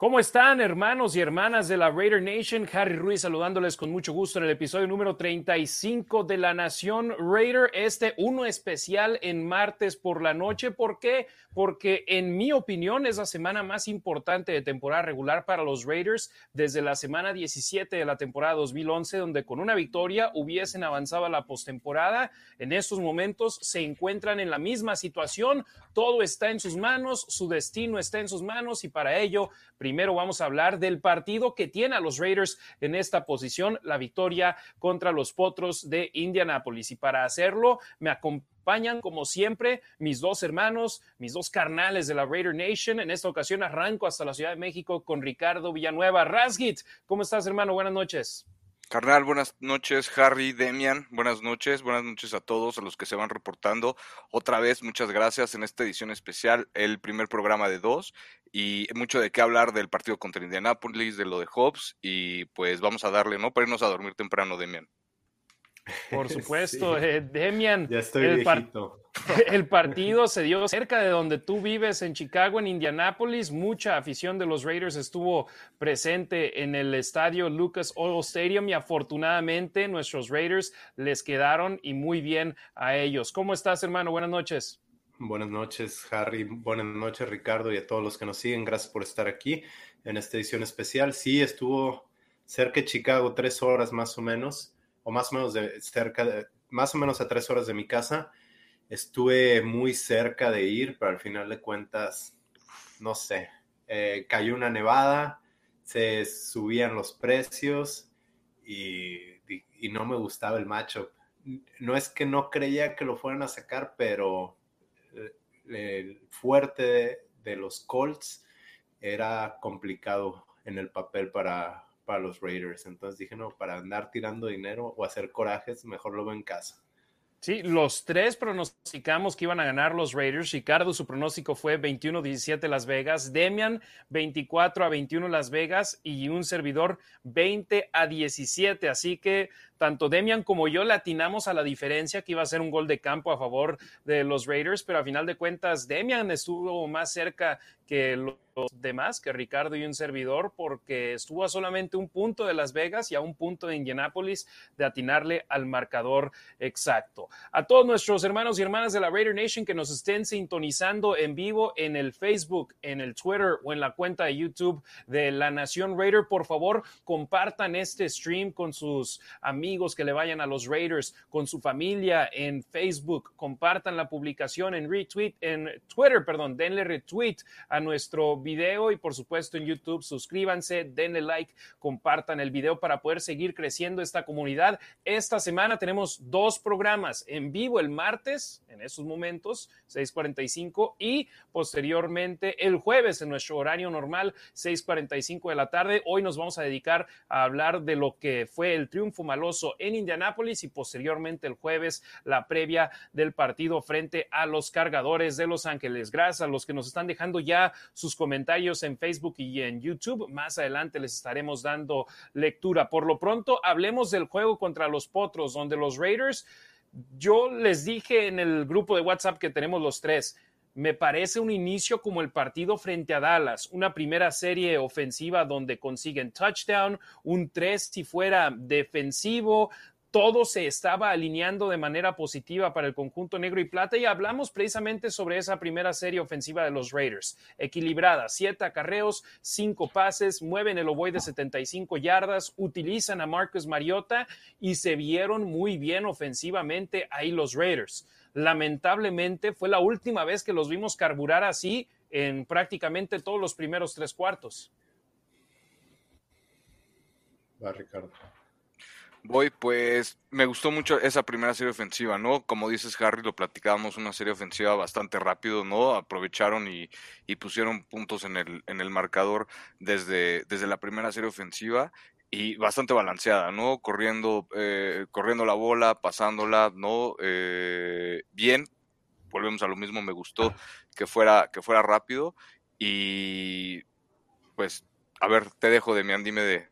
¿Cómo están, hermanos y hermanas de la Raider Nation? Harry Ruiz saludándoles con mucho gusto en el episodio número 35 de la Nación Raider. Este uno especial en martes por la noche. ¿Por qué? Porque, en mi opinión, es la semana más importante de temporada regular para los Raiders desde la semana 17 de la temporada 2011, donde con una victoria hubiesen avanzado a la postemporada. En estos momentos se encuentran en la misma situación. Todo está en sus manos, su destino está en sus manos y para ello, vamos a hablar del partido que tiene a los Raiders en esta posición, la victoria contra los Potros de Indianapolis. Y para hacerlo, me acompañan como siempre mis dos hermanos, mis dos carnales de la Raider Nation. En esta ocasión arranco hasta la Ciudad de México con Ricardo Villanueva. Rasgit, ¿cómo estás hermano? Buenas noches. Carnal, buenas noches, Harry, Demian, buenas noches, buenas noches a todos, a los que se van reportando. Otra vez, muchas gracias en esta edición especial, el primer programa de dos, y mucho de qué hablar del partido contra Indianapolis, de lo de Hobbs, y pues vamos a darle, ¿no? Para irnos a dormir temprano, Demian. Por supuesto, eh, Demian. Ya estoy el, el partido se dio cerca de donde tú vives, en Chicago, en Indianápolis. Mucha afición de los Raiders estuvo presente en el estadio Lucas Oil Stadium y afortunadamente nuestros Raiders les quedaron y muy bien a ellos. ¿Cómo estás, hermano? Buenas noches. Buenas noches, Harry. Buenas noches, Ricardo, y a todos los que nos siguen. Gracias por estar aquí en esta edición especial. Sí, estuvo cerca de Chicago, tres horas más o menos o más o menos cerca, de, más o menos a tres horas de mi casa. Estuve muy cerca de ir, pero al final de cuentas, no sé, eh, cayó una nevada, se subían los precios y, y, no me gustaba el matchup. No es que no creía que lo fueran a sacar, pero eh, el fuerte de los Colts era complicado en el papel para, para los Raiders. Entonces dije, no, para andar tirando dinero o hacer corajes, mejor lo veo en casa. Sí, los tres pronosticamos que iban a ganar los Raiders. Ricardo, su pronóstico fue 21-17 Las Vegas. Demian, 24 a 21 Las Vegas. Y un servidor, 20 a 17. Así que tanto Demian como yo latinamos a la diferencia que iba a ser un gol de campo a favor de los Raiders. Pero a final de cuentas, Demian estuvo más cerca que los demás, que Ricardo y un servidor, porque estuvo a solamente un punto de Las Vegas y a un punto de Indianápolis de atinarle al marcador exacto. A todos nuestros hermanos y hermanas de la Raider Nation que nos estén sintonizando en vivo en el Facebook, en el Twitter o en la cuenta de YouTube de La Nación Raider, por favor, compartan este stream con sus amigos que le vayan a los Raiders, con su familia en Facebook, compartan la publicación en retweet, en Twitter, perdón, denle retweet a nuestro video y por supuesto en YouTube. Suscríbanse, denle like, compartan el video para poder seguir creciendo esta comunidad. Esta semana tenemos dos programas en vivo el martes, en esos momentos, 6:45 y posteriormente el jueves en nuestro horario normal, 6:45 de la tarde. Hoy nos vamos a dedicar a hablar de lo que fue el triunfo maloso en Indianápolis y posteriormente el jueves la previa del partido frente a los cargadores de Los Ángeles. Gracias a los que nos están dejando ya sus comentarios en Facebook y en YouTube. Más adelante les estaremos dando lectura. Por lo pronto, hablemos del juego contra los Potros, donde los Raiders, yo les dije en el grupo de WhatsApp que tenemos los tres, me parece un inicio como el partido frente a Dallas, una primera serie ofensiva donde consiguen touchdown, un tres si fuera defensivo, todo se estaba alineando de manera positiva para el conjunto negro y plata y hablamos precisamente sobre esa primera serie ofensiva de los Raiders. Equilibrada, siete acarreos, cinco pases, mueven el ovoide de 75 yardas, utilizan a Marcus Mariota y se vieron muy bien ofensivamente ahí los Raiders. Lamentablemente fue la última vez que los vimos carburar así en prácticamente todos los primeros tres cuartos. Va, Ricardo. Voy, pues me gustó mucho esa primera serie ofensiva, ¿no? Como dices, Harry, lo platicábamos, una serie ofensiva bastante rápido, ¿no? Aprovecharon y, y pusieron puntos en el, en el marcador desde, desde la primera serie ofensiva y bastante balanceada, ¿no? Corriendo, eh, corriendo la bola, pasándola, ¿no? Eh, bien, volvemos a lo mismo, me gustó que fuera, que fuera rápido y pues, a ver, te dejo, Demian, dime de,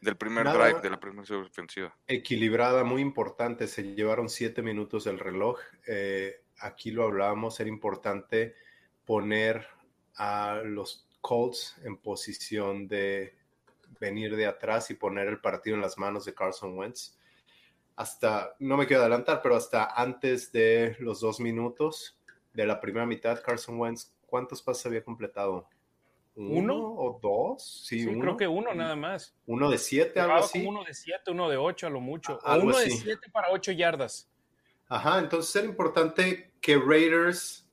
del primer drive, de la primera ofensiva. Equilibrada, muy importante, se llevaron siete minutos del reloj, eh, aquí lo hablábamos, era importante poner a los Colts en posición de venir de atrás y poner el partido en las manos de Carson Wentz. Hasta, no me quiero adelantar, pero hasta antes de los dos minutos de la primera mitad, Carson Wentz, ¿cuántos pases había completado? ¿Uno? o dos? Sí, creo que uno nada más. Uno de siete, algo así. Uno de siete, uno de ocho a lo mucho. uno de siete para ocho yardas. Ajá, entonces era importante que Raiders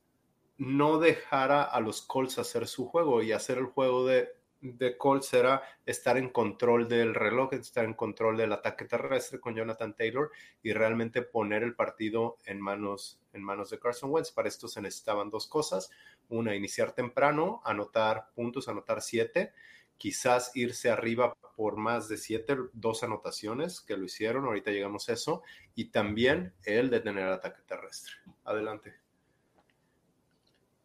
no dejara a los Colts hacer su juego y hacer el juego de de Colts era estar en control del reloj, estar en control del ataque terrestre con Jonathan Taylor y realmente poner el partido en manos, en manos de Carson Wentz. Para esto se necesitaban dos cosas. Una, iniciar temprano, anotar puntos, anotar siete, quizás irse arriba por más de siete, dos anotaciones que lo hicieron, ahorita llegamos a eso, y también el detener el ataque terrestre. Adelante.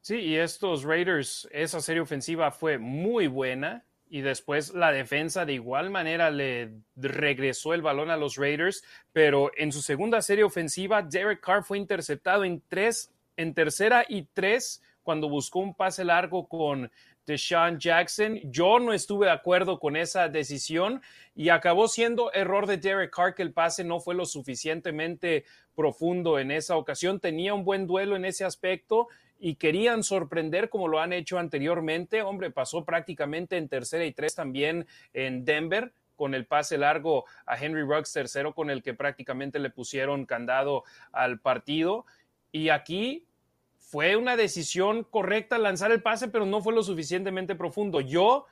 Sí, y estos Raiders, esa serie ofensiva fue muy buena y después la defensa de igual manera le regresó el balón a los Raiders, pero en su segunda serie ofensiva, Derek Carr fue interceptado en tres, en tercera y tres cuando buscó un pase largo con Deshaun Jackson. Yo no estuve de acuerdo con esa decisión y acabó siendo error de Derek Carr que el pase no fue lo suficientemente profundo en esa ocasión. Tenía un buen duelo en ese aspecto y querían sorprender como lo han hecho anteriormente. Hombre, pasó prácticamente en tercera y tres también en Denver con el pase largo a Henry Ruggs tercero con el que prácticamente le pusieron candado al partido. Y aquí fue una decisión correcta lanzar el pase, pero no fue lo suficientemente profundo. Yo,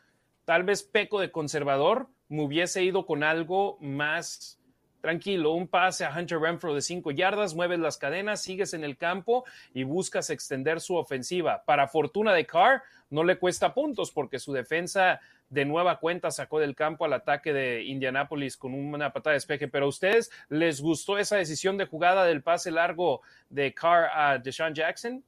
tal vez peco de conservador, me hubiese ido con algo más tranquilo, un pase a Hunter Renfro de cinco yardas, mueves las cadenas, sigues en el campo y buscas extender su ofensiva. Para fortuna de Carr, no le cuesta puntos porque su defensa de nueva cuenta sacó del campo al ataque de Indianapolis con una patada de despeje. Pero a ustedes les gustó esa decisión de jugada del pase largo de Carr a Deshaun Jackson?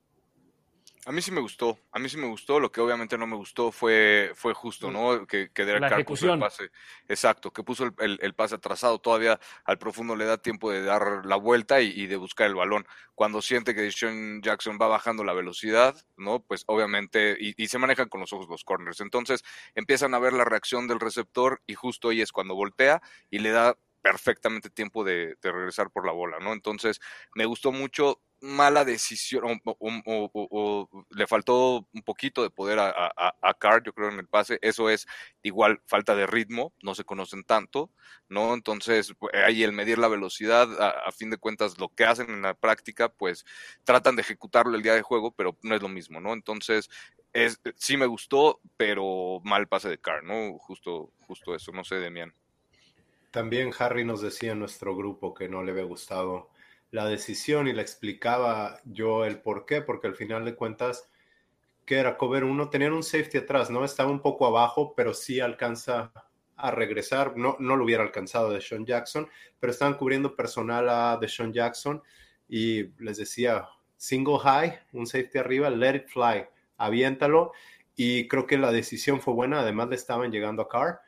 A mí sí me gustó, a mí sí me gustó, lo que obviamente no me gustó fue, fue justo, ¿no? Que, que Derek Carr puso el pase, exacto, que puso el, pase atrasado, todavía al profundo le da tiempo de dar la vuelta y, de buscar el balón. Cuando siente que Sean Jackson va bajando la velocidad, ¿no? Pues obviamente, y, se manejan con los ojos los corners. Entonces empiezan a ver la reacción del receptor y justo ahí es cuando voltea y le da perfectamente tiempo de, regresar por la bola, ¿no? Entonces me gustó mucho mala decisión o, le faltó un poquito de poder a, a, Carr, yo creo, en el pase. Eso es igual falta de ritmo, no se conocen tanto, ¿no? Entonces, pues, ahí el medir la velocidad, a, fin de cuentas, lo que hacen en la práctica, pues tratan de ejecutarlo el día de juego, pero no es lo mismo, ¿no? Entonces, es, sí me gustó, pero mal pase de Carr, ¿no? Justo, justo eso, no sé, Demian. También Harry nos decía en nuestro grupo que no le había gustado la decisión y le explicaba yo el por qué, porque al final de cuentas, que era cover uno, tenían un safety atrás, ¿no? Estaba un poco abajo, pero sí alcanza a regresar. No, no lo hubiera alcanzado de Sean Jackson, pero estaban cubriendo personal a de Sean Jackson y les decía, single high, un safety arriba, let it fly, aviéntalo. Y creo que la decisión fue buena, además le estaban llegando a Carr,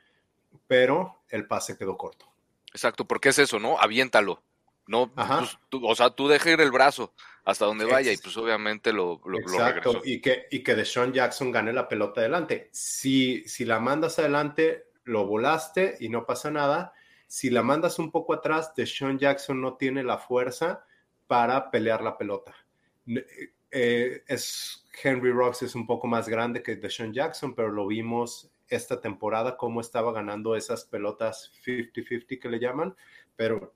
pero el pase quedó corto. Exacto, porque es eso, ¿no? Aviéntalo. No, pues, o sea, tú deja ir el brazo hasta donde vaya y pues obviamente lo, lo, Exacto, y que, y que Deshaun Jackson gane la pelota adelante. Si, si la mandas adelante, lo volaste y no pasa nada. Si la mandas un poco atrás, Deshaun Jackson no tiene la fuerza para pelear la pelota. Eh, es, Henry Rocks es un poco más grande que Deshaun Jackson, pero lo vimos esta temporada cómo estaba ganando esas pelotas 50-50 que le llaman, pero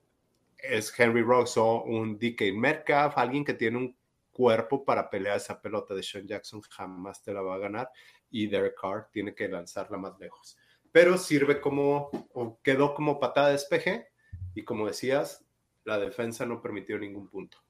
es Henry Rocks o un DK Metcalf, alguien que tiene un cuerpo para pelear esa pelota de Sean Jackson, jamás te la va a ganar y Derek Carr tiene que lanzarla más lejos. Pero sirve como, o quedó como patada de despeje Y como decías, la defensa no permitió ningún punto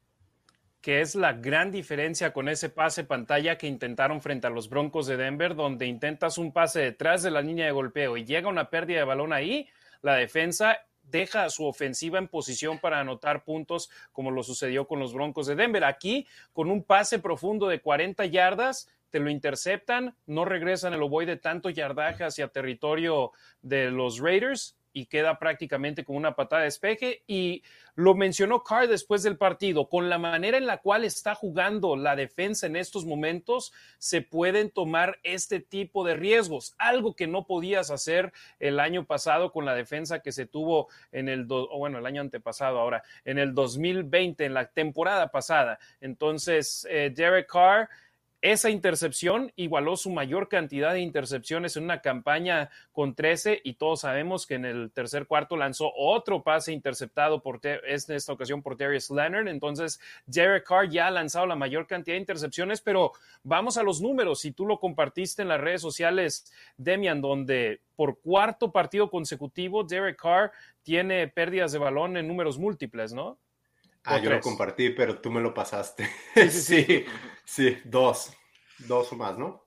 que es la gran diferencia con ese pase pantalla que intentaron frente a los Broncos de Denver, donde intentas un pase detrás de la línea de golpeo y llega una pérdida de balón ahí, la defensa deja su ofensiva en posición para anotar puntos, como lo sucedió con los Broncos de Denver. Aquí, con un pase profundo de 40 yardas, te lo interceptan, no regresan el ovoide tanto yardaje hacia territorio de los Raiders y queda prácticamente con una patada de despeje. Y lo mencionó Carr después del partido, con la manera en la cual está jugando la defensa en estos momentos, se pueden tomar este tipo de riesgos, algo que no podías hacer el año pasado con la defensa que se tuvo en el, bueno, el año antepasado ahora, en el 2020, en la temporada pasada. Entonces, eh, Derek Carr esa intercepción igualó su mayor cantidad de intercepciones en una campaña con 13 y todos sabemos que en el tercer cuarto lanzó otro pase interceptado por en esta ocasión por Darius Leonard. Entonces, Derek Carr ya ha lanzado la mayor cantidad de intercepciones, pero vamos a los números. Si tú lo compartiste en las redes sociales, Demian, donde por cuarto partido consecutivo, Derek Carr tiene pérdidas de balón en números múltiples, ¿no? Ah, yo lo compartí, pero tú me lo pasaste. Sí, sí, sí, dos, dos o más, ¿no?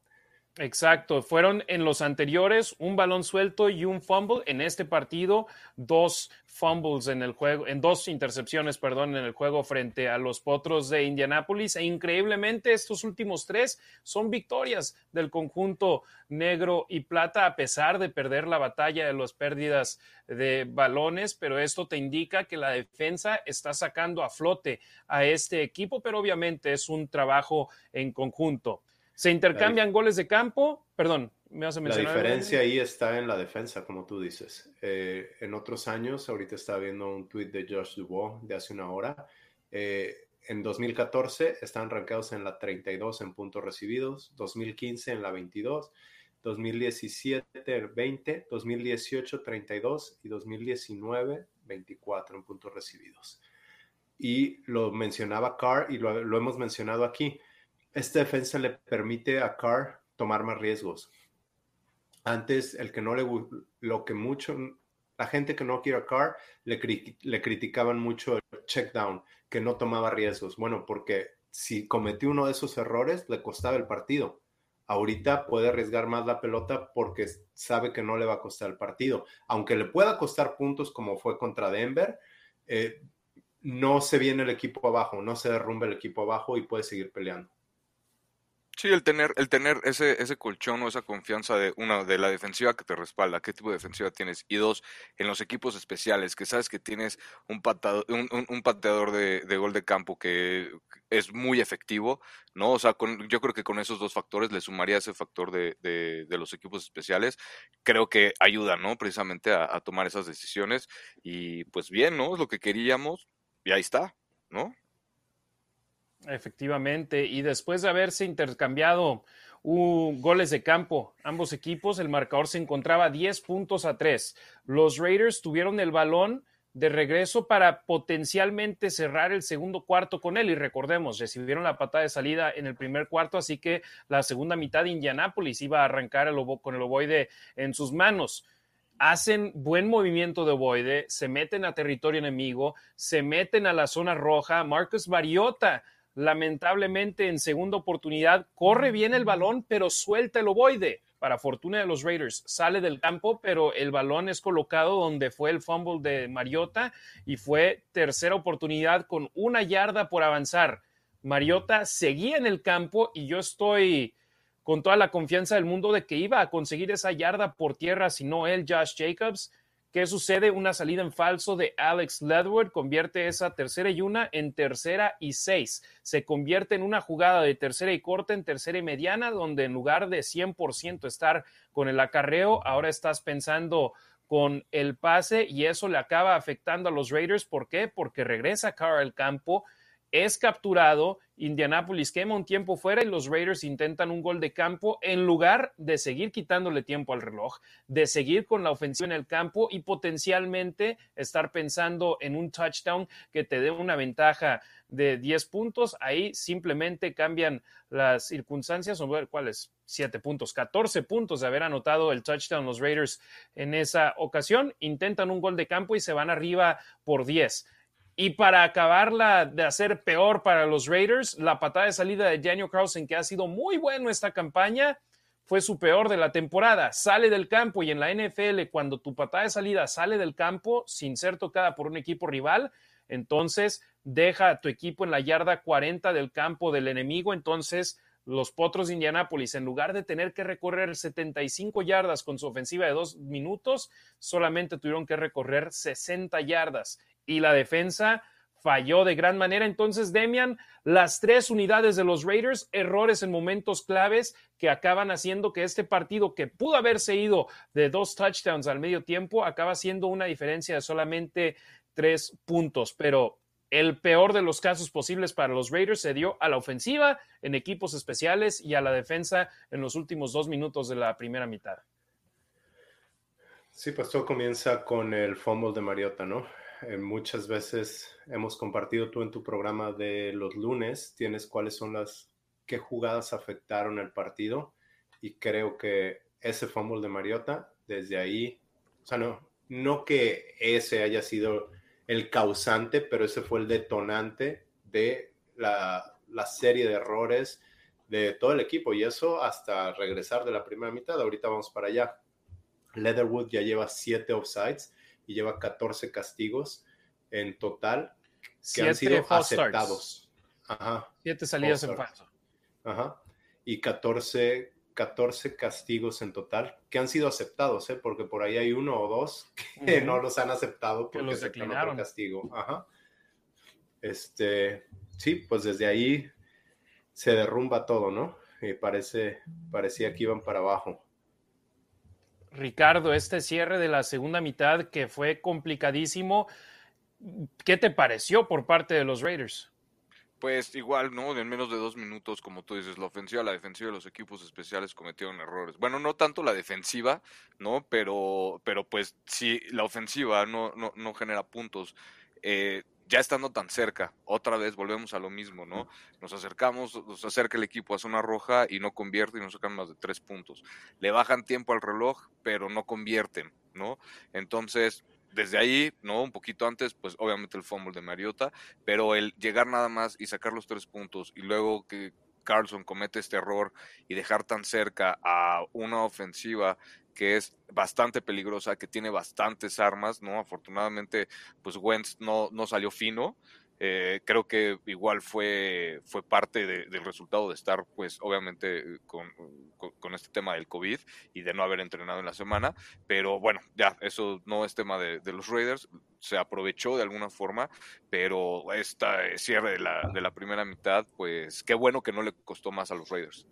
Exacto, fueron en los anteriores un balón suelto y un fumble. En este partido, dos fumbles en el juego, en dos intercepciones, perdón, en el juego frente a los Potros de Indianápolis. E increíblemente, estos últimos tres son victorias del conjunto negro y plata, a pesar de perder la batalla de las pérdidas de balones. Pero esto te indica que la defensa está sacando a flote a este equipo, pero obviamente es un trabajo en conjunto. Se intercambian goles de campo, perdón, me vas a mencionar. La diferencia ahí está en la defensa, como tú dices. Eh, en otros años, ahorita estaba viendo un tweet de Josh Dubois de hace una hora. Eh, en 2014 están rankeados en la 32 en puntos recibidos, 2015 en la 22, 2017 20, 2018 32 y 2019 24 en puntos recibidos. Y lo mencionaba Carr y lo, lo hemos mencionado aquí esta defensa le permite a Carr tomar más riesgos. Antes, el que no le lo que mucho, la gente que no quiere a Carr le, le criticaban mucho el check down, que no tomaba riesgos. Bueno, porque si cometió uno de esos errores, le costaba el partido. Ahorita puede arriesgar más la pelota porque sabe que no le va a costar el partido. Aunque le pueda costar puntos como fue contra Denver, eh, no se viene el equipo abajo, no se derrumba el equipo abajo y puede seguir peleando. Sí, el tener, el tener ese, ese colchón o esa confianza de una, de la defensiva que te respalda, qué tipo de defensiva tienes, y dos, en los equipos especiales, que sabes que tienes un pateador, un, pateador de, gol de campo que es muy efectivo, ¿no? O sea, con, yo creo que con esos dos factores le sumaría ese factor de, de, los equipos especiales, creo que ayuda, ¿no? Precisamente a, a tomar esas decisiones, y pues bien, ¿no? Es lo que queríamos, y ahí está, ¿no? Efectivamente, y después de haberse intercambiado goles de campo, ambos equipos, el marcador se encontraba 10 puntos a 3. Los Raiders tuvieron el balón de regreso para potencialmente cerrar el segundo cuarto con él. Y recordemos, recibieron la patada de salida en el primer cuarto, así que la segunda mitad de Indianápolis iba a arrancar el con el ovoide en sus manos. Hacen buen movimiento de ovoide, se meten a territorio enemigo, se meten a la zona roja. Marcus Mariota lamentablemente en segunda oportunidad corre bien el balón, pero suelta el ovoide. Para fortuna de los Raiders, sale del campo, pero el balón es colocado donde fue el fumble de Mariota y fue tercera oportunidad con una yarda por avanzar. Mariota seguía en el campo y yo estoy con toda la confianza del mundo de que iba a conseguir esa yarda por tierra, si no él, Josh Jacobs. ¿Qué sucede? Una salida en falso de Alex Ledward convierte esa tercera y una en tercera y seis. Se convierte en una jugada de tercera y corta en tercera y mediana, donde en lugar de 100% estar con el acarreo, ahora estás pensando con el pase y eso le acaba afectando a los Raiders. ¿Por qué? Porque regresa Carr al campo es capturado, Indianapolis quema un tiempo fuera y los Raiders intentan un gol de campo en lugar de seguir quitándole tiempo al reloj, de seguir con la ofensiva en el campo y potencialmente estar pensando en un touchdown que te dé una ventaja de 10 puntos. Ahí simplemente cambian las circunstancias, cuáles, 7 puntos, 14 puntos de haber anotado el touchdown los Raiders en esa ocasión. Intentan un gol de campo y se van arriba por 10 y para acabarla de hacer peor para los Raiders, la patada de salida de Daniel Carlson, que ha sido muy bueno esta campaña, fue su peor de la temporada. Sale del campo y en la NFL, cuando tu patada de salida sale del campo sin ser tocada por un equipo rival, entonces deja a tu equipo en la yarda 40 del campo del enemigo. Entonces, los Potros de Indianápolis, en lugar de tener que recorrer 75 yardas con su ofensiva de dos minutos, solamente tuvieron que recorrer 60 yardas y la defensa falló de gran manera. Entonces, Demian, las tres unidades de los Raiders, errores en momentos claves que acaban haciendo que este partido, que pudo haberse ido de dos touchdowns al medio tiempo, acaba siendo una diferencia de solamente tres puntos. Pero el peor de los casos posibles para los Raiders se dio a la ofensiva en equipos especiales y a la defensa en los últimos dos minutos de la primera mitad. Sí, pues todo comienza con el fumble de Mariota, ¿no? Eh, muchas veces hemos compartido tú en tu programa de los lunes, tienes cuáles son las, qué jugadas afectaron el partido y creo que ese fumble de Mariota, desde ahí, o sea, no, no que ese haya sido el causante, pero ese fue el detonante de la, la serie de errores de todo el equipo y eso hasta regresar de la primera mitad. Ahorita vamos para allá. Leatherwood ya lleva siete offsides y lleva 14 castigos en total que han sido aceptados. Ajá. Siete salidas en falso. Ajá. Y 14, 14 castigos en total que han sido aceptados, ¿eh? porque por ahí hay uno o dos que no los han aceptado porque los declinaron castigo. Ajá. Este, sí, pues desde ahí se derrumba todo, ¿no? Y parece, parecía que iban para abajo. Ricardo, este cierre de la segunda mitad que fue complicadísimo, ¿qué te pareció por parte de los Raiders? Pues igual, ¿no? En menos de dos minutos, como tú dices, la ofensiva, la defensiva de los equipos especiales cometieron errores. Bueno, no tanto la defensiva, ¿no? Pero, pero pues sí, la ofensiva no, no, no genera puntos. Eh, ya estando tan cerca, otra vez volvemos a lo mismo, ¿no? Nos acercamos, nos acerca el equipo a zona roja y no convierte y nos sacan más de tres puntos. Le bajan tiempo al reloj, pero no convierten, ¿no? Entonces, desde ahí, ¿no? Un poquito antes, pues obviamente el fumble de Mariota, pero el llegar nada más y sacar los tres puntos y luego que Carlson comete este error y dejar tan cerca a una ofensiva que es bastante peligrosa, que tiene bastantes armas, ¿no? Afortunadamente, pues Wentz no, no salió fino. Eh, creo que igual fue, fue parte del resultado de estar, pues, obviamente, con, con, este tema del COVID y de no haber entrenado en la semana. Pero bueno, ya, eso no es tema de, de los Raiders. Se aprovechó de alguna forma, pero esta cierre de la, de la primera mitad, pues, qué bueno que no le costó más a los Raiders.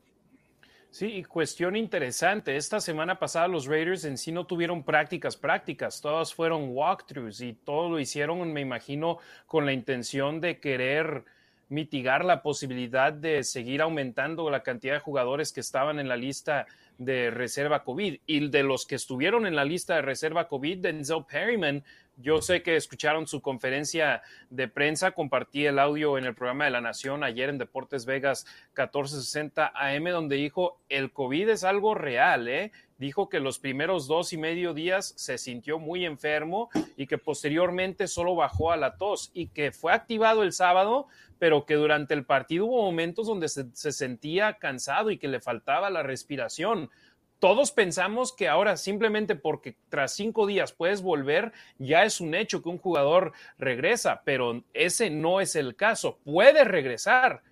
Sí, cuestión interesante. Esta semana pasada los Raiders en sí no tuvieron prácticas prácticas, todas fueron walkthroughs y todo lo hicieron, me imagino, con la intención de querer mitigar la posibilidad de seguir aumentando la cantidad de jugadores que estaban en la lista de reserva COVID. Y de los que estuvieron en la lista de reserva COVID, Denzel Perryman yo sé que escucharon su conferencia de prensa, compartí el audio en el programa de la Nación ayer en Deportes Vegas 1460 AM, donde dijo, el COVID es algo real, ¿eh? Dijo que los primeros dos y medio días se sintió muy enfermo y que posteriormente solo bajó a la tos y que fue activado el sábado, pero que durante el partido hubo momentos donde se, se sentía cansado y que le faltaba la respiración todos pensamos que ahora simplemente porque tras cinco días puedes volver, ya es un hecho que un jugador regresa, pero ese no es el caso. Puede regresar,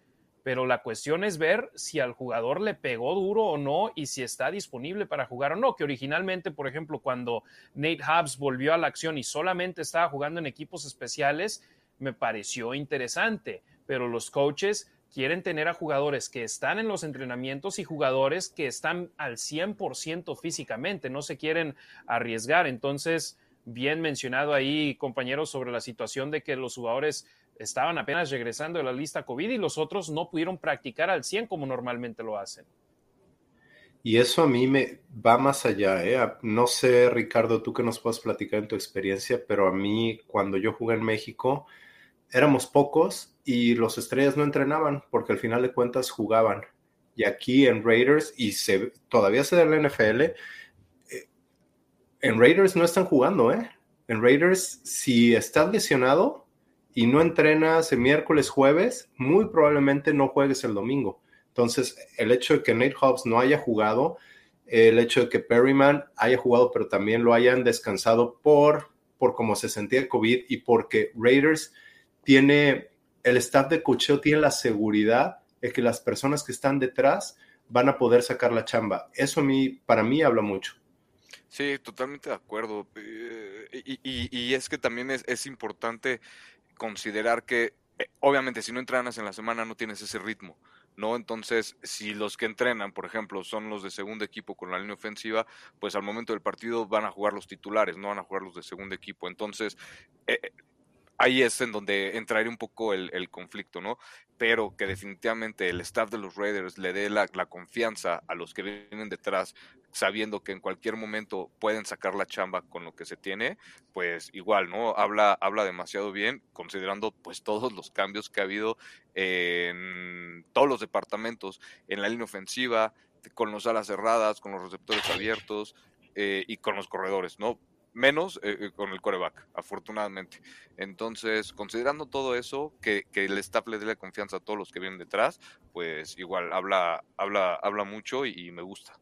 pero la cuestión es ver si al jugador le pegó duro o no y si está disponible para jugar o no. Que originalmente, por ejemplo, cuando Nate Hobbs volvió a la acción y solamente estaba jugando en equipos especiales, me pareció interesante, pero los coaches quieren tener a jugadores que están en los entrenamientos y jugadores que están al 100% físicamente, no se quieren arriesgar. Entonces, bien mencionado ahí, compañeros, sobre la situación de que los jugadores estaban apenas regresando de la lista COVID y los otros no pudieron practicar al 100 como normalmente lo hacen. Y eso a mí me va más allá, ¿eh? No sé, Ricardo, tú que nos puedas platicar en tu experiencia, pero a mí cuando yo jugué en México éramos pocos y los estrellas no entrenaban porque al final de cuentas jugaban. Y aquí en Raiders, y se, todavía se da en la NFL, eh, en Raiders no están jugando, ¿eh? En Raiders, si estás lesionado y no entrenas el miércoles, jueves, muy probablemente no juegues el domingo. Entonces, el hecho de que Nate Hobbs no haya jugado, el hecho de que Perryman haya jugado, pero también lo hayan descansado por, por cómo se sentía el COVID y porque Raiders tiene, el staff de cocheo tiene la seguridad de que las personas que están detrás van a poder sacar la chamba. Eso a mí, para mí habla mucho. Sí, totalmente de acuerdo. Eh, y, es que también es, es importante considerar que, eh, obviamente, si no entrenas en la semana no tienes ese ritmo. ¿no? Entonces, si los que entrenan, por ejemplo, son los de segundo equipo con la línea ofensiva, pues al momento del partido van a jugar los titulares, no van a jugar los de segundo equipo. Entonces, eh, ahí es en donde entraría un poco el, conflicto, ¿no? Pero que definitivamente el staff de los Raiders le dé la, confianza a los que vienen detrás, sabiendo que en cualquier momento pueden sacar la chamba con lo que se tiene, pues igual, ¿no? Habla, habla demasiado bien, considerando pues todos los cambios que ha habido en todos los departamentos, en la línea ofensiva, con los alas cerradas, con los receptores abiertos eh, y con los corredores, ¿no? Menos eh, eh, con el coreback, afortunadamente. Entonces, considerando todo eso, que, el staff le dé la confianza a todos los que vienen detrás, pues igual habla, habla, habla mucho y, me gusta.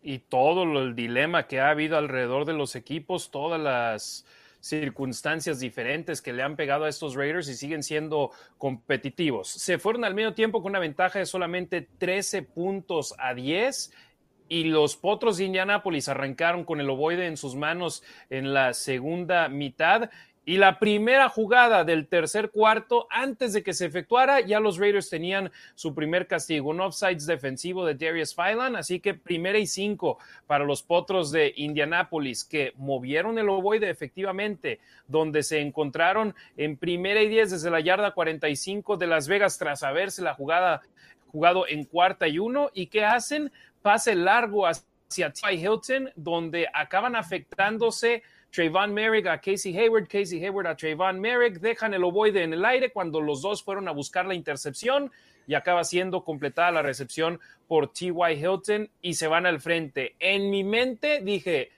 Y todo el dilema que ha habido alrededor de los equipos, todas las circunstancias diferentes que le han pegado a estos Raiders y siguen siendo competitivos. Se fueron al medio tiempo con una ventaja de solamente 13 puntos a 10 y los Potros de Indianápolis arrancaron con el ovoide en sus manos en la segunda mitad. Y la primera jugada del tercer cuarto, antes de que se efectuara, ya los Raiders tenían su primer castigo, un offsides defensivo de Darius Phylan, así que primera y cinco para los Potros de Indianápolis, que movieron el ovoide efectivamente, donde se encontraron en primera y diez desde la yarda 45 de Las Vegas tras haberse la jugada jugado en cuarta y uno. ¿Y qué hacen? Pase largo hacia T.Y. Hilton, donde acaban afectándose Trayvon Merrick a Casey Hayward, Casey Hayward a Trayvon Merrick, dejan el ovoide en el aire cuando los dos fueron a buscar la intercepción y acaba siendo completada la recepción por T.Y. Hilton y se van al frente. En mi mente dije,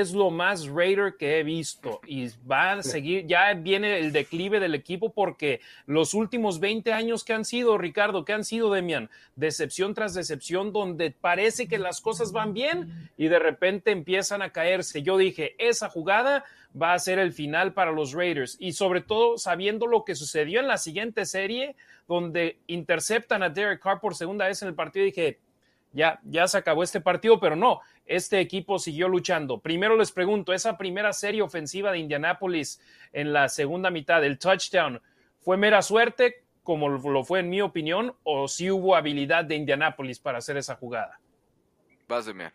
es lo más Raider que he visto. Y va a seguir, ya viene el declive del equipo porque los últimos 20 años que han sido, Ricardo, que han sido, Demian, decepción tras decepción, donde parece que las cosas van bien y de repente empiezan a caerse. Yo dije, esa jugada va a ser el final para los Raiders. Y sobre todo sabiendo lo que sucedió en la siguiente serie, donde interceptan a Derek Carr por segunda vez en el partido, dije, ya, ya se acabó este partido, pero no, este equipo siguió luchando. Primero les pregunto, esa primera serie ofensiva de Indianápolis en la segunda mitad, el touchdown, ¿fue mera suerte, como lo fue en mi opinión, o si sí hubo habilidad de Indianápolis para hacer esa jugada? Páseme.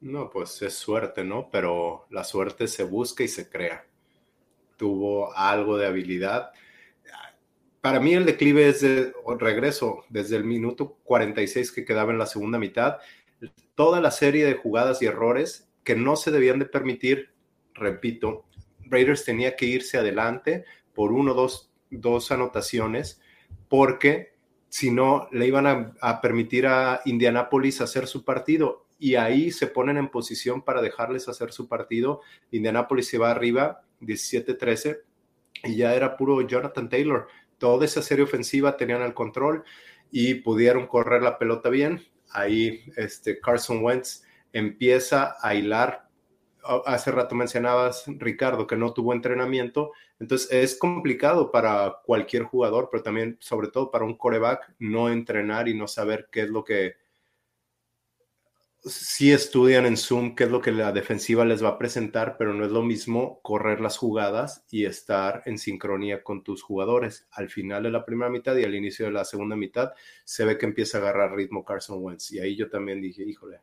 No, pues es suerte, ¿no? Pero la suerte se busca y se crea. Tuvo algo de habilidad para mí el declive es de regreso desde el minuto 46 que quedaba en la segunda mitad. Toda la serie de jugadas y errores que no se debían de permitir, repito, Raiders tenía que irse adelante por uno o dos, dos anotaciones porque si no le iban a, a permitir a Indianapolis hacer su partido y ahí se ponen en posición para dejarles hacer su partido. Indianapolis se va arriba 17-13 y ya era puro Jonathan Taylor toda esa serie ofensiva tenían el control y pudieron correr la pelota bien. Ahí este Carson Wentz empieza a hilar. Hace rato mencionabas, Ricardo, que no tuvo entrenamiento. Entonces es complicado para cualquier jugador, pero también, sobre todo para un coreback, no entrenar y no saber qué es lo que, sí estudian en Zoom qué es lo que la defensiva les va a presentar, pero no es lo mismo correr las jugadas y estar en sincronía con tus jugadores. Al final de la primera mitad y al inicio de la segunda mitad se ve que empieza a agarrar ritmo Carson Wentz. Y ahí yo también dije, híjole,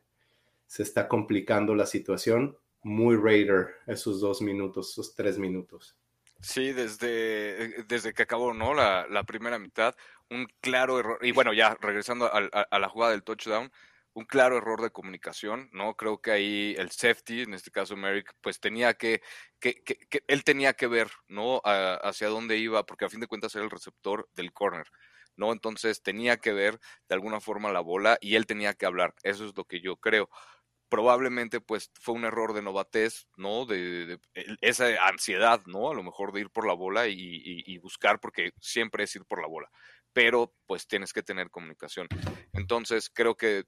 se está complicando la situación. Muy Raider esos dos minutos, esos tres minutos. Sí, desde, desde que acabó, ¿no? La, la primera mitad, un claro error. Y bueno, ya regresando a, a, la jugada del touchdown, un claro error de comunicación, ¿no? Creo que ahí el safety, en este caso Merrick, pues tenía que, que, que, él tenía que ver, ¿no? hacia dónde iba, porque a fin de cuentas era el receptor del corner. ¿no? Entonces tenía que ver de alguna forma la bola y él tenía que hablar. Eso es lo que yo creo probablemente pues fue un error de novatez, ¿no? De, esa ansiedad, ¿no? A lo mejor de ir por la bola y, buscar, porque siempre es ir por la bola, pero pues tienes que tener comunicación. Entonces creo que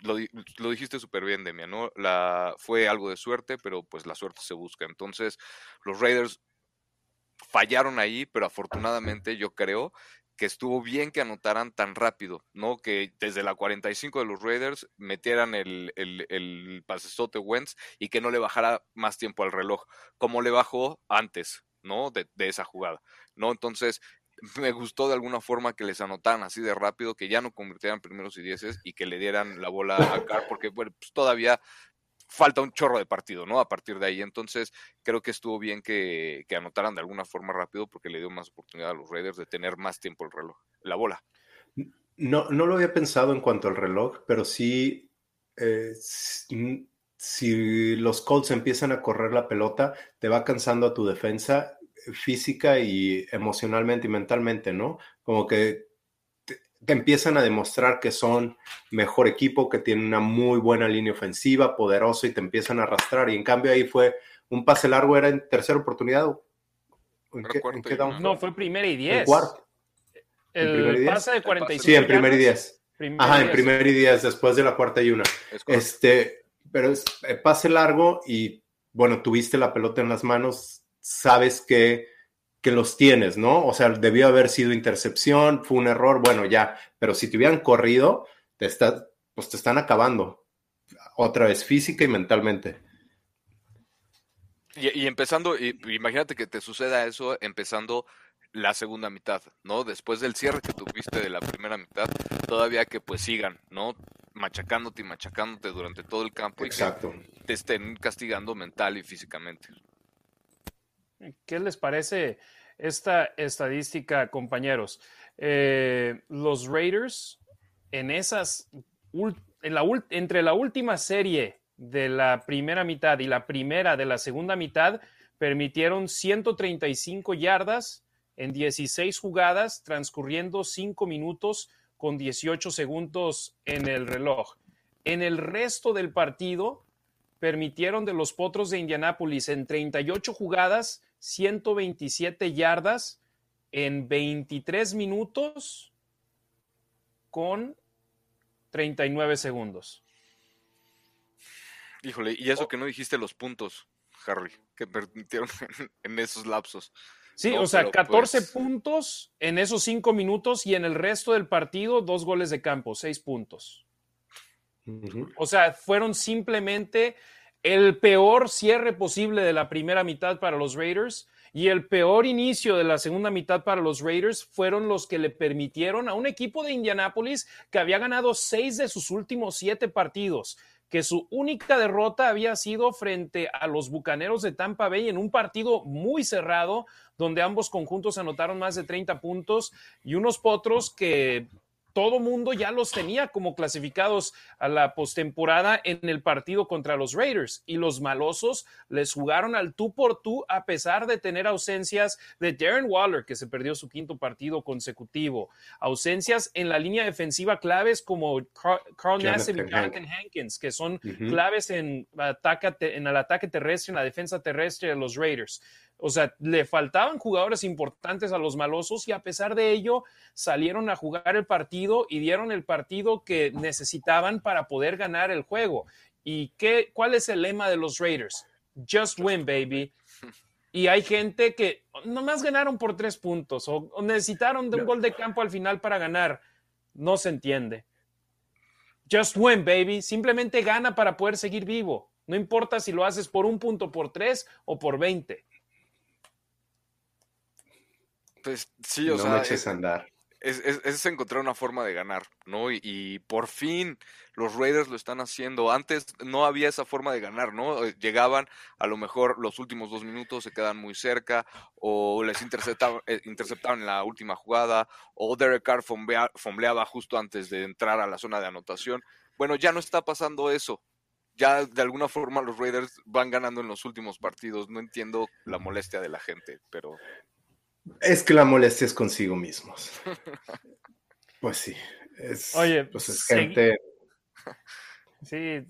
lo, dijiste súper bien, Demian, ¿no? La, fue algo de suerte, pero pues la suerte se busca. Entonces los Raiders fallaron ahí, pero afortunadamente yo creo que estuvo bien que anotaran tan rápido, ¿no? Que desde la 45 de los Raiders metieran el, el, el pasesote Wentz y que no le bajara más tiempo al reloj, como le bajó antes, ¿no? De, de, esa jugada, ¿no? Entonces, me gustó de alguna forma que les anotaran así de rápido, que ya no convirtieran primeros y dieces y que le dieran la bola a Carr, porque, pues todavía falta un chorro de partido, ¿no? A partir de ahí. Entonces, creo que estuvo bien que, anotaran de alguna forma rápido porque le dio más oportunidad a los Raiders de tener más tiempo el reloj, la bola. No, no lo había pensado en cuanto al reloj, pero sí, eh, si los Colts empiezan a correr la pelota, te va cansando a tu defensa física y emocionalmente y mentalmente, ¿no? Como que te empiezan a demostrar que son mejor equipo, que tienen una muy buena línea ofensiva, poderoso y te empiezan a arrastrar. Y en cambio ahí fue un pase largo, era en tercera oportunidad. ¿En qué, no, fue primera y diez. El pase de 45. Sí, en primer y diez. Ajá, en primer y diez, después de la cuarta y una. Este, pero es eh, pase largo y bueno, tuviste la pelota en las manos, sabes que que los tienes, ¿no? O sea, debió haber sido intercepción, fue un error, bueno, ya, pero si te hubieran corrido, te está, pues te están acabando, otra vez física y mentalmente. Y, empezando, imagínate que te suceda eso empezando la segunda mitad, ¿no? Después del cierre que tuviste de la primera mitad, todavía que pues sigan, ¿no? Machacándote y machacándote durante todo el campo Exacto. y que te estén castigando mental y físicamente. ¿Qué les parece esta estadística, compañeros? Eh, los Raiders en esas entre la última serie de la primera mitad y la primera de la segunda mitad permitieron 135 yardas en 16 jugadas, transcurriendo 5 minutos con 18 segundos en el reloj. En el resto del partido, permitieron de los Potros de Indianápolis en 38 jugadas 127 yardas en 23 minutos con 39 segundos. Híjole, y eso que no dijiste los puntos, Harry, que permitieron en, esos lapsos. Sí, o sea, 14 pues puntos en esos 5 minutos y en el resto del partido, dos goles de campo, 6 puntos. O sea, fueron simplemente el peor cierre posible de la primera mitad para los Raiders y el peor inicio de la segunda mitad para los Raiders fueron los que le permitieron a un equipo de Indianápolis que había ganado seis de sus últimos siete partidos, que su única derrota había sido frente a los Bucaneros de Tampa Bay en un partido muy cerrado, donde ambos conjuntos anotaron más de 30 puntos y unos potros que todo mundo ya los tenía como clasificados a la postemporada en el partido contra los Raiders. Y los malosos les jugaron al tú por tú a pesar de tener ausencias de Darren Waller que se perdió su quinto partido consecutivo, ausencias en la línea defensiva claves como Carl Nassib y Jonathan Hankins que son claves en, ataque, en el ataque terrestre, en la defensa terrestre de los Raiders. O sea, le faltaban jugadores importantes a los malosos y a pesar de ello salieron a jugar el partido y dieron el partido que necesitaban para poder ganar el juego. ¿Y qué, cuál es el lema de los Raiders? Just win, baby. Y hay gente que nomás ganaron por tres puntos o, necesitaron de un gol de campo al final para ganar. No se entiende. Just win, baby. Simplemente gana para poder seguir vivo. No importa si lo haces por un punto, por tres o por veinte. Pues sí, o no sea. Me eches a andar. es, encontrar una forma de ganar, ¿no? Y, por fin los Raiders lo están haciendo. Antes no había esa forma de ganar, ¿no? Eh, llegaban, a lo mejor los últimos dos minutos se quedan muy cerca, o les interceptaban, eh, interceptaban en la última jugada, o Derek Carr fombleaba justo antes de entrar a la zona de anotación. Bueno, ya no está pasando eso. Ya de alguna forma los Raiders van ganando en los últimos partidos. No entiendo la molestia de la gente, pero es que la molestia es consigo mismos. Pues sí. Es, Oye, pues es gente. Sí,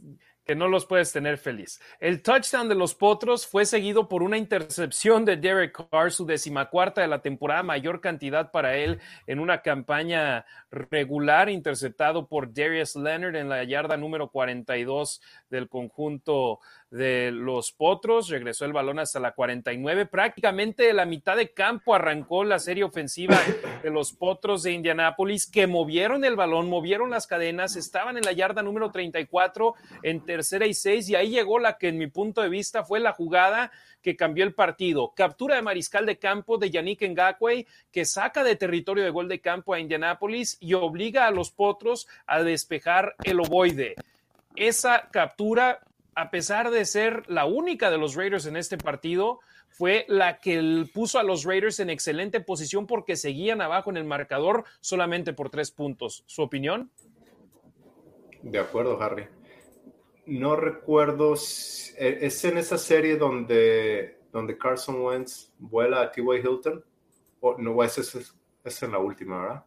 que no los puedes tener feliz. El touchdown de los Potros fue seguido por una intercepción de Derek Carr, su decimacuarta de la temporada, mayor cantidad para él en una campaña regular, interceptado por Darius Leonard en la yarda número 42 del conjunto de los Potros. Regresó el balón hasta la 49. Prácticamente de la mitad de campo arrancó la serie ofensiva de los Potros de Indianápolis, que movieron el balón, movieron las cadenas, estaban en la yarda número 34 en tercera y seis, y ahí llegó la que en mi punto de vista fue la jugada que cambió el partido. Captura de mariscal de campo de Yannick Ngakwe, que saca de territorio de gol de campo a Indianápolis y obliga a los Potros a despejar el ovoide. Esa captura a pesar de ser la única de los Raiders en este partido, fue la que puso a los Raiders en excelente posición porque seguían abajo en el marcador solamente por tres puntos. ¿Su opinión? De acuerdo, Harry. No recuerdo, e, ¿es en esa serie donde, donde Carson Wentz vuela a T.Y. Hilton? O, no, esa es, en la última, ¿verdad?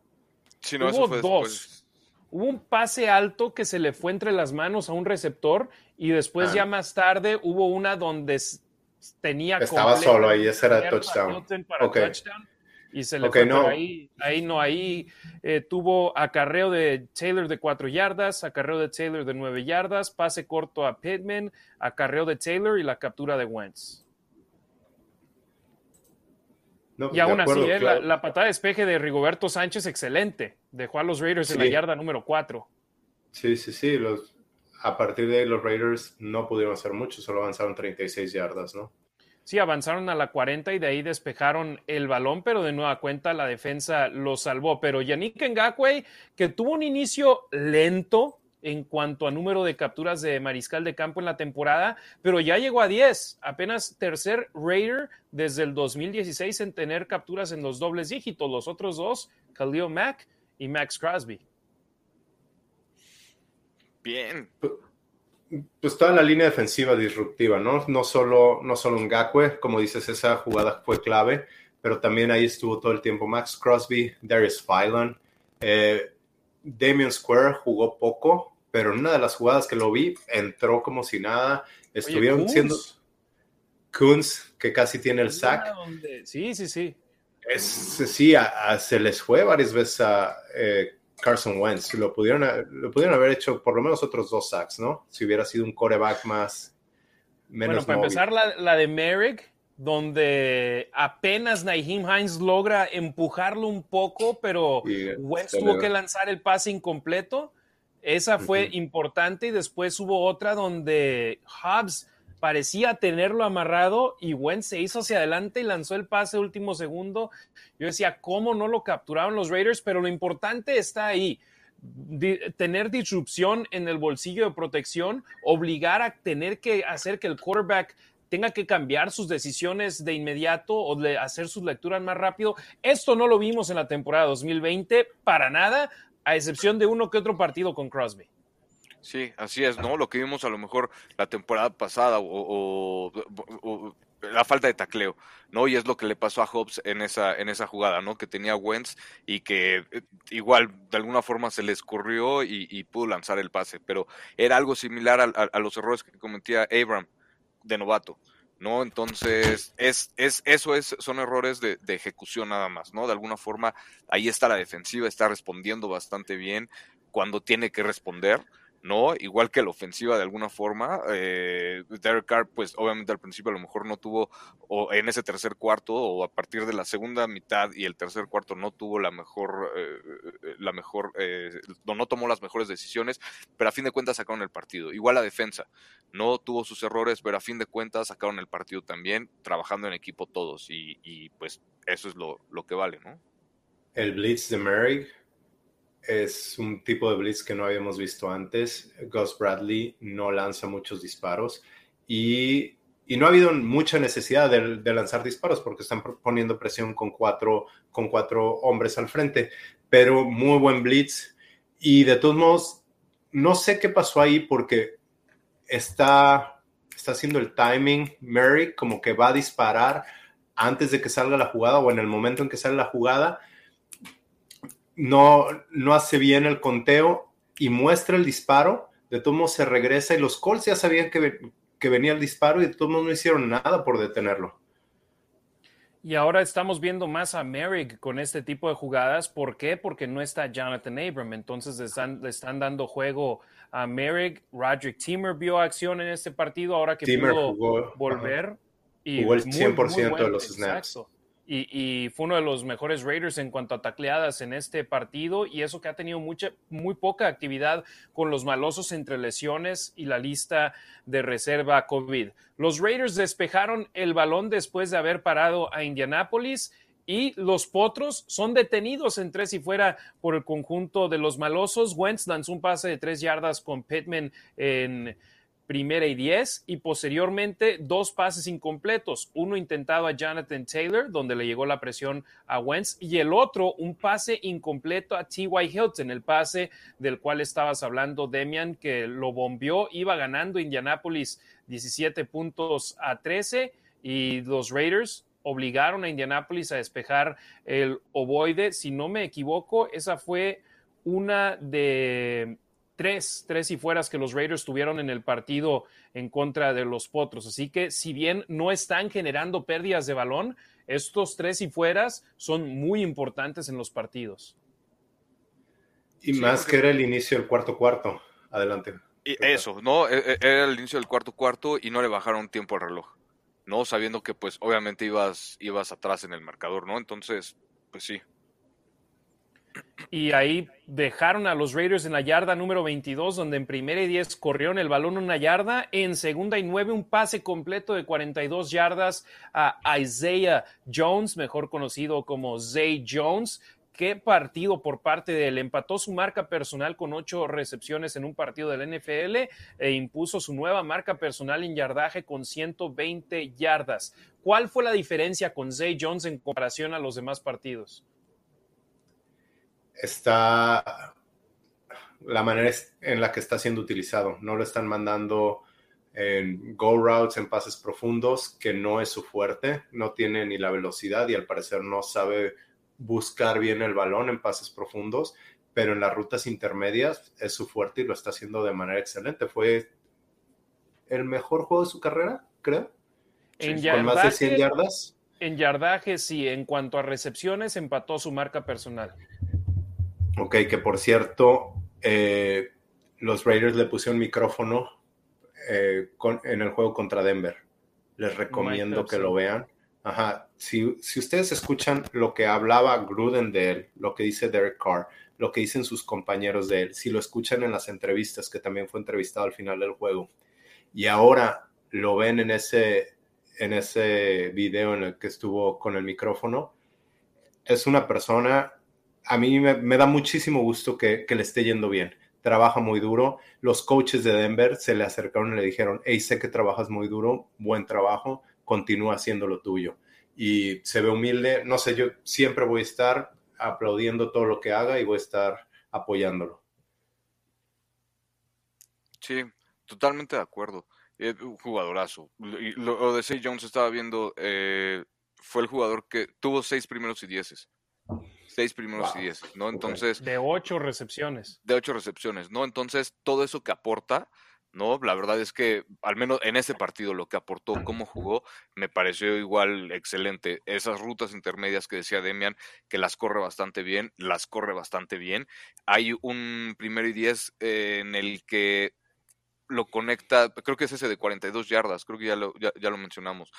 Sí, no, Hubo dos. Hubo un pase alto que se le fue entre las manos a un receptor y después ya más tarde hubo una donde tenía estaba solo ahí ese era touchdown. y se le fue no. ahí ahí no ahí eh, tuvo acarreo de Taylor de cuatro yardas acarreo de Taylor de nueve yardas pase corto a Pittman acarreo de Taylor y la captura de Wentz y aún así, eh, la, patada de despeje de Rigoberto Sánchez, excelente. Dejó a los Raiders en la yarda número 4. Sí, sí, sí. Los, a partir de ahí, los Raiders no pudieron hacer mucho, solo avanzaron 36 yardas, ¿no? Sí, avanzaron a la 40 y de ahí despejaron el balón, pero de nueva cuenta la defensa lo salvó. Pero Yannick Ngakwe, que tuvo un inicio lento, en cuanto a número de capturas de mariscal de campo en la temporada, pero ya llegó a 10, apenas tercer Raider desde el 2016 en tener capturas en los dobles dígitos. Los otros dos, Khalil Mack y Max Crosby. Bien. Pues toda la línea defensiva disruptiva, ¿no? No solo, no solo Ngakwe, como dices, esa jugada fue clave, pero también ahí estuvo todo el tiempo Max Crosby, Darius Phylon, eh, Damian Square jugó poco, pero en una de las jugadas que lo vi, entró como si nada. Estuvieron siendo Kunz, que casi tiene el sack. Sí, sí, sí. Es, sí, se les fue varias veces a eh, Carson Wentz. Lo pudieron, lo pudieron haber hecho por lo menos otros dos sacks, ¿no? Si hubiera sido un coreback más. Menos bueno, para empezar, la, la de Merrick donde apenas Naheem Hines logra empujarlo un poco, pero Wentz tuvo que lanzar el pase incompleto. Esa fue importante y después hubo otra donde Hobbs parecía tenerlo amarrado y Wentz se hizo hacia adelante y lanzó el pase último segundo. Yo decía, ¿cómo no lo capturaron los Raiders? Pero lo importante está ahí. tener disrupción en el bolsillo de protección, obligar a tener que hacer que el quarterback tenga que cambiar sus decisiones de inmediato o hacer sus lecturas más rápido. Esto no lo vimos en la temporada 2020 para nada, a excepción de uno que otro partido con Crosby. Sí, así es, ¿no? Lo que vimos a lo mejor la temporada pasada o, la falta de tacleo, ¿no? Y es lo que le pasó a Hobbs en esa, en esa jugada, ¿no? Que tenía Wentz y que eh, igual de alguna forma se le escurrió y, pudo lanzar el pase, pero era algo similar a, los errores que cometía Abram de novato, ¿no? Entonces, es, es, eso es, son errores de, de, ejecución nada más, ¿no? De alguna forma, ahí está la defensiva, está respondiendo bastante bien cuando tiene que responder, ¿no? Igual que la ofensiva de alguna forma. Eh, Derek Carr, pues obviamente al principio a lo mejor no tuvo, o en ese tercer cuarto, o a partir de la segunda mitad y el tercer cuarto no tuvo la mejor, eh, la mejor, eh, no, tomó las mejores decisiones, pero a fin de cuentas sacaron el partido. Igual la defensa, no tuvo sus errores, pero a fin de cuentas sacaron el partido también, trabajando en equipo todos, y, y pues eso es lo, lo que vale, ¿no? el blitz de Merrick es un tipo de blitz que no habíamos visto antes. Gus Bradley no lanza muchos disparos y, no ha habido mucha necesidad de, lanzar disparos porque están poniendo presión con cuatro, con cuatro hombres al frente, pero muy buen blitz. Y de todos modos, no sé qué pasó ahí porque está, está haciendo el timing. Merrick como que va a disparar antes de que salga la jugada o en el momento en que sale la jugada no, no hace bien el conteo y muestra el disparo, de todos modos se regresa y los Colts ya sabían que, que venía el disparo y de todos modos no hicieron nada por detenerlo. Y ahora estamos viendo más a Merrick con este tipo de jugadas. ¿Por qué? Porque no está Jonathan Abram. Entonces le están, le están dando juego a Merrick. Roderick Timmer vio acción en este partido ahora que pudo volver. Y jugó el 100% de los snaps y, fue uno de los mejores Raiders en cuanto a tacleadas en este partido y eso que ha tenido mucha, muy poca actividad con los malosos entre lesiones y la lista de reserva COVID. Los Raiders despejaron el balón después de haber parado a Indianápolis y los potros son detenidos en tres y fuera por el conjunto de los malosos. Wentz lanzó un pase de tres yardas con Pittman en primera y diez, y posteriormente dos pases incompletos, uno intentado a Jonathan Taylor, donde le llegó la presión a Wentz, y el otro un pase incompleto a T.Y. Hilton, el pase del cual estabas hablando, Demian, que lo bombeó, iba ganando Indianapolis 17 puntos a 13, y los Raiders obligaron a Indianapolis a despejar el ovoide. Si no me equivoco, esa fue una de tres, tres y fueras que los Raiders tuvieron en el partido en contra de los Potros. Así que si bien no están generando pérdidas de balón, estos tres y fueras son muy importantes en los partidos. Y más que era el inicio del cuarto cuarto. Adelante. Y eso, ¿no? E, e, era el inicio del cuarto cuarto y no le bajaron tiempo al reloj, ¿no? Sabiendo que pues obviamente ibas, ibas atrás en el marcador, ¿no? Entonces, pues sí, y ahí dejaron a los Raiders en la yarda número 22, donde en primera y 10 corrieron el balón una yarda, en segunda y 9 un pase completo de 42 yardas a Isaiah Jones, mejor conocido como Zay Jones. Qué partido por parte de él. Empató su marca personal con ocho recepciones en un partido del NFL e impuso su nueva marca personal en yardaje con 120 yardas. ¿Cuál fue la diferencia con Zay Jones en comparación a los demás partidos? Está la manera en la que está siendo utilizado. No lo están mandando en go routes, en pases profundos, que no es su fuerte, no tiene ni la velocidad y al parecer no sabe buscar bien el balón en pases profundos, pero en las rutas intermedias es su fuerte y lo está haciendo de manera excelente. Fue el mejor juego de su carrera, creo. En con más de 100 yardas. En yardaje, sí. En cuanto a recepciones, empató su marca personal. Ok, que por cierto, eh, los Raiders le pusieron micrófono eh, en el juego contra Denver. Les recomiendo que lo vean. Ajá, si, si, ustedes escuchan lo que hablaba Gruden de él, lo que dice Derek Carr, lo que dicen sus compañeros de él, si lo escuchan en las entrevistas, que también fue entrevistado al final del juego, y ahora lo ven en ese, en ese video en el que estuvo con el micrófono, es una persona a mí me, da muchísimo gusto que, le esté yendo bien. Trabaja muy duro. Los coaches de Denver se le acercaron y le dijeron, hey, sé que trabajas muy duro, buen trabajo, continúa haciendo lo tuyo. Y se ve humilde. No sé, yo siempre voy a estar aplaudiendo todo lo que haga y voy a estar apoyándolo. Sí, totalmente de acuerdo. un jugadorazo. Lo, de Say Jones estaba viendo, eh, fue el jugador que tuvo seis primeros y dieces seis primeros y diez, ¿no? Entonces. De ocho recepciones. De ocho recepciones, ¿no? Entonces, todo eso que aporta, ¿no? La verdad es que, al menos en ese partido, lo que aportó, cómo jugó, me pareció igual excelente. Esas rutas intermedias que decía Demian, que las corre bastante bien, las corre bastante bien. Hay un primero y diez eh, en el que lo conecta, creo que es ese de 42 yardas, creo que ya lo, ya lo mencionamos,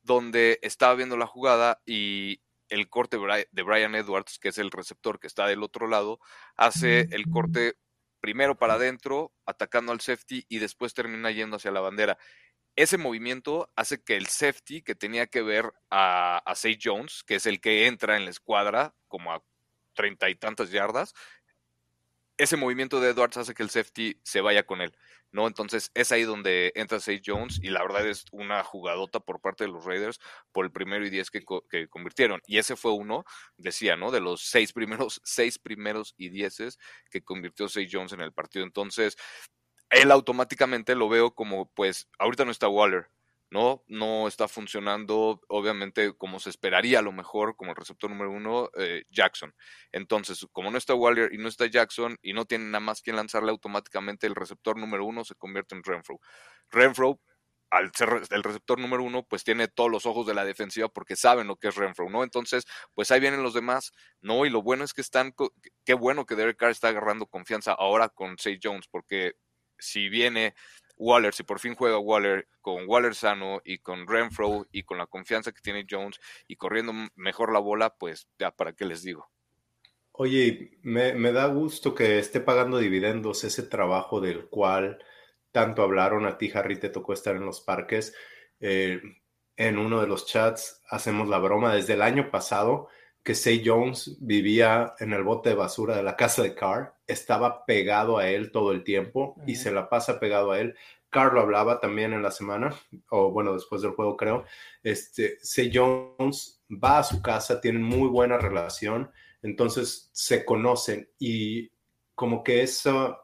donde estaba viendo la jugada y el corte de Brian Edwards, que es el receptor que está del otro lado, hace el corte primero para adentro, atacando al safety y después termina yendo hacia la bandera. Ese movimiento hace que el safety que tenía que ver a, a Say Jones, que es el que entra en la escuadra como a treinta y tantas yardas, ese movimiento de Edwards hace que el safety se vaya con él, ¿no? Entonces es ahí donde entra Sage Jones y la verdad es una jugadota por parte de los Raiders por el primero y diez que, que convirtieron. Y ese fue uno, decía, ¿no? De los seis primeros, seis primeros y dieces que convirtió Sage Jones en el partido. Entonces, él automáticamente lo veo como, pues, ahorita no está Waller, ¿no? No está funcionando, obviamente, como se esperaría a lo mejor, como el receptor número uno, eh, Jackson. Entonces, como no está Waller y no está Jackson y no tiene nada más quien lanzarle automáticamente, el receptor número uno se convierte en Renfro. Renfro, al ser el receptor número uno, pues tiene todos los ojos de la defensiva porque saben lo que es Renfro, ¿no? Entonces, pues ahí vienen los demás, ¿no? Y lo bueno es que están, qué bueno que Derek Carr está agarrando confianza ahora con Say Jones, porque si viene Waller, si por fin juega Waller con Waller sano y con Renfro y con la confianza que tiene Jones y corriendo mejor la bola, pues ya para qué les digo. Oye, me, da gusto que esté pagando dividendos ese trabajo del cual tanto hablaron. A ti, Harry, te tocó estar en los parques. Eh, en uno de los chats hacemos la broma desde el año pasado que Say Jones vivía en el bote de basura de la casa de Carr, estaba pegado a él todo el tiempo y se la pasa pegado a él. Carr lo hablaba también en la semana, o bueno, después del juego creo. Este, Say Jones va a su casa, tienen muy buena relación, entonces se conocen y como que esa,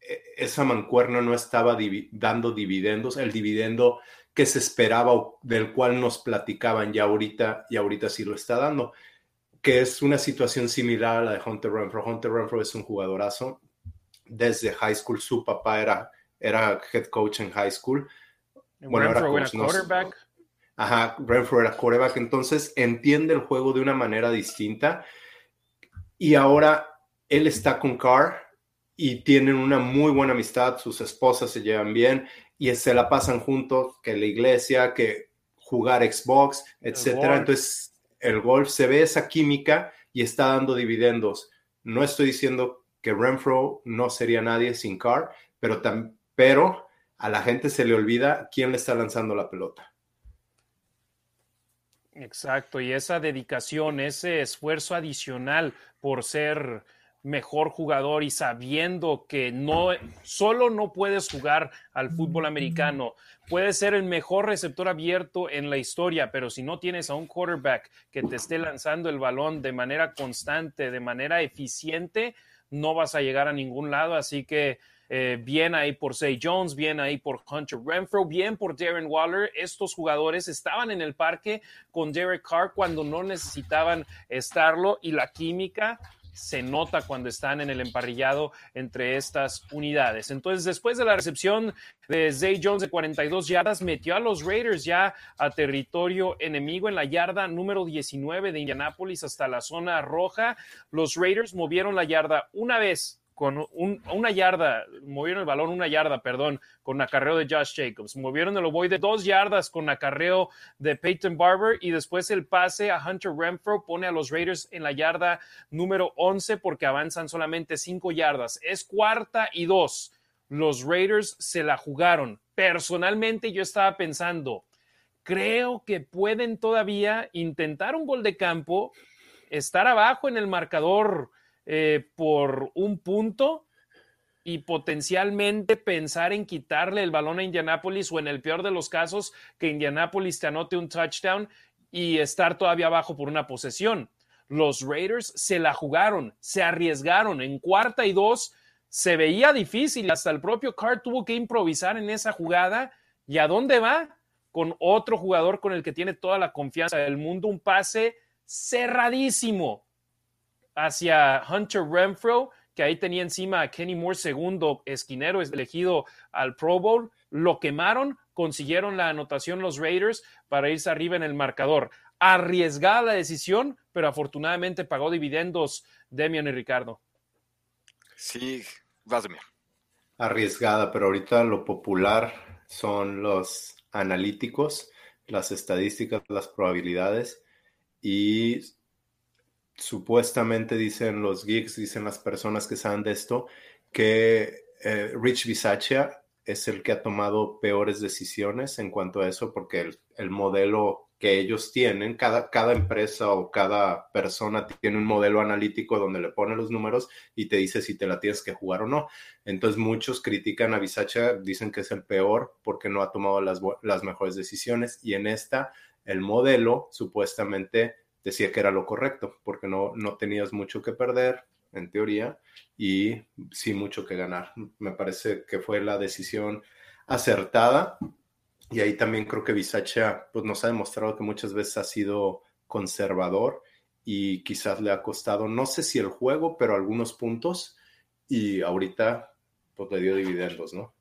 e, esa mancuerna no estaba dando dividendos, el dividendo que se esperaba del cual nos platicaban ya ahorita y ahorita sí lo está dando, que es una situación similar a la de Hunter Renfro. Hunter Renfro es un jugadorazo. Desde high school su papá era, era head coach en high school. Bueno, era, quarterback. Ajá, Renfro era quarterback, entonces entiende el juego de una manera distinta. Y ahora él está con Carr y tienen una muy buena amistad, sus esposas se llevan bien y se la pasan juntos, que la iglesia, que jugar Xbox, etcétera. Entonces, el golf se ve esa química y está dando dividendos. No estoy diciendo que Renfro no sería nadie sin Carr, pero, pero a la gente se le olvida quién le está lanzando la pelota. Exacto, y esa dedicación, ese esfuerzo adicional por ser mejor jugador y sabiendo que no solo no puedes jugar al fútbol americano, puedes ser el mejor receptor abierto en la historia, pero si no tienes a un quarterback que te esté lanzando el balón de manera constante, de manera eficiente, no vas a llegar a ningún lado, así que eh, bien ahí por Say Jones, bien ahí por Hunter Renfro, bien por Darren Waller. Estos jugadores estaban en el parque con Derek Carr cuando no necesitaban estarlo y la química se nota cuando están en el emparrillado entre estas unidades. Entonces, después de la recepción de Zay Jones de 42 yardas, metió a los Raiders ya a territorio enemigo en la yarda número 19 de Indianápolis hasta la zona roja. Los Raiders movieron la yarda una vez con una yarda, movieron el balón una yarda, perdón, con acarreo de Josh Jacobs. Movieron el ovoide dos yardas con acarreo de Peyton Barber y después el pase a Hunter Renfro pone a los Raiders en la yarda número 11 porque avanzan solamente cinco yardas. Es cuarta y dos. Los Raiders se la jugaron. Personalmente yo estaba pensando, creo que pueden todavía intentar un gol de campo, estar abajo en el marcador eh, por un punto y potencialmente pensar en quitarle el balón a Indianapolis o en el peor de los casos que Indianapolis te anote un touchdown y estar todavía abajo por una posesión. Los Raiders se la jugaron, se arriesgaron en cuarta y dos. Se veía difícil, hasta el propio Carr tuvo que improvisar en esa jugada. ¿Y a dónde va? Con otro jugador con el que tiene toda la confianza del mundo, un pase cerradísimo hacia Hunter Renfro, que ahí tenía encima a Kenny Moore, segundo esquinero, elegido al Pro Bowl. Lo quemaron, consiguieron la anotación los Raiders para irse arriba en el marcador. Arriesgada la decisión, pero afortunadamente pagó dividendos Demian y Ricardo. Sí, vas, Demian. Arriesgada, pero ahorita lo popular son los analíticos, las estadísticas, las probabilidades y supuestamente dicen los geeks, dicen las personas que saben de esto, que eh, Rich Bisaccia es el que ha tomado peores decisiones en cuanto a eso, porque el, modelo que ellos tienen, cada, cada empresa o cada persona tiene un modelo analítico donde le pone los números y te dice si te la tienes que jugar o no. Entonces muchos critican a Bisacha, dicen que es el peor porque no ha tomado las, las mejores decisiones y en esta el modelo supuestamente decía que era lo correcto porque no, no tenías mucho que perder en teoría y sí mucho que ganar. Me parece que fue la decisión acertada y ahí también creo que Bisacha pues, nos ha demostrado que muchas veces ha sido conservador y quizás le ha costado, no sé si el juego, pero algunos puntos. Y ahorita pues le dio dividendos, ¿no?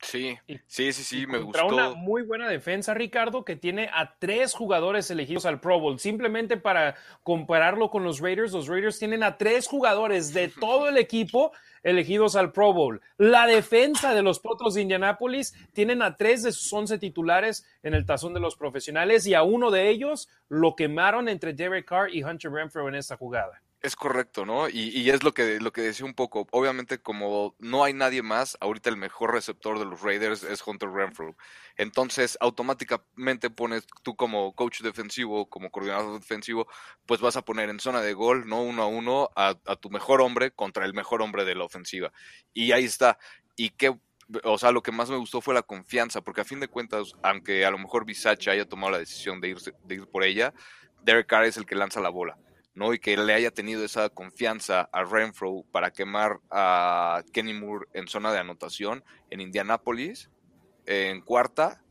Sí, sí, sí, sí, me gustó. una muy buena defensa, Ricardo, que tiene a tres jugadores elegidos al Pro Bowl. Simplemente para compararlo con los Raiders, los Raiders tienen a tres jugadores de todo el equipo elegidos al Pro Bowl. La defensa de los Potros de Indianápolis tienen a tres de sus once titulares en el tazón de los profesionales y a uno de ellos lo quemaron entre Derek Carr y Hunter Renfro en esta jugada. Es correcto, ¿no? Y, es lo que, lo que decía un poco. Obviamente, como no hay nadie más, ahorita el mejor receptor de los Raiders es Hunter Renfro. Entonces, automáticamente pones tú como coach defensivo, como coordinador defensivo, pues vas a poner en zona de gol, ¿no? Uno a uno, a, tu mejor hombre contra el mejor hombre de la ofensiva. Y ahí está. Y qué o sea, lo que más me gustó fue la confianza, porque a fin de cuentas, aunque a lo mejor Bisacha haya tomado la decisión de, irse, de ir por ella, Derek Carr es el que lanza la bola. ¿No? Y que le haya tenido esa confianza a Renfro para quemar a Kenny Moore en zona de anotación en Indianápolis, en cuarta.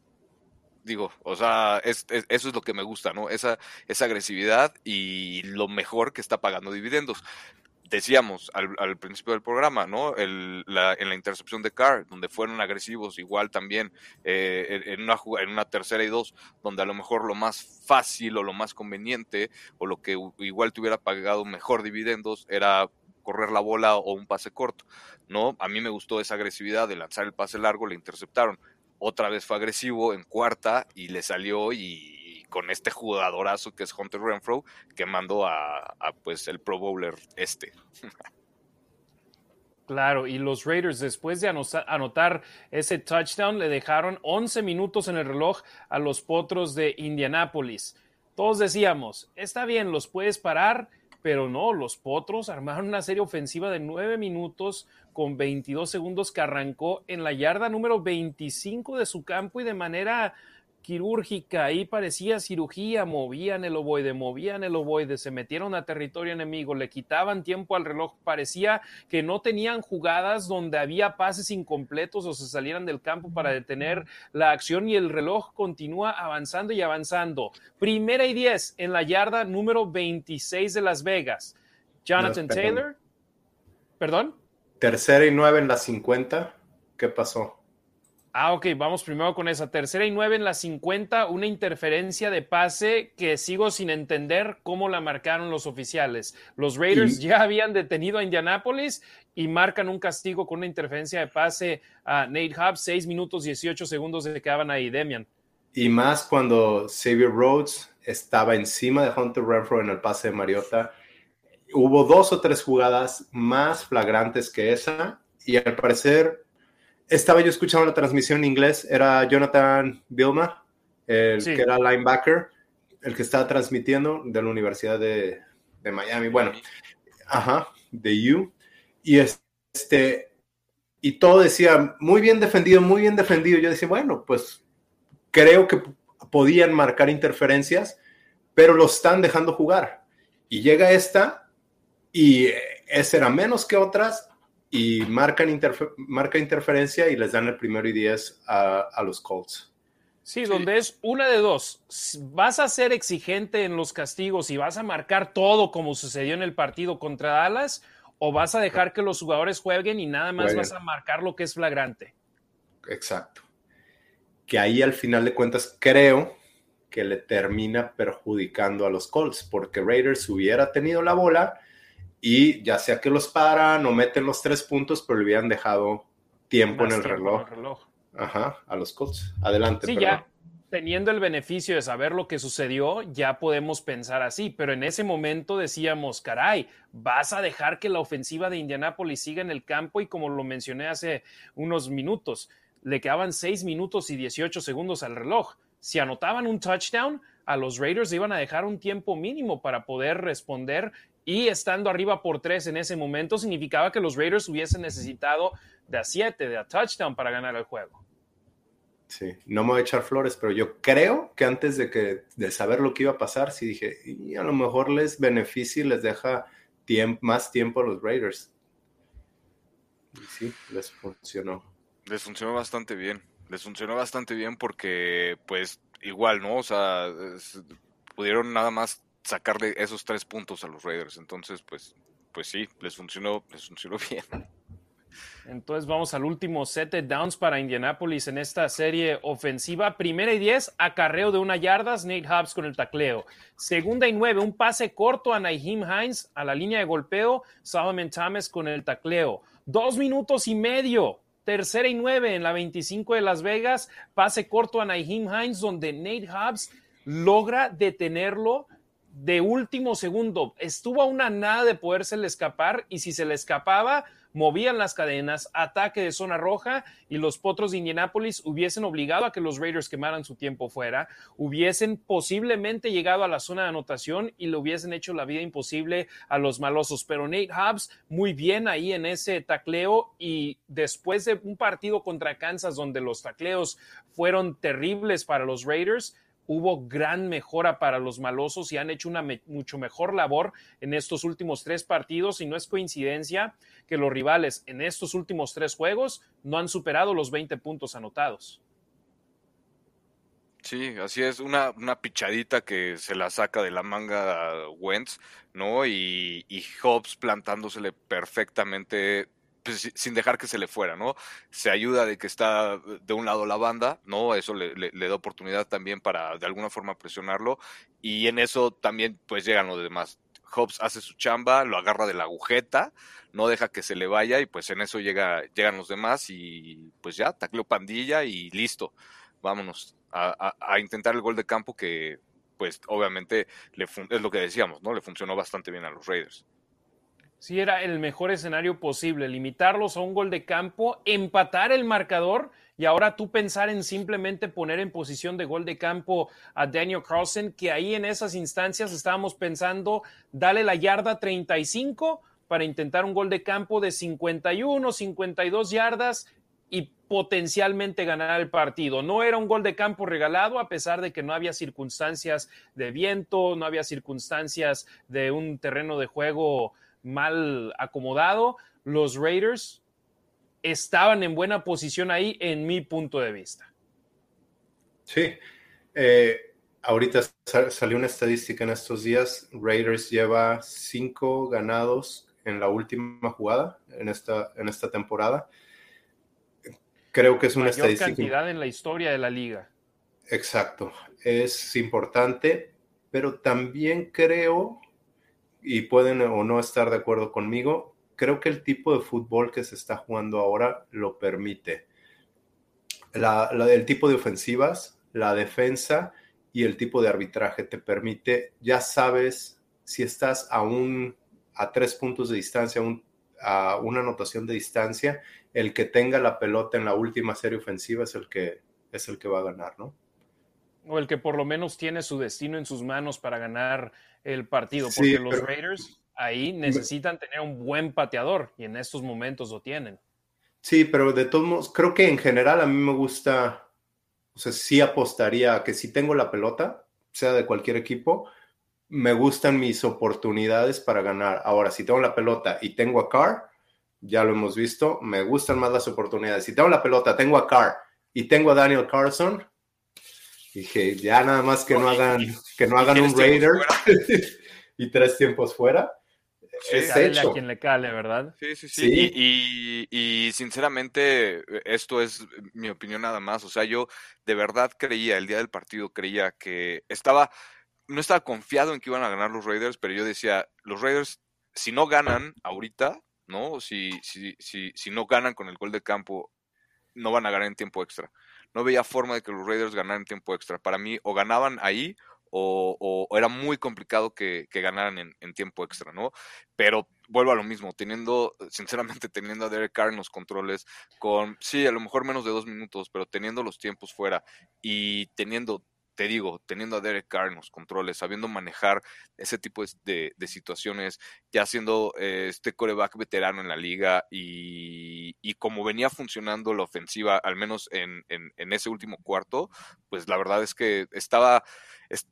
Digo, o sea, eso es lo que me gusta, ¿no? Esa, esa agresividad y lo mejor que está pagando dividendos decíamos al, principio del programa, ¿no? en la intercepción de Carr, donde fueron agresivos, igual también eh, en, una, en una tercera y dos, donde a lo mejor lo más fácil o lo más conveniente o lo que igual te hubiera pagado mejor dividendos era correr la bola o un pase corto, ¿no? A mí me gustó esa agresividad de lanzar el pase largo, le interceptaron. Otra vez fue agresivo en cuarta y le salió y con este jugadorazo que es Hunter Renfro, que mandó a, pues el Pro Bowler este. Claro, y los Raiders después de anotar ese touchdown le dejaron 11 minutos en el reloj a los Potros de Indianápolis. Todos decíamos, está bien, los puedes parar, pero no, los Potros armaron una serie ofensiva de 9 minutos con 22 segundos que arrancó en la yarda número 25 de su campo y de manera quirúrgica, ahí parecía cirugía, movían el ovoide, movían el ovoide, se metieron a territorio enemigo, le quitaban tiempo al reloj, parecía que no tenían jugadas donde había pases incompletos o se salieran del campo para detener la acción y el reloj continúa avanzando y avanzando. Primera y diez en la yarda número 26 de Las Vegas. Jonathan Taylor. ¿Perdón? Tercera y nueve en la 50. ¿Qué pasó? Ah, ok, vamos primero con esa. Tercera y nueve en la 50, una interferencia de pase que sigo sin entender cómo la marcaron los oficiales. Los Raiders ya habían detenido a Indianapolis y marcan un castigo con una interferencia de pase a Nate Hobbs, 6 minutos 18 segundos que quedaban ahí, Demian. Y más cuando Xavier Rhodes estaba encima de Hunter Renfro en el pase de Mariota. Hubo dos o tres jugadas más flagrantes que esa y al parecer estaba yo escuchando la transmisión en inglés, era Jonathan Bilma, el que era linebacker, el que estaba transmitiendo de la Universidad de, Miami. Bueno, ajá, de U. Y este, y todo decía, muy bien defendido, muy bien defendido. Yo decía, bueno, pues creo que podían marcar interferencias, pero lo están dejando jugar. Y llega esta, y esa era menos que otras, y marcan marca interferencia y les dan el primero y diez a, los Colts. Sí, donde es una de dos. Vas a ser exigente en los castigos y vas a marcar todo como sucedió en el partido contra Dallas, o vas a dejar que los jugadores jueguen y nada más vas a marcar lo que es flagrante. Exacto. Que ahí al final de cuentas creo que le termina perjudicando a los Colts, porque Raiders hubiera tenido la bola y ya sea que los paran o meten los tres puntos, pero le habían dejado tiempo, en el, reloj. Ajá, a los Colts. Adelante. Sí, ya teniendo el beneficio de saber lo que sucedió, ya podemos pensar así, pero en ese momento decíamos, caray, vas a dejar que la ofensiva de Indianápolis siga en el campo y como lo mencioné hace unos minutos, le quedaban seis minutos y 18 segundos al reloj si anotaban un touchdown, a los Raiders iban a dejar un tiempo mínimo para poder responder y estando arriba por tres en ese momento significaba que los Raiders hubiesen necesitado de a siete, de a touchdown para ganar el juego. Sí, no me voy a echar flores, pero yo creo que antes de que de saber lo que iba a pasar, sí dije, y a lo mejor les beneficia y les deja más tiempo a los Raiders. Y sí, les funcionó. Les funcionó bastante bien. Les funcionó bastante bien porque, pues, igual, ¿no? O sea, pudieron nada más sacarle esos tres puntos a los Raiders. Entonces, pues, pues sí, les funcionó, les funcionó bien. Entonces vamos al último set de downs para Indianapolis en esta serie ofensiva. Primera y diez, acarreo de una yarda, Nate Hobbs con el tacleo. Segunda y nueve, un pase corto a Naheem Hines a la línea de golpeo, Solomon Thomas con el tacleo. Dos minutos y medio, tercera y nueve en la 25 de Las Vegas, pase corto a Naheem Hines donde Nate Hobbs logra detenerlo de último segundo. Estuvo a una nada de poderse escapar y si se le escapaba, movían las cadenas, ataque de zona roja y los potros de Indianápolis hubiesen obligado a que los Raiders quemaran su tiempo fuera, hubiesen posiblemente llegado a la zona de anotación y le hubiesen hecho la vida imposible a los malosos. Pero Nate Hobbs muy bien ahí en ese tacleo y después de un partido contra Kansas donde los tacleos fueron terribles para los Raiders, hubo gran mejora para los malosos y han hecho una mucho mejor labor en estos últimos tres partidos y no es coincidencia que los rivales en estos últimos tres juegos no han superado los 20 puntos anotados. Sí, así es, una, una pichadita que se la saca de la manga Wentz, ¿no? Y, y Hobbs plantándosele perfectamente pues, sin dejar que se le fuera, ¿no? Se ayuda de que está de un lado la banda, ¿no? Eso le, da oportunidad también para de alguna forma presionarlo y en eso también pues llegan los demás. Hobbs hace su chamba, lo agarra de la agujeta, no deja que se le vaya y pues en eso llega, llegan los demás y pues ya, tacleo pandilla y listo, vámonos a, intentar el gol de campo que pues obviamente es lo que decíamos, ¿no? Le funcionó bastante bien a los Raiders. Sí, era el mejor escenario posible, limitarlos a un gol de campo, empatar el marcador y ahora tú pensar en simplemente poner en posición de gol de campo a Daniel Carlson, que ahí en esas instancias estábamos pensando, dale la yarda 35 para intentar un gol de campo de 51, 52 yardas y potencialmente ganar el partido. No era un gol de campo regalado a pesar de que no había circunstancias de viento, no había circunstancias de un terreno de juego mal acomodado. Los Raiders estaban en buena posición ahí, en mi punto de vista. Sí. Eh, ahorita salió una estadística en estos días. Raiders lleva cinco ganados en la última jugada en esta, en esta temporada. Creo que es una Mayor estadística. cantidad en la historia de la liga. Exacto. Es importante, pero también creo y pueden o no estar de acuerdo conmigo, creo que el tipo de fútbol que se está jugando ahora lo permite. El tipo de ofensivas, la defensa y el tipo de arbitraje te permite, ya sabes si estás a un a tres puntos de distancia, a una anotación de distancia, el que tenga la pelota en la última serie ofensiva es el que es el que va a ganar, ¿no? O el que por lo menos tiene su destino en sus manos para ganar el partido, porque los Raiders ahí necesitan tener un buen pateador y en estos momentos lo tienen. Sí, pero de todos modos, creo que en general a mí me gusta, o sea, sí apostaría a que si tengo la pelota, sea de cualquier equipo, me gustan mis oportunidades para ganar. Ahora, si tengo la pelota y tengo a Carr, ya lo hemos visto, me gustan más las oportunidades. Si tengo la pelota, tengo a Carr y tengo a Daniel Carson, Dije, ya nada más que no hagan, que no hagan un Raider y tres tiempos fuera. es hecho. a quien le cale, ¿verdad? Sí, sí, sí. Y, y, sinceramente, esto es mi opinión nada más. O sea, yo de verdad creía, el día del partido, creía que estaba, no estaba confiado en que iban a ganar los Raiders, pero yo decía, los Raiders, si no ganan ahorita, ¿no? Si, si, si, si no ganan con el gol de campo, no van a ganar en tiempo extra no veía forma de que los Raiders ganaran tiempo extra. Para mí, o ganaban ahí o, era muy complicado que, ganaran en, tiempo extra, ¿no? Pero vuelvo a lo mismo, teniendo, sinceramente, teniendo a Derek Carr en los controles, con, sí, a lo mejor menos de dos minutos, pero teniendo los tiempos fuera y teniendo te digo, teniendo a Derek Carr en los controles, sabiendo manejar ese tipo de, situaciones, ya siendo eh, este coreback veterano en la liga y, como venía funcionando la ofensiva, al menos en, en, ese último cuarto, pues la verdad es que estaba,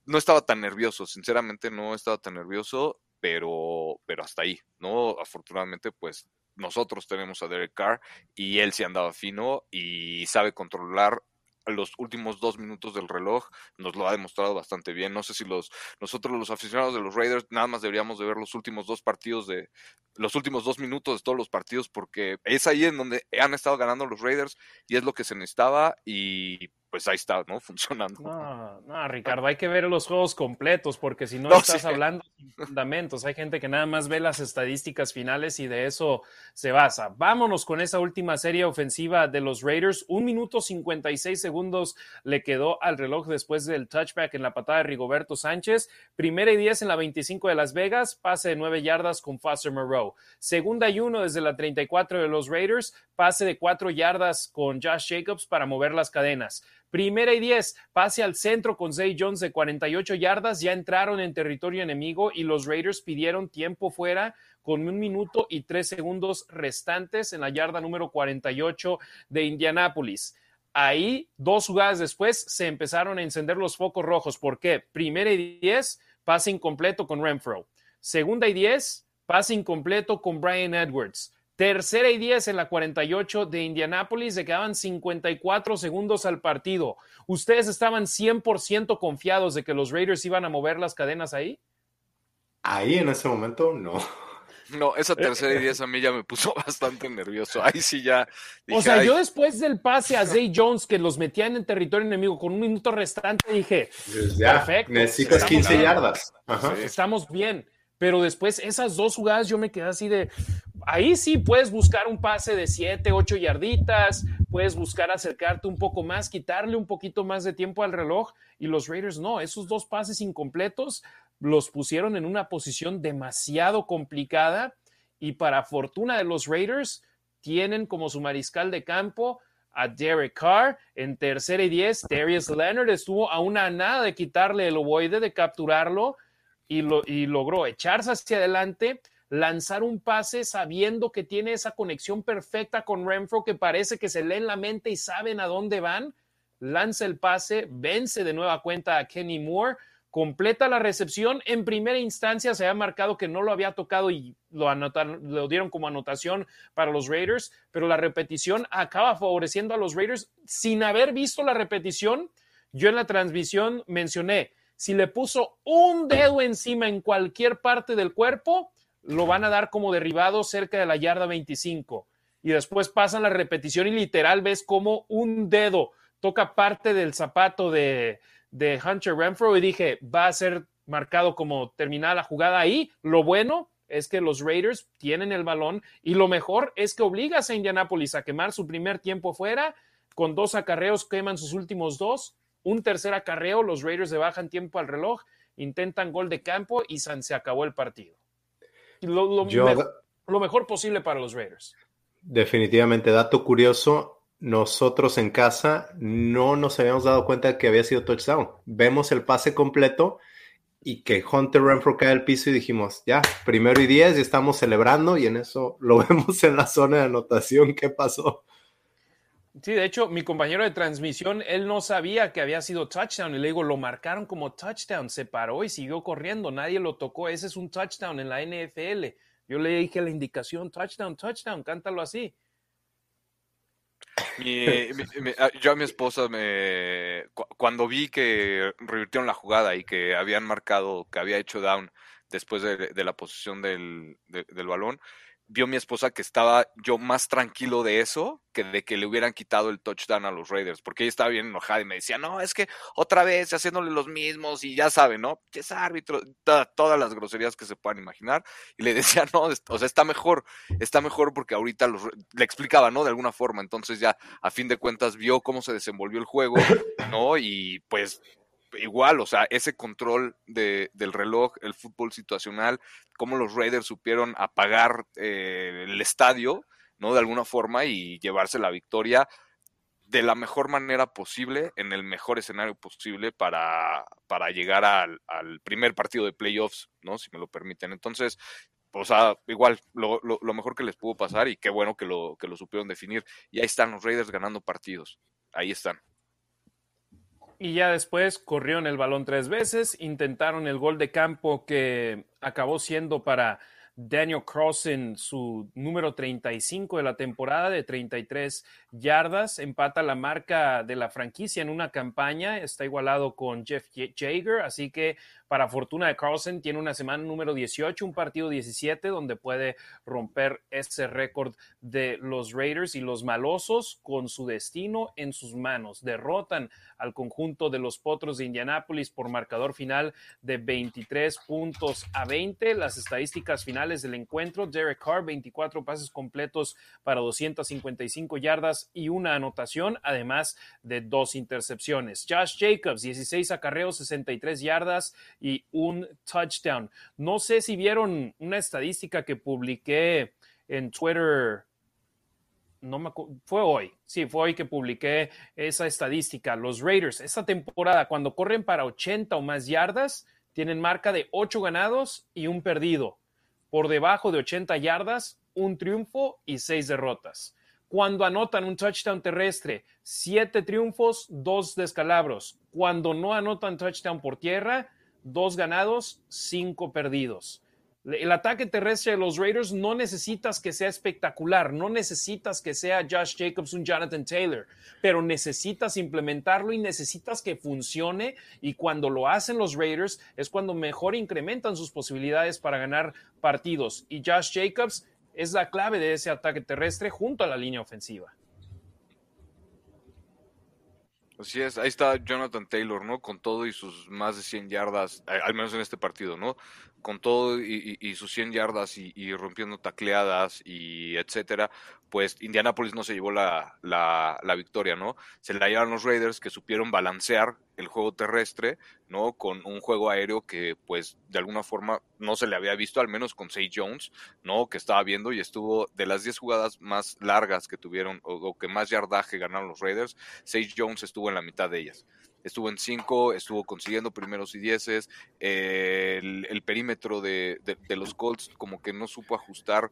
no estaba tan nervioso, sinceramente no estaba tan nervioso, pero, pero hasta ahí, ¿no? Afortunadamente, pues nosotros tenemos a Derek Carr y él se andaba fino y sabe controlar los últimos dos minutos del reloj nos lo ha demostrado bastante bien. No sé si los nosotros los aficionados de los Raiders nada más deberíamos de ver los últimos dos partidos de los últimos dos minutos de todos los partidos porque es ahí en donde han estado ganando los Raiders y es lo que se necesitaba y pues ahí está, ¿no? Funcionando. No, no, Ricardo, hay que ver los juegos completos, porque si no, estás hablando de fundamentos. Hay gente que nada más ve las estadísticas finales y de eso se basa. Vámonos con esa última serie ofensiva de los Raiders. Un minuto 56 segundos le quedó al reloj después del touchback en la patada de Rigoberto Sánchez. Primera y 10 en la 25 de Las Vegas, pase de 9 yardas con Foster Moreau. Segunda y 1 desde la 34 de los Raiders, pase de 4 yardas con Josh Jacobs para mover las cadenas. Primera y 10, pase al centro con Zay Jones de 48 yardas, ya entraron en territorio enemigo y los Raiders pidieron tiempo fuera con un minuto y tres segundos restantes en la yarda número 48 de Indianápolis. Ahí, dos jugadas después, se empezaron a encender los focos rojos. ¿Por qué? Primera y 10, pase incompleto con Renfro. Segunda y 10, pase incompleto con Brian Edwards. Tercera y 10 en la 48 de Indianápolis, se quedaban 54 segundos al partido. ¿Ustedes estaban 100% confiados de que los Raiders iban a mover las cadenas ahí? Ahí en ese momento no. No, esa tercera y 10 a mí ya me puso bastante nervioso. Ahí sí ya. o sea, yo después del pase a Zay Jones que los metían en territorio enemigo con un minuto restante dije: pues Perfecto. Necesitas 15 yardas. Estamos bien. Pero después esas dos jugadas yo me quedé así de, ahí sí puedes buscar un pase de 7, 8 yarditas, puedes buscar acercarte un poco más, quitarle un poquito más de tiempo al reloj y los Raiders no, esos dos pases incompletos los pusieron en una posición demasiado complicada y para fortuna de los Raiders tienen como su mariscal de campo a Derek Carr en tercera y 10. Darius Leonard estuvo a una nada de quitarle el ovoide, de capturarlo y, lo, y logró echarse hacia adelante lanzar un pase sabiendo que tiene esa conexión perfecta con Renfro que parece que se leen la mente y saben a dónde van, lanza el pase, vence de nueva cuenta a Kenny Moore, completa la recepción. En primera instancia se ha marcado que no lo había tocado y lo, anotaron, lo dieron como anotación para los Raiders, pero la repetición acaba favoreciendo a los Raiders sin haber visto la repetición. Yo en la transmisión mencioné, si le puso un dedo encima en cualquier parte del cuerpo, lo van a dar como derribado cerca de la yarda 25. Y después pasan la repetición y literal ves como un dedo toca parte del zapato de, de Hunter Renfro y dije, va a ser marcado como terminada la jugada ahí. Lo bueno es que los Raiders tienen el balón y lo mejor es que obligas a Indianapolis a quemar su primer tiempo fuera. Con dos acarreos queman sus últimos dos. Un tercer acarreo, los Raiders le bajan tiempo al reloj, intentan gol de campo y se acabó el partido lo, mejor, posible para los Raiders. Definitivamente, dato curioso, nosotros en casa no nos habíamos dado cuenta de que había sido touchdown. Vemos el pase completo y que Hunter Renfro cae al piso y dijimos, ya, primero y diez y estamos celebrando y en eso lo vemos en la zona de anotación. ¿Qué pasó? Sí, de hecho, mi compañero de transmisión, él no sabía que había sido touchdown y le digo, lo marcaron como touchdown, se paró y siguió corriendo, nadie lo tocó, ese es un touchdown en la NFL. Yo le dije la indicación, touchdown, touchdown, cántalo así. Ah, yo a mi esposa me cuando vi que revirtieron la jugada y que habían marcado, que había hecho down después de, la posición del, del balón, vio mi esposa que estaba yo más tranquilo de eso que de que le hubieran quitado el touchdown a los Raiders, porque ella estaba bien enojada y me decía, no, es que otra vez haciéndole los mismos y ya sabe, ¿no? Es árbitro, todas las groserías que se puedan imaginar. Y le decía, no, o sea, está mejor, está mejor porque ahorita los, le explicaba, ¿no? De alguna forma, entonces ya a fin de cuentas vio cómo se desenvolvió el juego, ¿no? Y pues igual, o sea, ese control de, del reloj, el fútbol situacional, cómo los Raiders supieron apagar eh, el estadio, ¿no? De alguna forma y llevarse la victoria de la mejor manera posible, en el mejor escenario posible para, para llegar al, primer partido de playoffs, ¿no? Si me lo permiten. Entonces, o sea, igual, lo, lo, mejor que les pudo pasar y qué bueno que lo, que lo supieron definir. Y ahí están los Raiders ganando partidos. Ahí están. Y ya después corrieron el balón tres veces, intentaron el gol de campo que acabó siendo para Daniel Crossan, su número 35 de la temporada de 33 yardas, empata la marca de la franquicia en una campaña, está igualado con Jeff Jager, así que para fortuna de Carlson, tiene una semana número 18, un partido 17, donde puede romper ese récord de los Raiders y los malosos con su destino en sus manos. Derrotan al conjunto de los Potros de Indianápolis por marcador final de 23 puntos a 20. Las estadísticas finales del encuentro, Derek Carr, 24 pases completos para 255 yardas y una anotación, además de dos intercepciones. Josh Jacobs, 16 acarreos, 63 yardas y un touchdown. No sé si vieron una estadística que publiqué en Twitter. No me fue hoy, sí, fue hoy que publiqué esa estadística. Los Raiders, esta temporada, cuando corren para 80 o más yardas, tienen marca de 8 ganados y un perdido. Por debajo de 80 yardas, un triunfo y 6 derrotas. Cuando anotan un touchdown terrestre, 7 triunfos, 2 descalabros. Cuando no anotan touchdown por tierra, dos ganados, cinco perdidos. El ataque terrestre de los Raiders no necesitas que sea espectacular, no necesitas que sea Josh Jacobs, un Jonathan Taylor, pero necesitas implementarlo y necesitas que funcione y cuando lo hacen los Raiders es cuando mejor incrementan sus posibilidades para ganar partidos y Josh Jacobs es la clave de ese ataque terrestre junto a la línea ofensiva. Así es, ahí está Jonathan Taylor, ¿no? Con todo y sus más de 100 yardas, al menos en este partido, ¿no? Con todo y, sus 100 yardas y, rompiendo tacleadas y etcétera, pues Indianapolis no se llevó la, la, la, victoria, ¿no? Se la llevaron los Raiders que supieron balancear el juego terrestre, ¿no? Con un juego aéreo que, pues, de alguna forma no se le había visto, al menos con Say Jones, ¿no? Que estaba viendo y estuvo de las 10 jugadas más largas que tuvieron o, que más yardaje ganaron los Raiders, Say Jones estuvo en la mitad de ellas estuvo en 5, estuvo consiguiendo primeros y dieces, el, perímetro de, de, los Colts como que no supo ajustar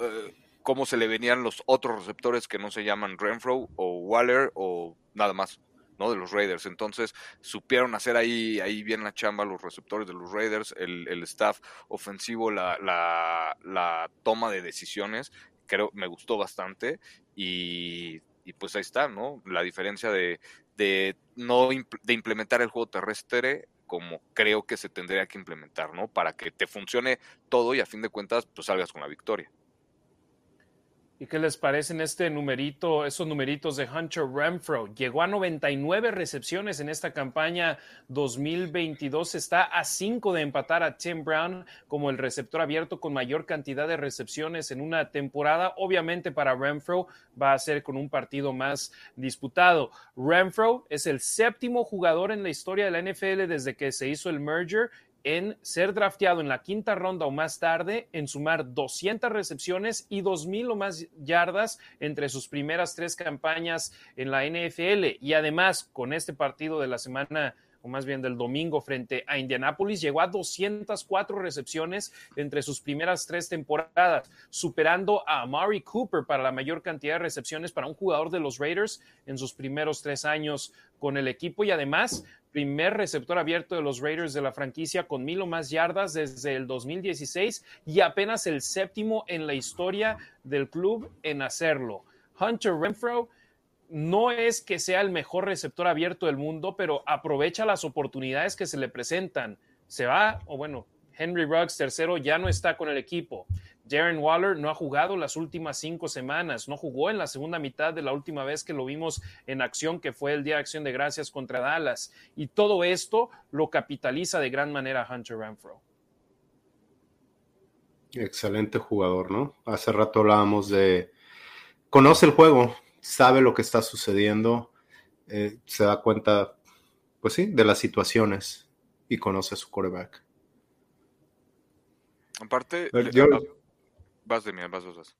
eh, cómo se le venían los otros receptores que no se llaman Renfro o Waller o nada más. ¿no? De los Raiders. Entonces, supieron hacer ahí, ahí bien la chamba los receptores de los Raiders, el, el staff ofensivo, la, la, la, toma de decisiones, creo, me gustó bastante. Y, y pues ahí está, ¿no? La diferencia de, de no de implementar el juego terrestre como creo que se tendría que implementar, ¿no? Para que te funcione todo y a fin de cuentas, pues salgas con la victoria. ¿Y qué les parecen este numerito, esos numeritos de Hunter Renfro? Llegó a 99 recepciones en esta campaña 2022. Está a 5 de empatar a Tim Brown como el receptor abierto con mayor cantidad de recepciones en una temporada. Obviamente para Renfro va a ser con un partido más disputado. Renfro es el séptimo jugador en la historia de la NFL desde que se hizo el merger en ser drafteado en la quinta ronda o más tarde, en sumar 200 recepciones y 2.000 o más yardas entre sus primeras tres campañas en la NFL. Y además, con este partido de la semana o más bien del domingo frente a Indianapolis, llegó a 204 recepciones entre sus primeras tres temporadas, superando a Amari Cooper para la mayor cantidad de recepciones para un jugador de los Raiders en sus primeros tres años con el equipo y además primer receptor abierto de los Raiders de la franquicia con mil o más yardas desde el 2016 y apenas el séptimo en la historia del club en hacerlo. Hunter Renfro no es que sea el mejor receptor abierto del mundo, pero aprovecha las oportunidades que se le presentan. Se va, o bueno, Henry Ruggs tercero ya no está con el equipo. Darren Waller no ha jugado las últimas cinco semanas, no jugó en la segunda mitad de la última vez que lo vimos en acción, que fue el Día de Acción de Gracias contra Dallas. Y todo esto lo capitaliza de gran manera Hunter Renfro. Excelente jugador, ¿no? Hace rato hablábamos de... Conoce el juego, sabe lo que está sucediendo, eh, se da cuenta pues sí, de las situaciones y conoce a su quarterback. Aparte, vas de mí, vas, vas, vas.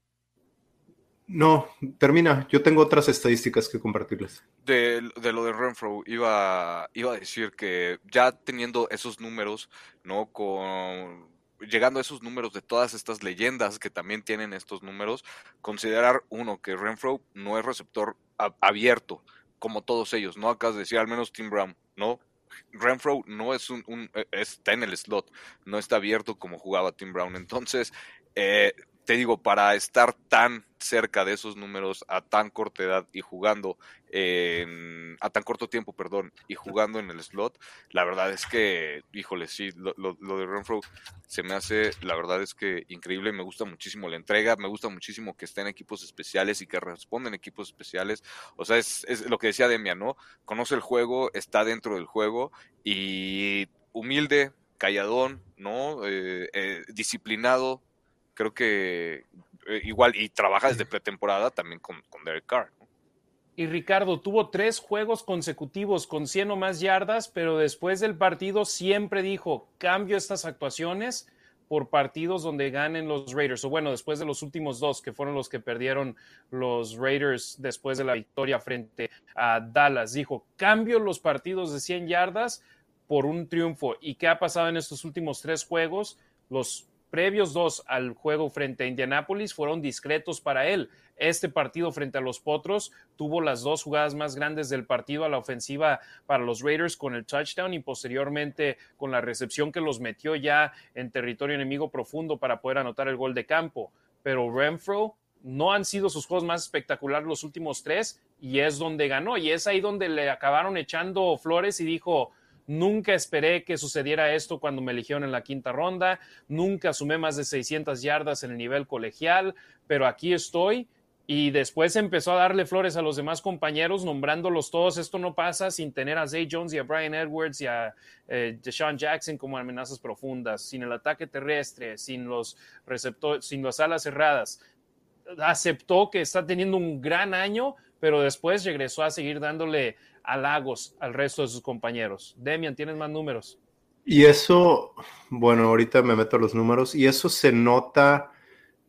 No, termina. Yo tengo otras estadísticas que compartirles. De, lo de Renfro, iba, iba a decir que ya teniendo esos números, ¿no? Con llegando a esos números de todas estas leyendas que también tienen estos números, considerar uno que Renfro no es receptor abierto, como todos ellos, ¿no? Acabas de decir, al menos Tim Brown, ¿no? Renfro no es un, un, e, está en el slot, no está abierto como jugaba Tim Brown. Entonces, eh, te digo, para estar tan cerca de esos números a tan corta edad y jugando en, a tan corto tiempo, perdón, y jugando en el slot, la verdad es que, híjole, sí, lo, de Renfro se me hace, la verdad es que increíble, me gusta muchísimo la entrega, me gusta muchísimo que esté en equipos especiales y que responden equipos especiales, o sea, es, es lo que decía Demian, ¿no? Conoce el juego, está dentro del juego y humilde, calladón, ¿no? Eh, eh, disciplinado, creo que eh, igual, y trabaja desde pretemporada también con, con Derek Carr. Y Ricardo tuvo tres juegos consecutivos con 100 o más yardas, pero después del partido siempre dijo, cambio estas actuaciones por partidos donde ganen los Raiders. O bueno, después de los últimos dos, que fueron los que perdieron los Raiders después de la victoria frente a Dallas. Dijo, cambio los partidos de 100 yardas por un triunfo. ¿Y qué ha pasado en estos últimos tres juegos? Los previos dos al juego frente a Indianapolis fueron discretos para él. Este partido frente a los Potros tuvo las dos jugadas más grandes del partido a la ofensiva para los Raiders con el touchdown y posteriormente con la recepción que los metió ya en territorio enemigo profundo para poder anotar el gol de campo. Pero Renfro no han sido sus juegos más espectaculares los últimos tres y es donde ganó y es ahí donde le acabaron echando flores y dijo, Nunca esperé que sucediera esto cuando me eligieron en la quinta ronda. Nunca sumé más de 600 yardas en el nivel colegial, pero aquí estoy. Y después empezó a darle flores a los demás compañeros, nombrándolos todos. Esto no pasa sin tener a Zay Jones y a Brian Edwards y a eh, Deshaun Jackson como amenazas profundas, sin el ataque terrestre, sin los receptores, sin las alas cerradas. Aceptó que está teniendo un gran año, pero después regresó a seguir dándole halagos al resto de sus compañeros. Demian, ¿tienes más números? Y eso, bueno, ahorita me meto los números, y eso se nota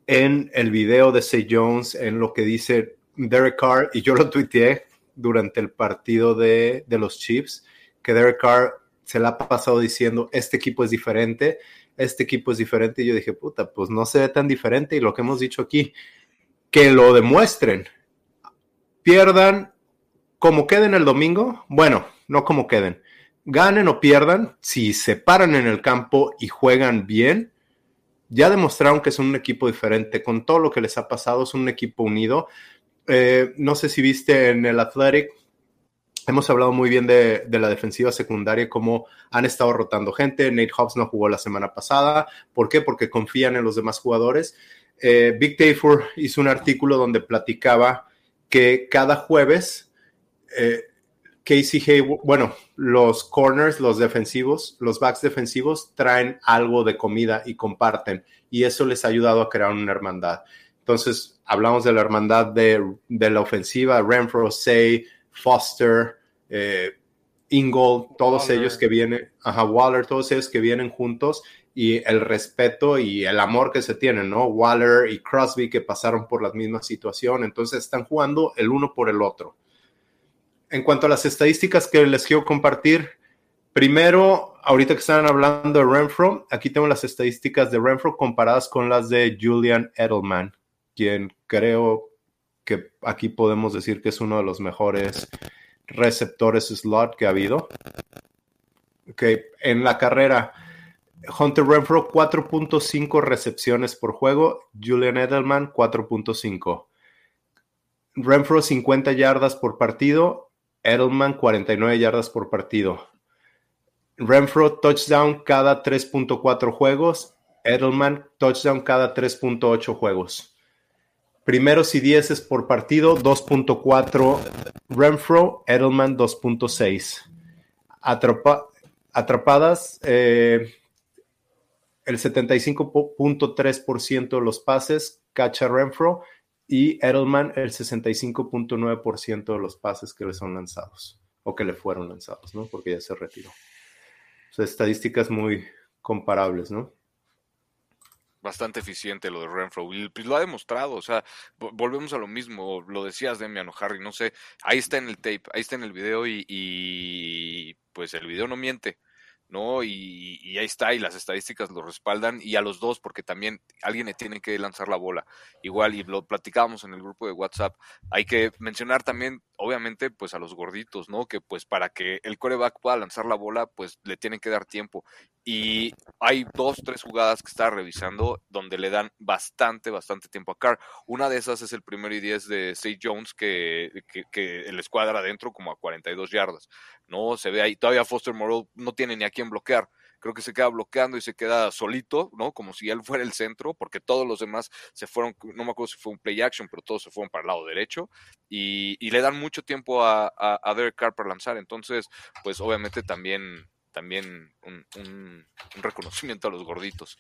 en el video de Say Jones, en lo que dice Derek Carr, y yo lo tuiteé durante el partido de, de los Chiefs, que Derek Carr se la ha pasado diciendo, este equipo es diferente, este equipo es diferente, y yo dije, puta, pues no se ve tan diferente, y lo que hemos dicho aquí, que lo demuestren, pierdan como queden el domingo, bueno, no como queden, ganen o pierdan, si se paran en el campo y juegan bien, ya demostraron que son un equipo diferente. Con todo lo que les ha pasado, es un equipo unido. Eh, no sé si viste en el Athletic, hemos hablado muy bien de, la defensiva secundaria, cómo han estado rotando gente. Nate Hobbs no jugó la semana pasada. ¿Por qué? Porque confían en los demás jugadores. Eh, Big Tafur hizo un artículo donde platicaba que cada jueves eh, Casey Hayward, bueno, los corners, los defensivos, los backs defensivos traen algo de comida y comparten, y eso les ha ayudado a crear una hermandad. Entonces, hablamos de la hermandad de, la ofensiva, Renfro, Say, Foster, eh, Ingold, todos ellos que vienen, ajá, Waller, todos ellos que vienen juntos y el respeto y el amor que se tienen, ¿no? Waller y Crosby que pasaron por la misma situación, entonces están jugando el uno por el otro en cuanto a las estadísticas que les quiero compartir, primero, ahorita que están hablando de Renfro, aquí tengo las estadísticas de Renfro comparadas con las de Julian Edelman, quien creo que aquí podemos decir que es uno de los mejores receptores slot que ha habido. Okay. En la carrera, Hunter Renfro 4.5 recepciones por juego, Julian Edelman 4.5. Renfro 50 yardas por partido, Edelman 49 yardas por partido. Renfro touchdown cada 3.4 juegos. Edelman touchdown cada 3.8 juegos. Primeros y dieces por partido 2.4 Renfro, Edelman 2.6. atrapadas eh, el 75.3% de los pases cacha Renfro y Edelman el 65.9% de los pases que le son lanzados. o que le fueron lanzados, ¿no? Porque ya se retiró. Estadísticas muy comparables, ¿no? bastante eficiente lo de Renfro. Y pues lo ha demostrado, o sea, volvemos a lo mismo, lo decías Demian o Harry, no sé, ahí está en el tape, ahí está en el video y, y pues el video no miente. ¿No? Y, ahí está, y las estadísticas lo respaldan, y a los dos, porque también alguien le tiene que lanzar la bola. Igual, y lo platicábamos en el grupo de WhatsApp, hay que mencionar también, obviamente, pues a los gorditos, ¿no? Que pues para que el coreback pueda lanzar la bola, pues le tienen que dar tiempo. Y hay dos, tres jugadas que está revisando donde le dan bastante, bastante tiempo a Carr. Una de esas es el primero y diez de Say Jones, que, que, que el escuadra adentro como a 42 yardas. ¿no? Se ve ahí, todavía Foster Moreau no tiene ni a quién bloquear. Creo que se queda bloqueando y se queda solito, ¿no? Como si él fuera el centro, porque todos los demás se fueron, no me acuerdo si fue un play action, pero todos se fueron para el lado derecho y, le dan mucho tiempo a, a, Derek Carr para lanzar. Entonces, pues obviamente también, también un, un reconocimiento a los gorditos.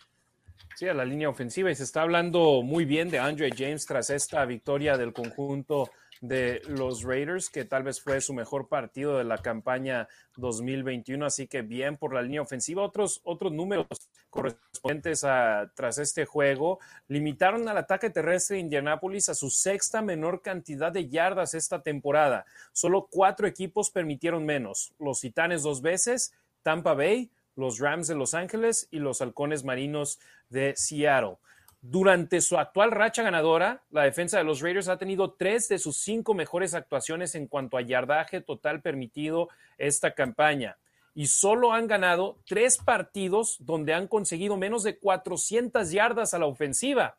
Sí, a la línea ofensiva y se está hablando muy bien de Andre James tras esta victoria del conjunto de los Raiders, que tal vez fue su mejor partido de la campaña 2021, así que bien por la línea ofensiva. Otros, otros números correspondientes a, tras este juego limitaron al ataque terrestre de Indianápolis a su sexta menor cantidad de yardas esta temporada. Solo cuatro equipos permitieron menos, los Titanes dos veces, Tampa Bay, los Rams de Los Ángeles y los Halcones Marinos de Seattle. Durante su actual racha ganadora, la defensa de los Raiders ha tenido tres de sus cinco mejores actuaciones en cuanto a yardaje total permitido esta campaña. Y solo han ganado tres partidos donde han conseguido menos de 400 yardas a la ofensiva.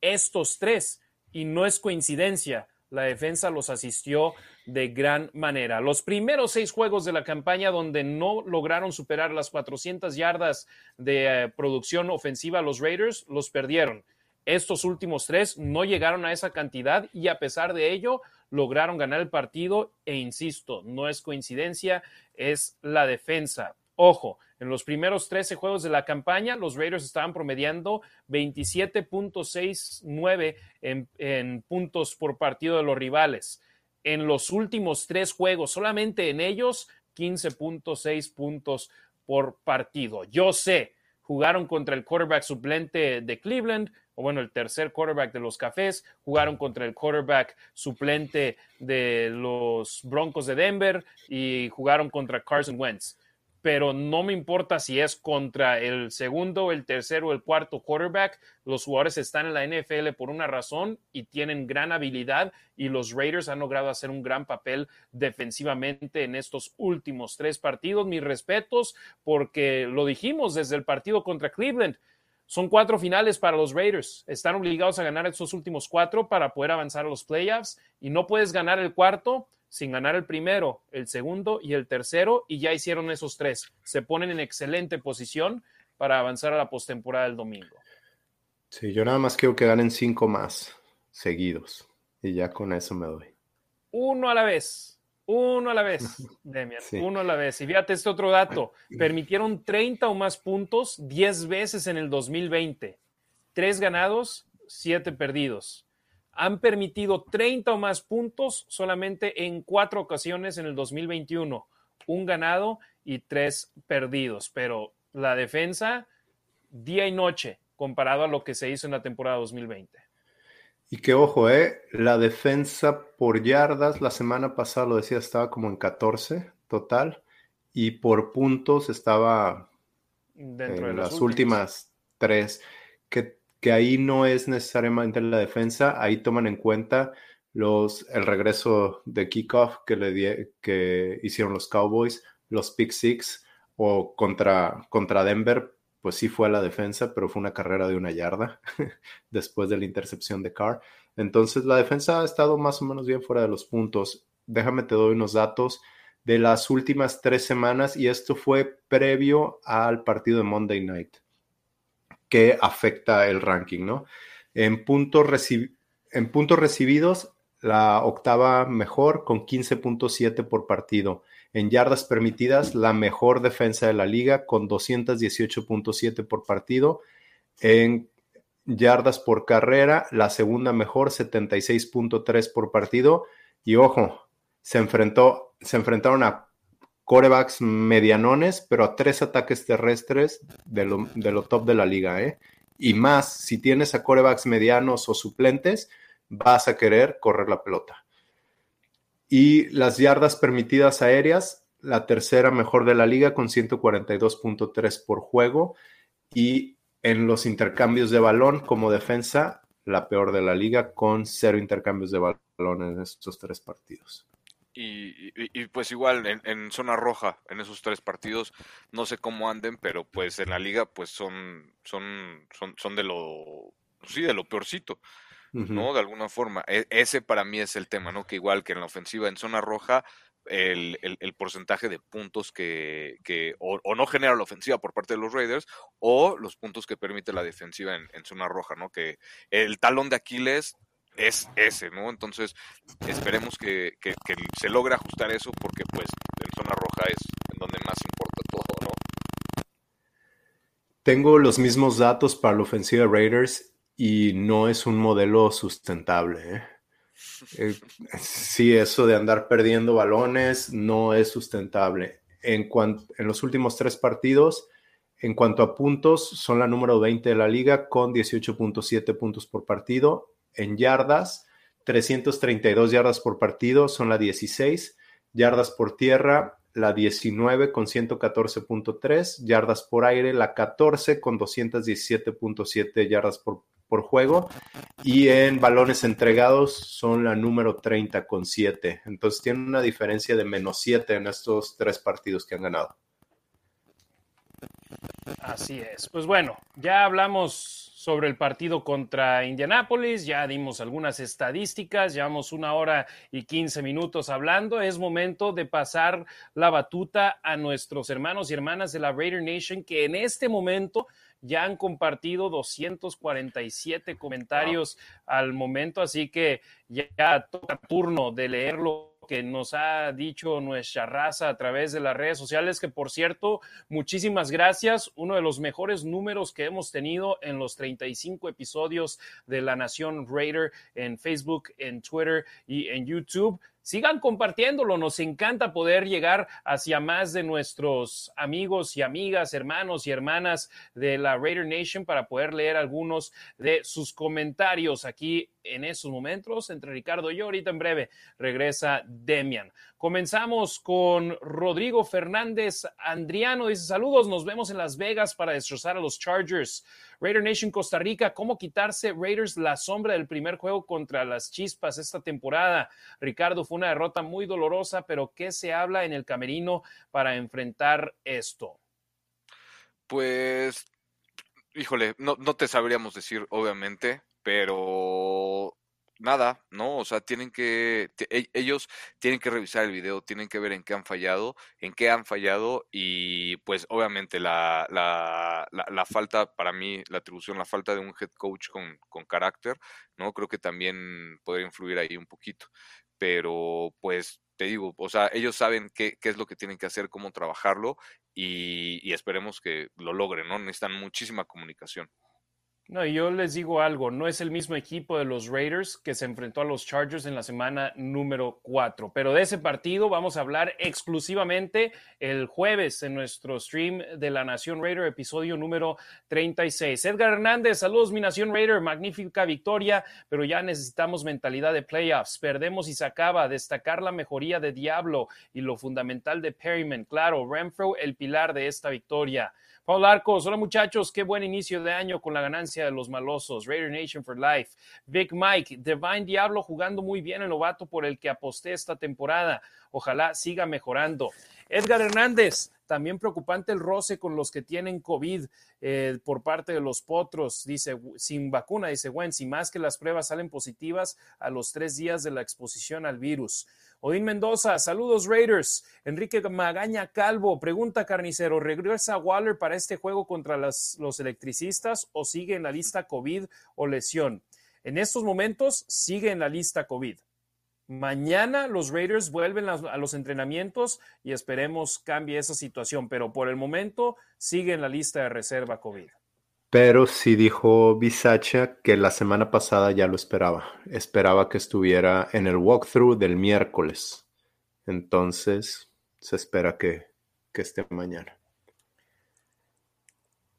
Estos tres, y no es coincidencia, la defensa los asistió de gran manera. Los primeros seis juegos de la campaña donde no lograron superar las 400 yardas de eh, producción ofensiva los Raiders, los perdieron. Estos últimos tres no llegaron a esa cantidad y a pesar de ello lograron ganar el partido e insisto, no es coincidencia, es la defensa. Ojo, en los primeros 13 juegos de la campaña, los Raiders estaban promediando 27.69 en, en puntos por partido de los rivales. En los últimos tres juegos, solamente en ellos, 15.6 puntos por partido. Yo sé, jugaron contra el quarterback suplente de Cleveland, o bueno, el tercer quarterback de los Cafés, jugaron contra el quarterback suplente de los Broncos de Denver y jugaron contra Carson Wentz pero no me importa si es contra el segundo, el tercero el cuarto quarterback. Los jugadores están en la NFL por una razón y tienen gran habilidad y los Raiders han logrado hacer un gran papel defensivamente en estos últimos tres partidos. Mis respetos porque lo dijimos desde el partido contra Cleveland. Son cuatro finales para los Raiders. Están obligados a ganar estos últimos cuatro para poder avanzar a los playoffs y no puedes ganar el cuarto sin ganar el primero, el segundo y el tercero, y ya hicieron esos tres. Se ponen en excelente posición para avanzar a la postemporada del domingo. Sí, yo nada más quiero que ganen cinco más seguidos, y ya con eso me doy. Uno a la vez, uno a la vez, Demian, uno a la vez. Y fíjate este otro dato, permitieron 30 o más puntos 10 veces en el 2020, tres ganados, siete perdidos han permitido 30 o más puntos solamente en cuatro ocasiones en el 2021, un ganado y tres perdidos, pero la defensa día y noche comparado a lo que se hizo en la temporada 2020. Y que ojo, eh, la defensa por yardas la semana pasada lo decía estaba como en 14 total y por puntos estaba dentro de las últimas tres. Que que ahí no es necesariamente la defensa, ahí toman en cuenta los, el regreso de kickoff que, le que hicieron los Cowboys, los pick six o contra, contra Denver, pues sí fue a la defensa, pero fue una carrera de una yarda después de la intercepción de Carr. Entonces la defensa ha estado más o menos bien fuera de los puntos. Déjame te doy unos datos de las últimas tres semanas y esto fue previo al partido de Monday Night que afecta el ranking, ¿no? En puntos, en puntos recibidos, la octava mejor con 15.7 por partido. En yardas permitidas, la mejor defensa de la liga con 218.7 por partido. En yardas por carrera, la segunda mejor, 76.3 por partido. Y ojo, se, enfrentó, se enfrentaron a corebacks medianones, pero a tres ataques terrestres de lo, top de la liga. ¿eh? Y más, si tienes a corebacks medianos o suplentes, vas a querer correr la pelota. Y las yardas permitidas aéreas, la tercera mejor de la liga con 142.3 por juego. Y en los intercambios de balón como defensa, la peor de la liga con cero intercambios de balón en estos tres partidos. Y, pues igual en, zona roja en esos tres partidos no sé cómo anden pero pues en la liga pues son son son, son de lo sí de lo peorcito no de alguna forma e, ese para mí es el tema no que igual que en la ofensiva en zona roja el, el, porcentaje de puntos que, que o, no genera la ofensiva por parte de los Raiders o los puntos que permite la defensiva en, en zona roja, ¿no? Que el talón de Aquiles es ese, ¿no? Entonces, esperemos que, se logre ajustar eso porque pues en zona roja es en donde más importa todo, ¿no? Tengo los mismos datos para la ofensiva Raiders y no es un modelo sustentable. ¿eh? eh sí, eso de andar perdiendo balones no es sustentable. En, en los últimos tres partidos, en cuanto a puntos, son la número 20 de la liga con 18.7 puntos por partido en yardas, 332 yardas por partido son la 16, yardas por tierra la 19 con 114.3, yardas por aire la 14 con 217.7 yardas por, por, juego y en balones entregados son la número 30 con 7. Entonces tiene una diferencia de menos 7 en estos tres partidos que han ganado. Así es. Pues bueno, ya hablamos sobre el partido contra Indianápolis. Ya dimos algunas estadísticas, llevamos una hora y quince minutos hablando. Es momento de pasar la batuta a nuestros hermanos y hermanas de la Raider Nation que en este momento ya han compartido 247 comentarios al momento, así que ya toca turno de leerlo que nos ha dicho nuestra raza a través de las redes sociales, que por cierto, muchísimas gracias. Uno de los mejores números que hemos tenido en los 35 episodios de La Nación Raider en Facebook, en Twitter y en YouTube sigan compartiéndolo. Nos encanta poder llegar hacia más de nuestros amigos y amigas, hermanos y hermanas de la Raider Nation para poder leer algunos de sus comentarios aquí en estos momentos entre Ricardo y yo. Ahorita en breve regresa Demian. Comenzamos con Rodrigo Fernández Andriano. Dice saludos, nos vemos en Las Vegas para destrozar a los Chargers. Raider Nation Costa Rica, ¿cómo quitarse Raiders la sombra del primer juego contra las Chispas esta temporada? Ricardo, fue una derrota muy dolorosa, pero ¿qué se habla en el camerino para enfrentar esto? Pues, híjole, no, no te sabríamos decir, obviamente, pero nada, ¿no? O sea, tienen que, e, ellos tienen que revisar el video, tienen que ver en qué han fallado, en qué han fallado y pues obviamente la, la, la, falta, para mí, la atribución, la falta de un head coach con, con carácter, ¿no? Creo que también podría influir ahí un poquito, pero pues te digo, o sea, ellos saben qué, qué es lo que tienen que hacer, cómo trabajarlo y, y esperemos que lo logren, ¿no? Necesitan muchísima comunicación. No, yo les digo algo, no es el mismo equipo de los Raiders que se enfrentó a los Chargers en la semana número 4, pero de ese partido vamos a hablar exclusivamente el jueves en nuestro stream de la Nación Raider, episodio número 36. Edgar Hernández, saludos mi Nación Raider, magnífica victoria, pero ya necesitamos mentalidad de playoffs, perdemos y se acaba, destacar la mejoría de Diablo y lo fundamental de Perryman, claro, Renfro el pilar de esta victoria. Paul Arcos, hola muchachos, qué buen inicio de año con la ganancia de los malosos. Raider Nation for Life. Big Mike, Divine Diablo jugando muy bien el novato por el que aposté esta temporada. Ojalá siga mejorando. Edgar Hernández, también preocupante el roce con los que tienen COVID eh, por parte de los potros, dice, sin vacuna, dice Wentz, y más que las pruebas salen positivas a los tres días de la exposición al virus. Odín Mendoza, saludos Raiders. Enrique Magaña Calvo, pregunta carnicero, ¿regresa Waller para este juego contra los electricistas o sigue en la lista COVID o lesión? En estos momentos sigue en la lista COVID. Mañana los Raiders vuelven a los entrenamientos y esperemos cambie esa situación, pero por el momento sigue en la lista de reserva COVID. Pero sí dijo Bisacha que la semana pasada ya lo esperaba. Esperaba que estuviera en el walkthrough del miércoles. Entonces, se espera que, que esté mañana.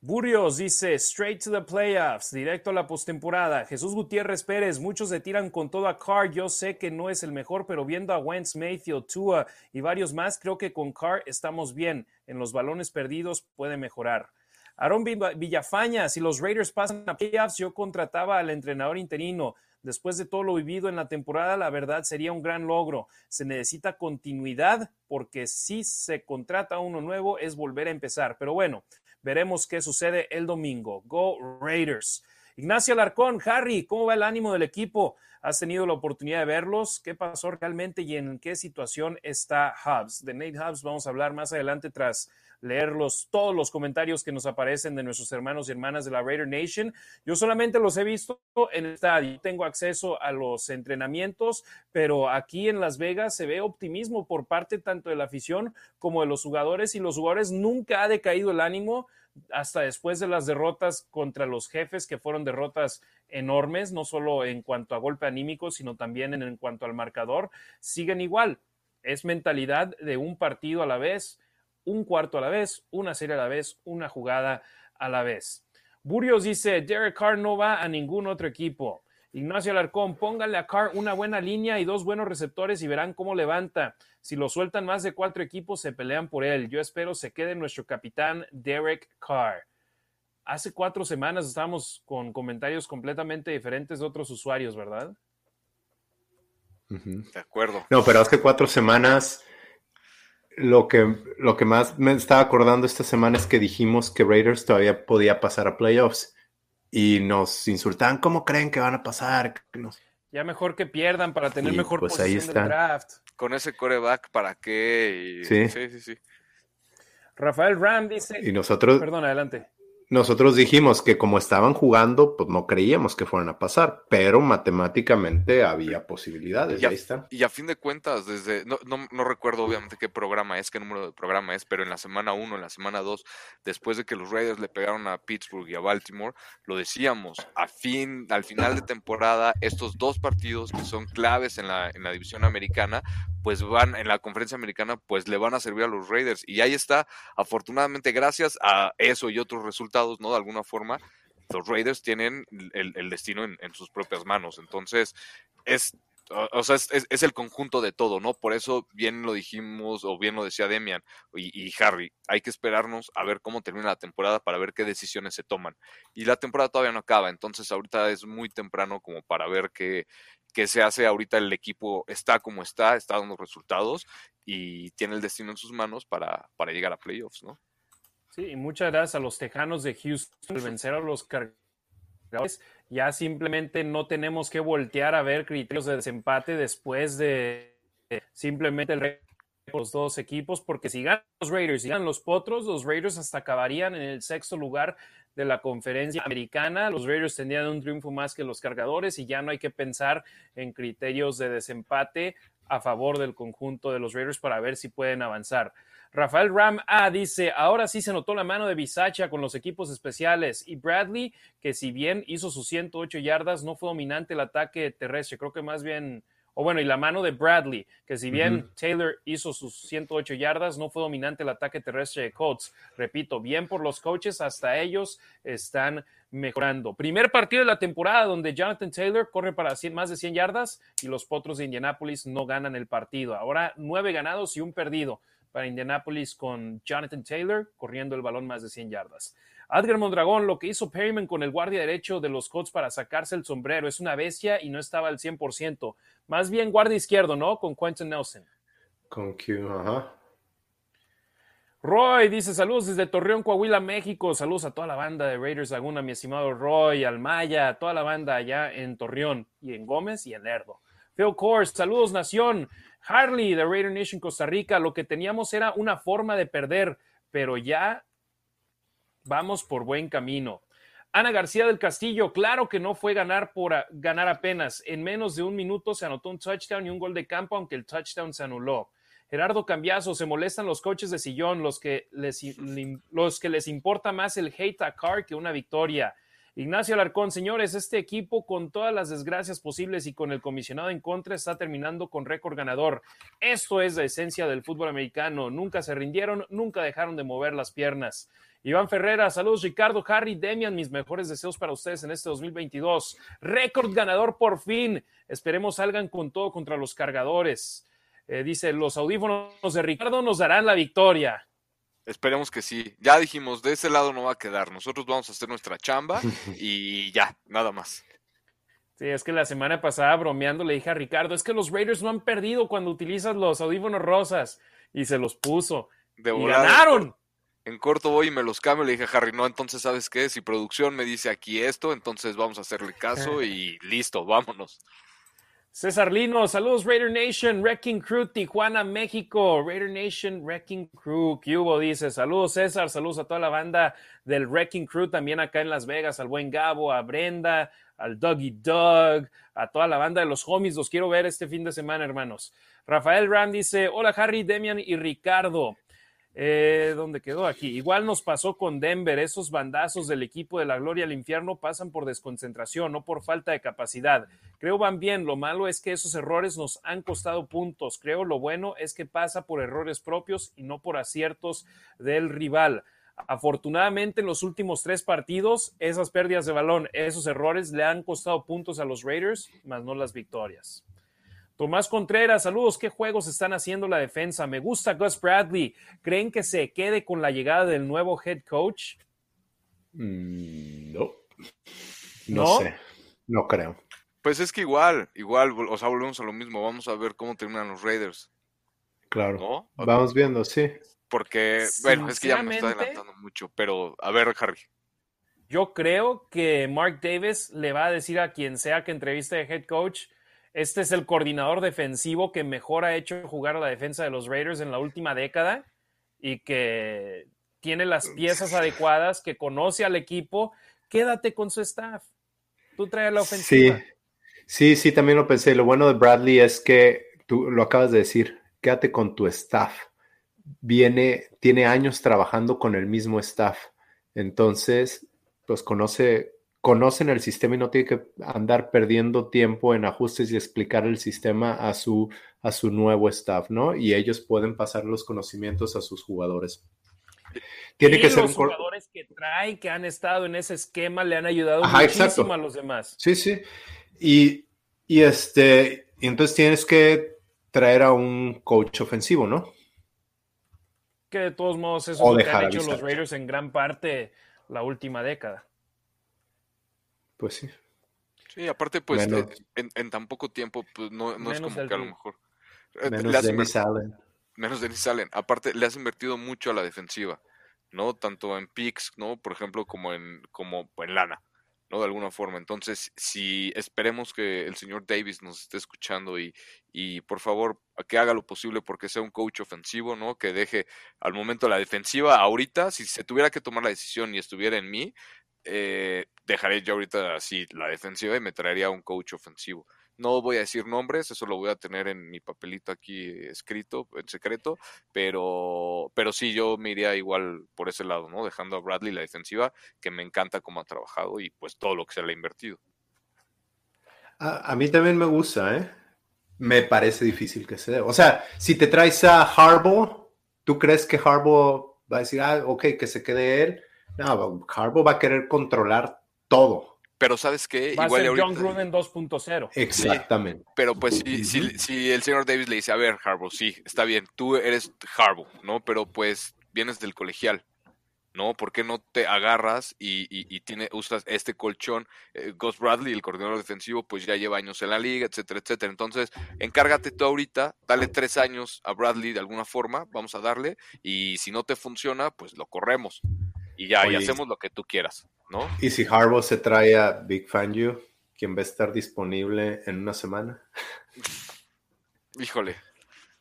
Burrios dice, straight to the playoffs, directo a la postemporada. Jesús Gutiérrez Pérez, muchos se tiran con todo a Carr. Yo sé que no es el mejor, pero viendo a Wentz, Mayfield, Tua y varios más, creo que con Carr estamos bien. En los balones perdidos puede mejorar. Aaron Villafaña, si los Raiders pasan a playoffs, yo contrataba al entrenador interino. Después de todo lo vivido en la temporada, la verdad sería un gran logro. Se necesita continuidad porque si se contrata uno nuevo es volver a empezar. Pero bueno, Veremos qué sucede el domingo. Go Raiders. Ignacio Alarcón, Harry, ¿cómo va el ánimo del equipo? ¿Has tenido la oportunidad de verlos? ¿Qué pasó realmente y en qué situación está Hubs? De Nate Hubs vamos a hablar más adelante tras leer todos los comentarios que nos aparecen de nuestros hermanos y hermanas de la Raider Nation. Yo solamente los he visto en el estadio. Tengo acceso a los entrenamientos, pero aquí en Las Vegas se ve optimismo por parte tanto de la afición como de los jugadores y los jugadores nunca ha decaído el ánimo hasta después de las derrotas contra los jefes, que fueron derrotas enormes, no solo en cuanto a golpe anímico, sino también en, en cuanto al marcador, siguen igual. Es mentalidad de un partido a la vez un cuarto a la vez, una serie a la vez, una jugada a la vez. Burrios dice, Derek Carr no va a ningún otro equipo. Ignacio Alarcón, póngale a Carr una buena línea y dos buenos receptores y verán cómo levanta. Si lo sueltan más de cuatro equipos, se pelean por él. Yo espero se quede nuestro capitán Derek Carr. Hace cuatro semanas estábamos con comentarios completamente diferentes de otros usuarios, ¿verdad? De acuerdo. No, pero hace cuatro semanas lo que, lo que más me estaba acordando esta semana es que dijimos que Raiders todavía podía pasar a playoffs y nos insultaban, ¿cómo creen que van a pasar? Ya mejor que pierdan para tener mejor pues posición del draft. Con ese coreback, ¿para qué? sí, sí, sí. Rafael Ram dice... Y nosotros... Perdón, adelante. Nosotros dijimos que como estaban jugando, pues no creíamos que fueran a pasar, pero matemáticamente había posibilidades. Y a, ahí está. y a fin de cuentas, desde, no, no, no, recuerdo obviamente qué programa es, qué número de programa es, pero en la semana 1, en la semana 2, después de que los Raiders le pegaron a Pittsburgh y a Baltimore, lo decíamos, a fin, al final de temporada, estos dos partidos que son claves en la, en la división americana, pues van en la conferencia americana, pues le van a servir a los Raiders. Y ahí está, afortunadamente, gracias a eso y otros resultados, ¿no? De alguna forma, los Raiders tienen el, destino en, sus propias manos. Entonces, es, o sea, es, el conjunto de todo, ¿no? Por eso bien lo dijimos, o bien lo decía Demian y, y, Harry, hay que esperarnos a ver cómo termina la temporada para ver qué decisiones se toman. Y la temporada todavía no acaba, entonces ahorita es muy temprano como para ver qué, que se hace ahorita el equipo está como está, está dando resultados y tiene el destino en sus manos para, para llegar a playoffs, ¿no? Sí, y muchas gracias a los Tejanos de Houston por vencer a los cargadores. Ya simplemente no tenemos que voltear a ver criterios de desempate después de simplemente los dos equipos, porque si ganan los Raiders y ganan los Potros, los Raiders hasta acabarían en el sexto lugar de la conferencia americana. Los Raiders tendrían un triunfo más que los cargadores y ya no hay que pensar en criterios de desempate a favor del conjunto de los Raiders para ver si pueden avanzar. Rafael Ram A dice, ahora sí se notó la mano de Bisacha con los equipos especiales y Bradley, que si bien hizo sus 108 yardas, no fue dominante el ataque terrestre, creo que más bien o bueno, y la mano de Bradley, que si bien Taylor hizo sus 108 yardas, no fue dominante el ataque terrestre de Colts. Repito, bien por los coaches, hasta ellos están mejorando. Primer partido de la temporada donde Jonathan Taylor corre para más de 100 yardas y los Potros de Indianapolis no ganan el partido. Ahora nueve ganados y un perdido para Indianapolis con Jonathan Taylor corriendo el balón más de 100 yardas. Adger Mondragón, lo que hizo Perryman con el guardia derecho de los Colts para sacarse el sombrero, es una bestia y no estaba al 100%. Más bien guardia izquierdo, ¿no? Con Quentin Nelson. Con Q, ajá. Roy dice saludos desde Torreón, Coahuila, México. Saludos a toda la banda de Raiders Laguna, mi estimado Roy, Almaya, a toda la banda allá en Torreón y en Gómez y en Lerdo. Phil Kors, saludos Nación. Harley de Raider Nation Costa Rica, lo que teníamos era una forma de perder, pero ya vamos por buen camino. Ana García del Castillo, claro que no fue ganar por ganar apenas. En menos de un minuto se anotó un touchdown y un gol de campo, aunque el touchdown se anuló. Gerardo Cambiazo, se molestan los coches de sillón, los que les, los que les importa más el hate a car que una victoria. Ignacio Alarcón, señores, este equipo con todas las desgracias posibles y con el comisionado en contra está terminando con récord ganador. Esto es la esencia del fútbol americano. Nunca se rindieron, nunca dejaron de mover las piernas. Iván Ferrera, saludos Ricardo, Harry, Demian, mis mejores deseos para ustedes en este 2022. Récord ganador por fin. Esperemos salgan con todo contra los cargadores. Eh, dice, los audífonos de Ricardo nos darán la victoria. Esperemos que sí. Ya dijimos, de ese lado no va a quedar. Nosotros vamos a hacer nuestra chamba y ya, nada más. Sí, es que la semana pasada bromeando le dije a Ricardo, es que los Raiders no han perdido cuando utilizas los audífonos rosas. Y se los puso. De y ganaron. En corto voy y me los cambio. Le dije a Harry, no, entonces, ¿sabes qué? Si producción me dice aquí esto, entonces vamos a hacerle caso y listo, vámonos. César Lino, saludos Raider Nation, Wrecking Crew, Tijuana, México, Raider Nation, Wrecking Crew, Cubo dice, saludos César, saludos a toda la banda del Wrecking Crew, también acá en Las Vegas, al buen Gabo, a Brenda, al Dougie Doug, a toda la banda de los homies, los quiero ver este fin de semana, hermanos. Rafael Ram dice, hola Harry, Demian y Ricardo. Eh, ¿Dónde quedó aquí? Igual nos pasó con Denver. Esos bandazos del equipo de la gloria al infierno pasan por desconcentración, no por falta de capacidad. Creo van bien. Lo malo es que esos errores nos han costado puntos. Creo lo bueno es que pasa por errores propios y no por aciertos del rival. Afortunadamente, en los últimos tres partidos, esas pérdidas de balón, esos errores le han costado puntos a los Raiders, más no las victorias. Tomás Contreras, saludos. ¿Qué juegos están haciendo la defensa? Me gusta Gus Bradley. ¿Creen que se quede con la llegada del nuevo head coach? Mm, no. no. sé. No creo. Pues es que igual, igual, o sea, volvemos a lo mismo. Vamos a ver cómo terminan los Raiders. Claro. Vamos viendo, sí. Porque, bueno, es que ya me está adelantando mucho, pero a ver, Harry. Yo creo que Mark Davis le va a decir a quien sea que entreviste de head coach este es el coordinador defensivo que mejor ha hecho jugar a la defensa de los Raiders en la última década y que tiene las piezas adecuadas, que conoce al equipo. Quédate con su staff. Tú traes la ofensiva. Sí, sí, sí, también lo pensé. Lo bueno de Bradley es que tú lo acabas de decir. Quédate con tu staff. Viene, tiene años trabajando con el mismo staff. Entonces, pues conoce conocen el sistema y no tienen que andar perdiendo tiempo en ajustes y explicar el sistema a su, a su nuevo staff, ¿no? Y ellos pueden pasar los conocimientos a sus jugadores. Tiene que ser los jugadores que traen, que han estado en ese esquema, le han ayudado muchísimo a los demás. Sí, sí. Y, y este, y entonces tienes que traer a un coach ofensivo, ¿no? Que de todos modos eso es lo que han hecho los Raiders en gran parte la última década. Pues sí. Sí, aparte, pues en, tan poco tiempo, pues no, es como que a lo mejor. Eh, menos Dennis Allen. Menos Dennis Allen. Aparte, le has invertido mucho a la defensiva, ¿no? Tanto en picks, ¿no? Por ejemplo, como en, como en lana, ¿no? De alguna forma. Entonces, si esperemos que el señor Davis nos esté escuchando y, y por favor, que haga lo posible porque sea un coach ofensivo, ¿no? Que deje al momento la defensiva. Ahorita, si se tuviera que tomar la decisión y estuviera en mí, eh, dejaré yo ahorita así la defensiva y me traería un coach ofensivo. No voy a decir nombres, eso lo voy a tener en mi papelito aquí escrito, en secreto, pero, pero sí, yo me igual por ese lado, ¿no? Dejando a Bradley la defensiva, que me encanta cómo ha trabajado y pues todo lo que se le ha invertido. A, mí también me gusta, ¿eh? Me parece difícil que se dé. O sea, si te traes a Harbaugh, ¿tú crees que Harbaugh va a decir, ah, ok, que se quede él? No, Harbaugh va a querer controlar todo. Pero sabes qué, va igual a ser John Gruden 2.0. Exactamente. pero pues si, si, el señor Davis le dice, a ver, Harbaugh, sí, está bien, tú eres Harbaugh, ¿no? Pero pues vienes del colegial, ¿no? ¿Por qué no te agarras y, y, tiene, usas este colchón? Eh, Gus Bradley, el coordinador defensivo, pues ya lleva años en la liga, etcétera, etcétera. Entonces, encárgate tú ahorita, dale tres años a Bradley de alguna forma, vamos a darle, y si no te funciona, pues lo corremos y ya, y hacemos lo que tú quieras, ¿no? ¿Y si Harbaugh se trae a Big Fan You, quien va a estar disponible en una semana? Híjole,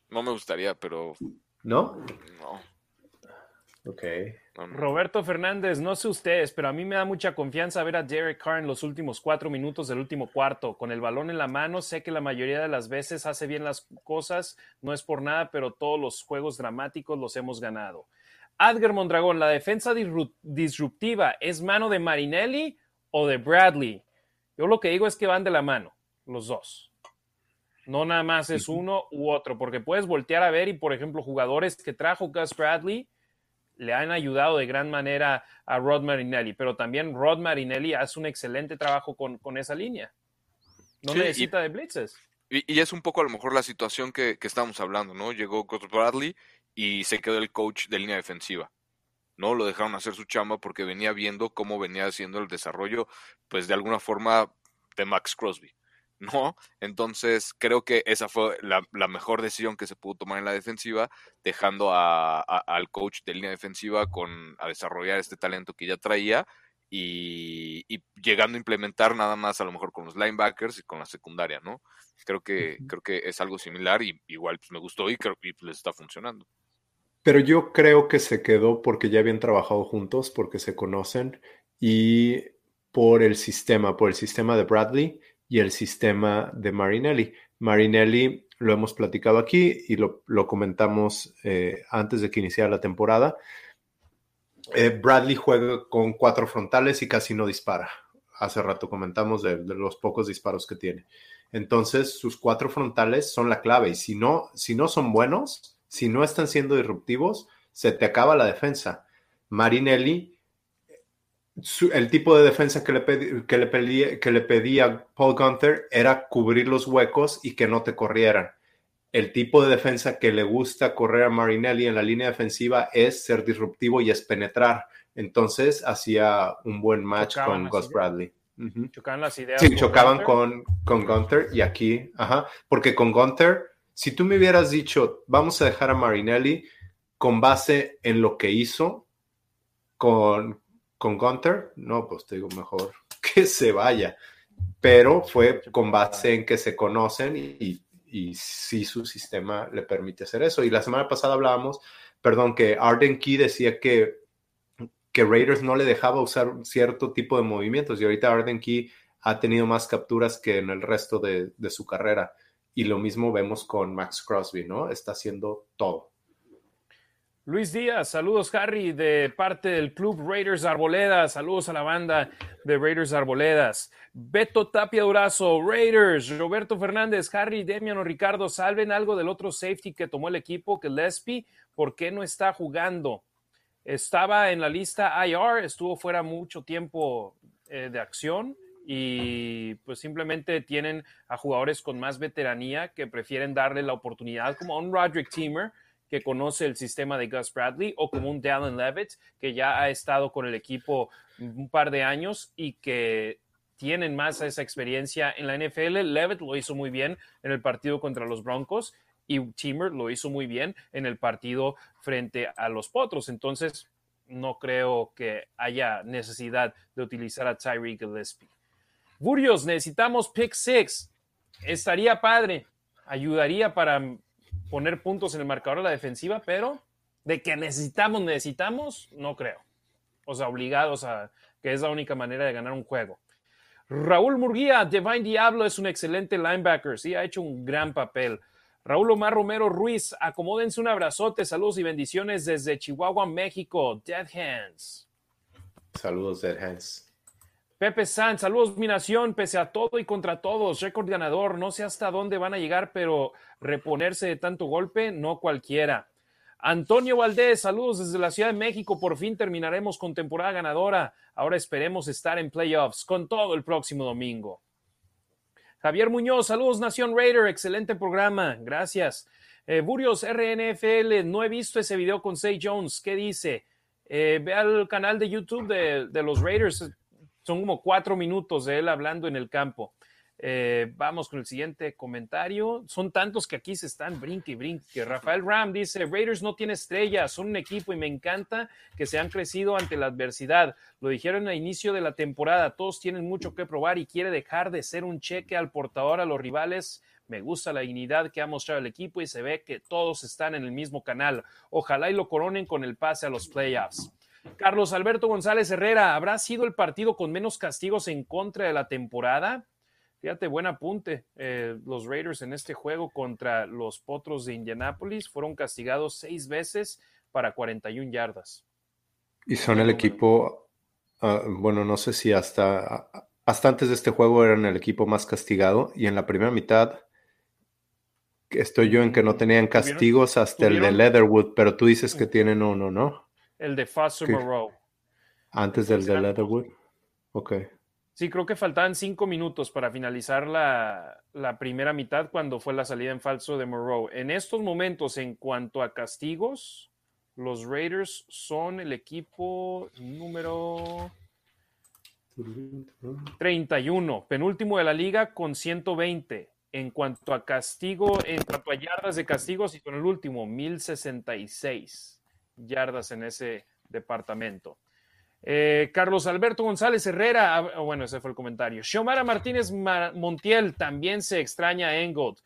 no me gustaría, pero... ¿No? No. Ok. Roberto Fernández, no sé ustedes, pero a mí me da mucha confianza ver a Derek Carr en los últimos cuatro minutos del último cuarto. Con el balón en la mano, sé que la mayoría de las veces hace bien las cosas, no es por nada, pero todos los juegos dramáticos los hemos ganado. Adger Mondragón, ¿la defensa disruptiva es mano de Marinelli o de Bradley. Yo lo que digo es que van de la mano, los dos. No nada más es uno u otro, porque puedes voltear a ver y, por ejemplo, jugadores que trajo Gus Bradley le han ayudado de gran manera a Rod Marinelli, pero también Rod Marinelli hace un excelente trabajo con, con esa línea. No necesita de blitzes. Y, es un poco a lo mejor la situación que, que estamos hablando, ¿no? Llegó Gus Bradley y se quedó el coach de línea defensiva. No lo dejaron hacer su chamba porque venía viendo cómo venía haciendo el desarrollo, pues de alguna forma, de Max Crosby. ¿no? Entonces creo que esa fue la, mejor decisión que se pudo tomar en la defensiva, dejando a, al coach de línea defensiva con, a desarrollar este talento que ya traía y, llegando a implementar nada más a lo mejor con los linebackers y con la secundaria, ¿no? Creo que, creo que es algo similar y igual pues, me gustó y creo que les está funcionando. Pero yo creo que se quedó porque ya habían trabajado juntos, porque se conocen y por el sistema, por el sistema de Bradley y el sistema de Marinelli. Marinelli lo hemos platicado aquí y lo, comentamos eh, antes de que iniciara la temporada. Eh, Bradley juega con cuatro frontales y casi no dispara. Hace rato comentamos de, los pocos disparos que tiene. Entonces, sus cuatro frontales son la clave y si no, si no son buenos, si no están siendo disruptivos, se te acaba la defensa. Marinelli el tipo de defensa que le, que, le pedía, que le pedía Paul Gunther era cubrir los huecos y que no te corrieran. El tipo de defensa que le gusta correr a Marinelli en la línea defensiva es ser disruptivo y es penetrar. Entonces hacía un buen match con Gus Bradley. Chocaban las ideas. Sí, chocaban con, con Gunther y aquí, ajá, porque con Gunther, si tú me hubieras dicho, vamos a dejar a Marinelli con base en lo que hizo con, con Gunter, no, pues te digo mejor que se vaya. Pero fue con base en que se conocen y, y, sí su sistema le permite hacer eso. Y la semana pasada hablábamos, perdón, que Arden Key decía que, que Raiders no le dejaba usar cierto tipo de movimientos y ahorita Arden Key ha tenido más capturas que en el resto de, de su carrera. Y lo mismo vemos con Max Crosby, ¿no? Está haciendo todo. Luis Díaz, saludos Harry de parte del Club Raiders Arboledas, saludos a la banda de Raiders Arboledas. Beto Tapia Durazo, Raiders, Roberto Fernández, Harry, Demian o Ricardo, salven algo del otro safety que tomó el equipo, que Lespi, ¿por qué no está jugando? Estaba en la lista IR, estuvo fuera mucho tiempo eh, de acción y pues simplemente tienen a jugadores con más veteranía que prefieren darle la oportunidad como a un Roderick Teamer que conoce el sistema de Gus Bradley o como un Dallin Levitt que ya ha estado con el equipo un par de años y que tienen más esa experiencia en la NFL. Levitt lo hizo muy bien en el partido contra los Broncos y Timmer lo hizo muy bien en el partido frente a los Potros. Entonces, no creo que haya necesidad de utilizar a Tyreek Gillespie. Burios, necesitamos pick six. Estaría padre. Ayudaría para poner puntos en el marcador de la defensiva, pero de que necesitamos, necesitamos, no creo. O sea, obligados a que es la única manera de ganar un juego. Raúl Murguía, Divine Diablo es un excelente linebacker, sí, ha hecho un gran papel. Raúl Omar Romero Ruiz, acomódense un abrazote, saludos y bendiciones desde Chihuahua, México. Dead Hands. Saludos, Dead Hands. Pepe San, saludos mi nación, pese a todo y contra todos, récord ganador, no sé hasta dónde van a llegar, pero reponerse de tanto golpe, no cualquiera. Antonio Valdés, saludos desde la Ciudad de México, por fin terminaremos con temporada ganadora, ahora esperemos estar en playoffs con todo el próximo domingo. Javier Muñoz, saludos Nación Raider, excelente programa, gracias. Eh, Burios RNFL, no he visto ese video con Say Jones, ¿qué dice? Eh, ve al canal de YouTube de los Raiders, son como cuatro minutos de él hablando en el campo. Eh, vamos con el siguiente comentario. Son tantos que aquí se están brinque y brinque. Rafael Ram dice: Raiders no tiene estrellas, son un equipo y me encanta que se han crecido ante la adversidad. Lo dijeron al inicio de la temporada. Todos tienen mucho que probar y quiere dejar de ser un cheque al portador a los rivales. Me gusta la dignidad que ha mostrado el equipo y se ve que todos están en el mismo canal. Ojalá y lo coronen con el pase a los playoffs. Carlos Alberto González Herrera, ¿habrá sido el partido con menos castigos en contra de la temporada? Fíjate, buen apunte. Eh, los Raiders en este juego contra los Potros de Indianápolis fueron castigados seis veces para 41 yardas. Y son el equipo, ah, bueno, no sé si hasta, hasta antes de este juego eran el equipo más castigado y en la primera mitad estoy yo en que no tenían castigos hasta el de Leatherwood, pero tú dices que tienen uno, ¿no? El de Foster Moreau. Antes del de Leatherwood. Ok. Sí, creo que faltaban cinco minutos para finalizar la, la, primera mitad cuando fue la salida en falso de Moreau. En estos momentos, en cuanto a castigos, los Raiders son el equipo número 31, penúltimo de la liga con 120. En cuanto a castigo, en cuanto a yardas de castigos, y con el último, 1066 yardas en ese departamento. Eh, Carlos Alberto González Herrera, ah, bueno, ese fue el comentario. Xiomara Martínez Montiel también se extraña a Engold.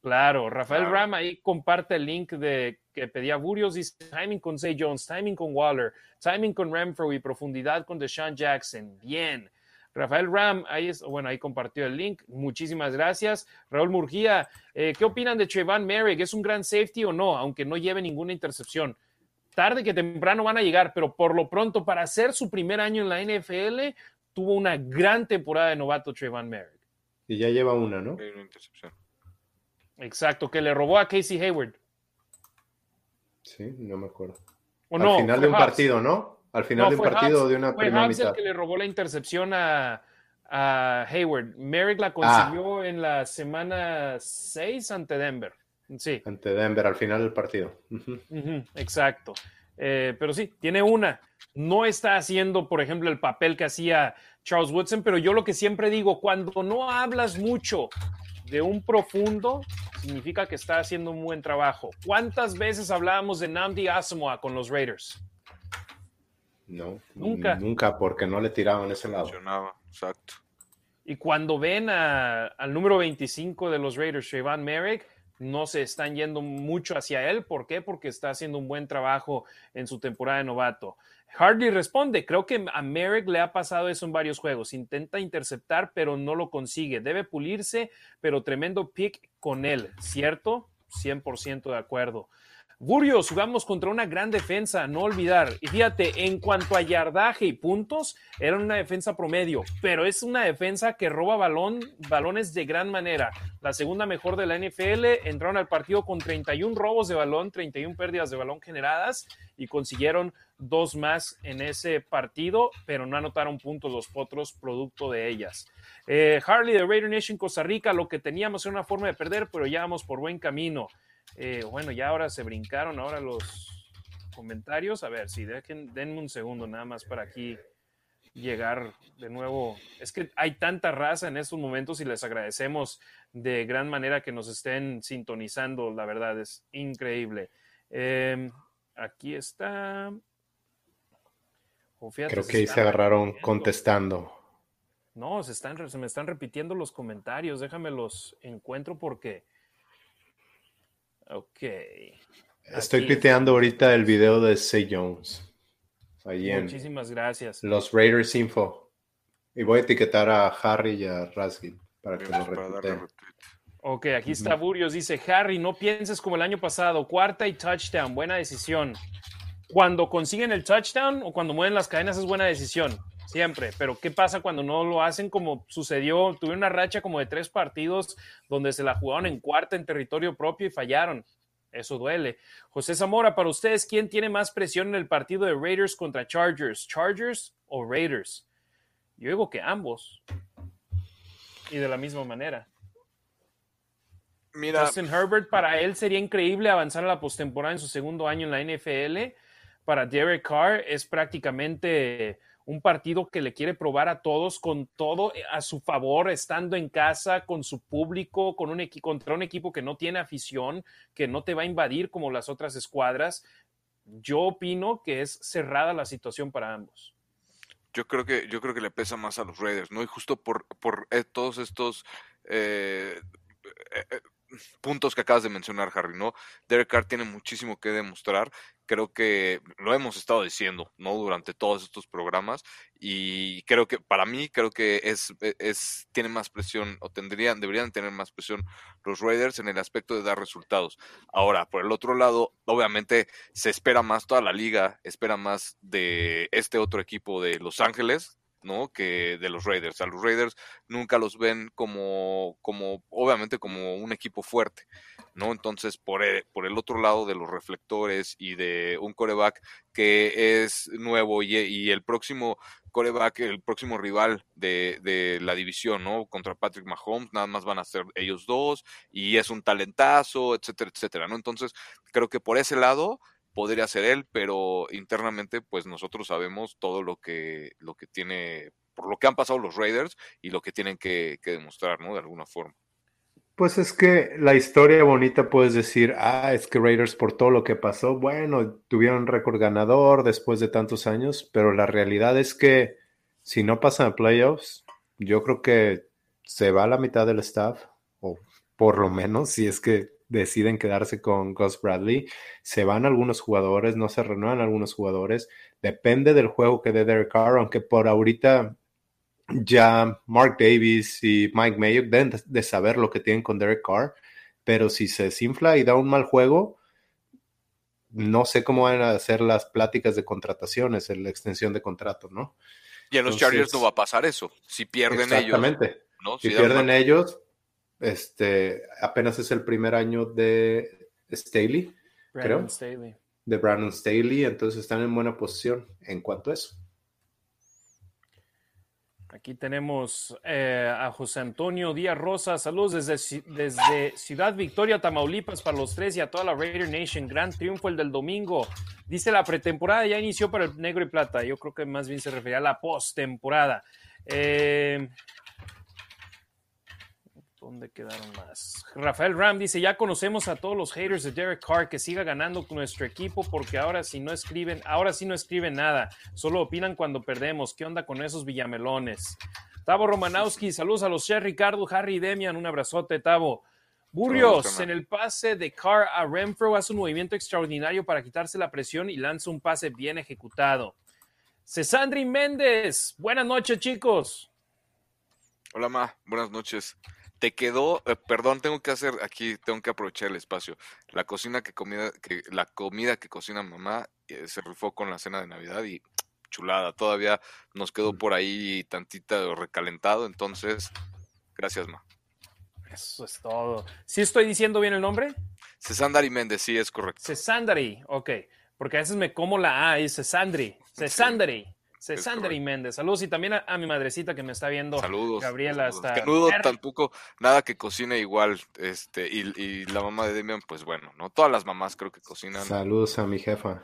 Claro, Rafael Ram ahí comparte el link de que pedía Burios, dice timing con Zay Jones, timing con Waller, timing con Renfro y profundidad con Deshaun Jackson. Bien. Rafael Ram, ahí es, bueno, ahí compartió el link. Muchísimas gracias. Raúl Murgía, eh, ¿qué opinan de Trevon Merrick? ¿Es un gran safety o no? Aunque no lleve ninguna intercepción tarde que temprano van a llegar, pero por lo pronto, para hacer su primer año en la NFL, tuvo una gran temporada de novato Trayvon Merrick. Y ya lleva una, ¿no? Exacto, que le robó a Casey Hayward. Sí, no me acuerdo. Al final de un partido, ¿no? Al final de un partido de una fue primera mitad. el que le robó la intercepción a, Hayward. Merrick la consiguió ah. en la semana 6 ante Denver. Sí. Ante Denver al final del partido. exacto. Eh, pero sí, tiene una. No está haciendo, por ejemplo, el papel que hacía Charles Woodson, pero yo lo que siempre digo, cuando no hablas mucho de un profundo, significa que está haciendo un buen trabajo. ¿Cuántas veces hablábamos de Namdi Asamoah con los Raiders? No, nunca. Nunca, porque no le tiraban ese lado. Exacto. Y cuando ven al número 25 de los Raiders, Trayvon Merrick, no se están yendo mucho hacia él. ¿Por qué? Porque está haciendo un buen trabajo en su temporada de novato. Hardy responde, creo que a Merrick le ha pasado eso en varios juegos. Intenta interceptar, pero no lo consigue. Debe pulirse, pero tremendo pick con él, ¿cierto? 100% de acuerdo. Burrios, jugamos contra una gran defensa, no olvidar. Y fíjate, en cuanto a yardaje y puntos, era una defensa promedio, pero es una defensa que roba balón, balones de gran manera. La segunda mejor de la NFL, entraron al partido con 31 robos de balón, 31 pérdidas de balón generadas y consiguieron dos más en ese partido, pero no anotaron puntos los potros producto de ellas. Eh, Harley de Raider Nation Costa Rica, lo que teníamos era una forma de perder, pero ya vamos por buen camino. Eh, bueno, ya ahora se brincaron ahora los comentarios. A ver, si dejen, denme un segundo nada más para aquí llegar de nuevo. Es que hay tanta raza en estos momentos y les agradecemos de gran manera que nos estén sintonizando. La verdad es increíble. Em, aquí está. Oh, Creo que ahí se agarraron contestando. No, se, están, se me están repitiendo los comentarios. Déjame los encuentro porque Ok. Estoy piteando ahorita el video de Say Jones. Muchísimas gracias. Los Raiders Info. Y voy a etiquetar a Harry y a Raskin para que lo repiten. Ok, aquí está Burios. Dice, Harry, no pienses como el año pasado. Cuarta y touchdown. Buena decisión. Cuando consiguen el touchdown o cuando mueven las cadenas es buena decisión siempre, pero ¿qué pasa cuando no lo hacen como sucedió? Tuve una racha como de tres partidos donde se la jugaron en cuarta en territorio propio y fallaron. Eso duele. José Zamora, para ustedes, ¿quién tiene más presión en el partido de Raiders contra Chargers? ¿Chargers o Raiders? Yo digo que ambos. Y de la misma manera. Mira. Justin Herbert, para él sería increíble avanzar a la postemporada en su segundo año en la NFL. Para Derek Carr es prácticamente un partido que le quiere probar a todos con todo eh, a su favor, estando en casa, con su público, con un contra un equipo que no tiene afición, que no te va a invadir como las otras escuadras. Yo opino que es cerrada la situación para ambos. Yo creo que, yo creo que le pesa más a los Raiders, ¿no? Y justo por, por eh, todos estos eh, puntos que acabas de mencionar, Harry, ¿no? Derek Carr tiene muchísimo que demostrar creo que lo hemos estado diciendo, ¿no? Durante todos estos programas y creo que para mí creo que es, e, es tiene más presión o tendrían deberían tener más presión los Raiders en el aspecto de dar resultados. Ahora, por el otro lado, obviamente se espera más toda la liga, espera más de este otro equipo de Los Ángeles, ¿no? Que de los Raiders. A los Raiders nunca los ven como, como obviamente como un equipo fuerte. ¿no? Entonces, por el, por el otro lado de los reflectores y de un coreback que es nuevo y, el próximo coreback, el próximo rival de, de, la división, ¿no? Contra Patrick Mahomes, nada más van a ser ellos dos y es un talentazo, etcétera, etcétera, ¿no? Entonces, creo que por ese lado podría ser él, pero internamente, pues nosotros sabemos todo lo que, lo que tiene, por lo que han pasado los Raiders y lo que tienen que, demostrar, ¿no? De alguna forma. Pues es que la historia bonita puedes decir, ah, es que Raiders por todo lo que pasó, bueno, tuvieron récord ganador después de tantos años, pero la realidad es que si no pasan a playoffs, yo creo que se va a la mitad del staff, o por lo menos si es que deciden quedarse con Gus Bradley, se van algunos jugadores, no se renuevan algunos jugadores, depende del juego que dé Derek Carr, aunque por ahorita ya Mark Davis y Mike Mayo deben de saber lo que tienen con Derek Carr, pero si se desinfla y da un mal juego, no sé cómo van a hacer las pláticas de contrataciones, la extensión de contrato, ¿no? Y en los Chargers no va a pasar eso. Si pierden exactamente. ellos. ¿no? Si, pierden ellos, este, apenas es el primer año de Staley, creo. Staley. De Brandon Staley, entonces están en buena posición en cuanto a eso. Aquí tenemos eh, a José Antonio Díaz Rosa. Saludos desde, desde Ciudad Victoria, Tamaulipas, para los tres y a toda la Raider Nation. Gran triunfo el del domingo. Dice la pretemporada ya inició para el negro y plata. Yo creo que más bien se refería a la postemporada. Eh, ¿Dónde quedaron más? Rafael Ram dice, ya conocemos a todos los haters de Derek Carr, que siga ganando con nuestro equipo porque ahora sí no escriben, ahora sí no escriben nada, solo opinan cuando perdemos. ¿Qué onda con esos villamelones? Tavo Romanowski, saludos a los Chef Ricardo, Harry y Demian, un abrazote, Tavo. Burrios, en el pase de Carr a Renfro hace un movimiento extraordinario para quitarse la presión y lanza un pase bien ejecutado. Cesandri Méndez, buenas noches, chicos. Hola, Ma, buenas noches te quedó, eh, perdón, tengo que hacer aquí, tengo que aprovechar el espacio. La cocina que comida, que la comida que cocina mamá eh, se rifó con la cena de Navidad y chulada. Todavía nos quedó por ahí tantita recalentado, entonces, gracias, ma. Eso es todo. ¿Sí estoy diciendo bien el nombre? Cesandari Méndez, sí, es correcto. Cesandari, ok. Porque a veces me como la A y Cesandri. Sandra y Méndez. Saludos y también a, mi madrecita que me está viendo. Saludos. Gabriela hasta. Que no tampoco nada que cocine igual. Este, y, la mamá de Demian, pues bueno, ¿no? Todas las mamás creo que cocinan. Saludos a mi jefa.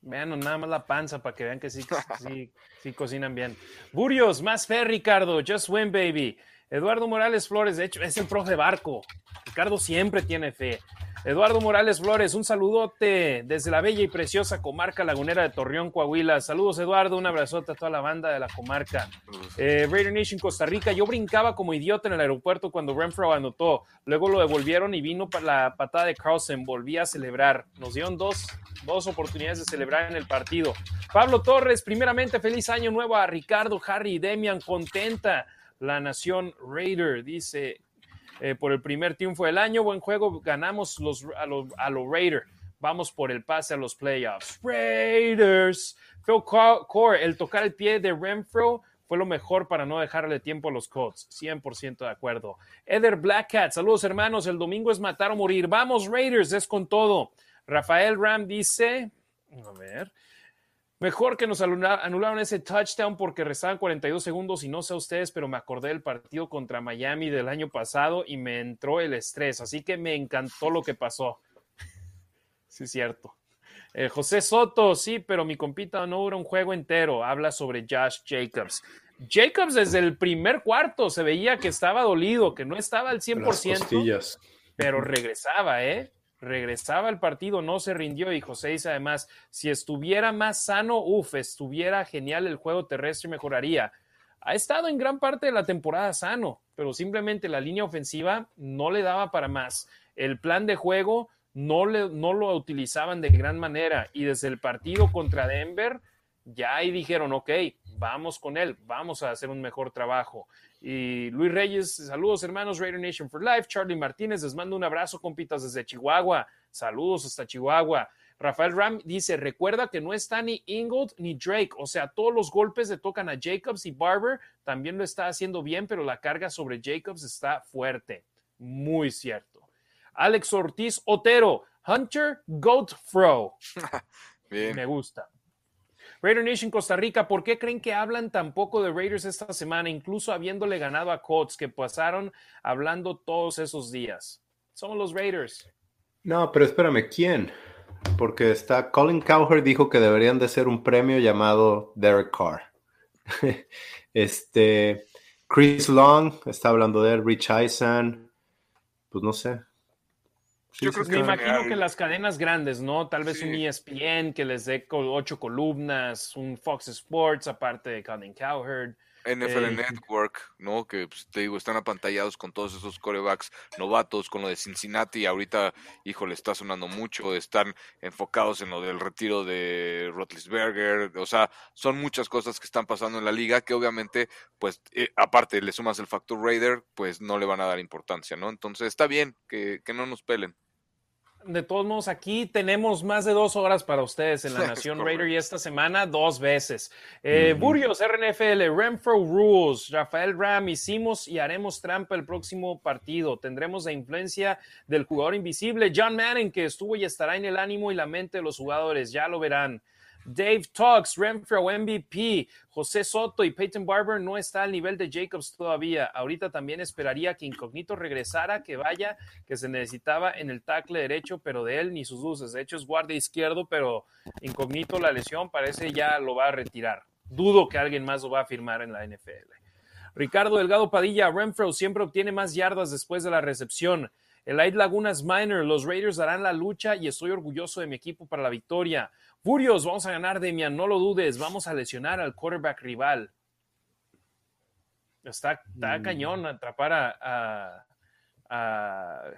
Vean nada más la panza para que vean que sí, sí, sí cocinan bien. Burios, más fe, Ricardo. Just win, baby. Eduardo Morales Flores, de hecho, es el profe Barco. Ricardo siempre tiene fe. Eduardo Morales Flores, un saludote desde la bella y preciosa comarca lagunera de Torreón, Coahuila. Saludos, Eduardo, un abrazote a toda la banda de la comarca. Eh, Nation Costa Rica, yo brincaba como idiota en el aeropuerto cuando Renfro anotó. Luego lo devolvieron y vino para la patada de Carlsen. Volví a celebrar. Nos dieron dos, dos oportunidades de celebrar en el partido. Pablo Torres, primeramente, feliz año nuevo a Ricardo, Harry y Demian. Contenta la nación Raider, dice eh, por el primer triunfo del año. Buen juego, ganamos los, a los a Raiders. Vamos por el pase a los playoffs. Raiders. Phil Core, el tocar el pie de Renfro fue lo mejor para no dejarle tiempo a los Colts. 100% de acuerdo. Eder Blackcat, saludos hermanos. El domingo es matar o morir. Vamos, Raiders, es con todo. Rafael Ram dice, a ver, Mejor que nos anularon ese touchdown porque restaban 42 segundos y no sé ustedes, pero me acordé del partido contra Miami del año pasado y me entró el estrés, así que me encantó lo que pasó. sí, es cierto. Eh, José Soto, sí, pero mi compita no dura un juego entero. Habla sobre Josh Jacobs. Jacobs desde el primer cuarto se veía que estaba dolido, que no estaba al 100%, pero regresaba, ¿eh? Regresaba al partido, no se rindió y José dice además, si estuviera más sano, uff, estuviera genial el juego terrestre mejoraría. Ha estado en gran parte de la temporada sano, pero simplemente la línea ofensiva no le daba para más. El plan de juego no, le, no lo utilizaban de gran manera y desde el partido contra Denver ya ahí dijeron, ok, vamos con él, vamos a hacer un mejor trabajo. Y Luis Reyes, saludos hermanos, Raider Nation for Life. Charlie Martínez, les mando un abrazo, compitas, desde Chihuahua. Saludos hasta Chihuahua. Rafael Ram dice, recuerda que no está ni Ingold ni Drake, o sea, todos los golpes le tocan a Jacobs y Barber, también lo está haciendo bien, pero la carga sobre Jacobs está fuerte. Muy cierto. Alex Ortiz Otero, Hunter Goatfro. Me gusta. Raider Nation Costa Rica, ¿por qué creen que hablan tan poco de Raiders esta semana, incluso habiéndole ganado a Colts, que pasaron hablando todos esos días? Somos los Raiders. No, pero espérame, ¿quién? Porque está Colin Cowherd dijo que deberían de ser un premio llamado Derek Carr. este Chris Long está hablando de él, Rich Eisen, pues no sé. Yo creo que me imagino que las cadenas grandes, ¿no? Tal vez un ESPN que les dé ocho columnas, un Fox Sports aparte de Colin Cowherd. NFL eh, Network, ¿no? Que pues, te digo, están apantallados con todos esos corebacks novatos, con lo de Cincinnati. Ahorita, híjole, está sonando mucho. Están enfocados en lo del retiro de Rotlisberger. O sea, son muchas cosas que están pasando en la liga que obviamente, pues, eh, aparte le sumas el factor Raider, pues no le van a dar importancia, ¿no? Entonces está bien que, que no nos pelen de todos modos, aquí tenemos más de dos horas para ustedes en la Nación Raider y esta semana dos veces. Eh, Burios, RNFL, Renfro Rules, Rafael Ram, hicimos y haremos trampa el próximo partido. Tendremos la influencia del jugador invisible, John Madden, que estuvo y estará en el ánimo y la mente de los jugadores, ya lo verán. Dave Talks, Renfro MVP, José Soto y Peyton Barber no está al nivel de Jacobs todavía. Ahorita también esperaría que Incognito regresara, que vaya, que se necesitaba en el tackle derecho, pero de él ni sus luces. De hecho es guardia izquierdo, pero Incognito la lesión parece ya lo va a retirar. Dudo que alguien más lo va a firmar en la NFL. Ricardo Delgado Padilla, Renfro siempre obtiene más yardas después de la recepción. El Lagunas Minor, los Raiders darán la lucha y estoy orgulloso de mi equipo para la victoria. Furios, vamos a ganar, Demian, no lo dudes, vamos a lesionar al quarterback rival. Está, mm. cañón atrapar a,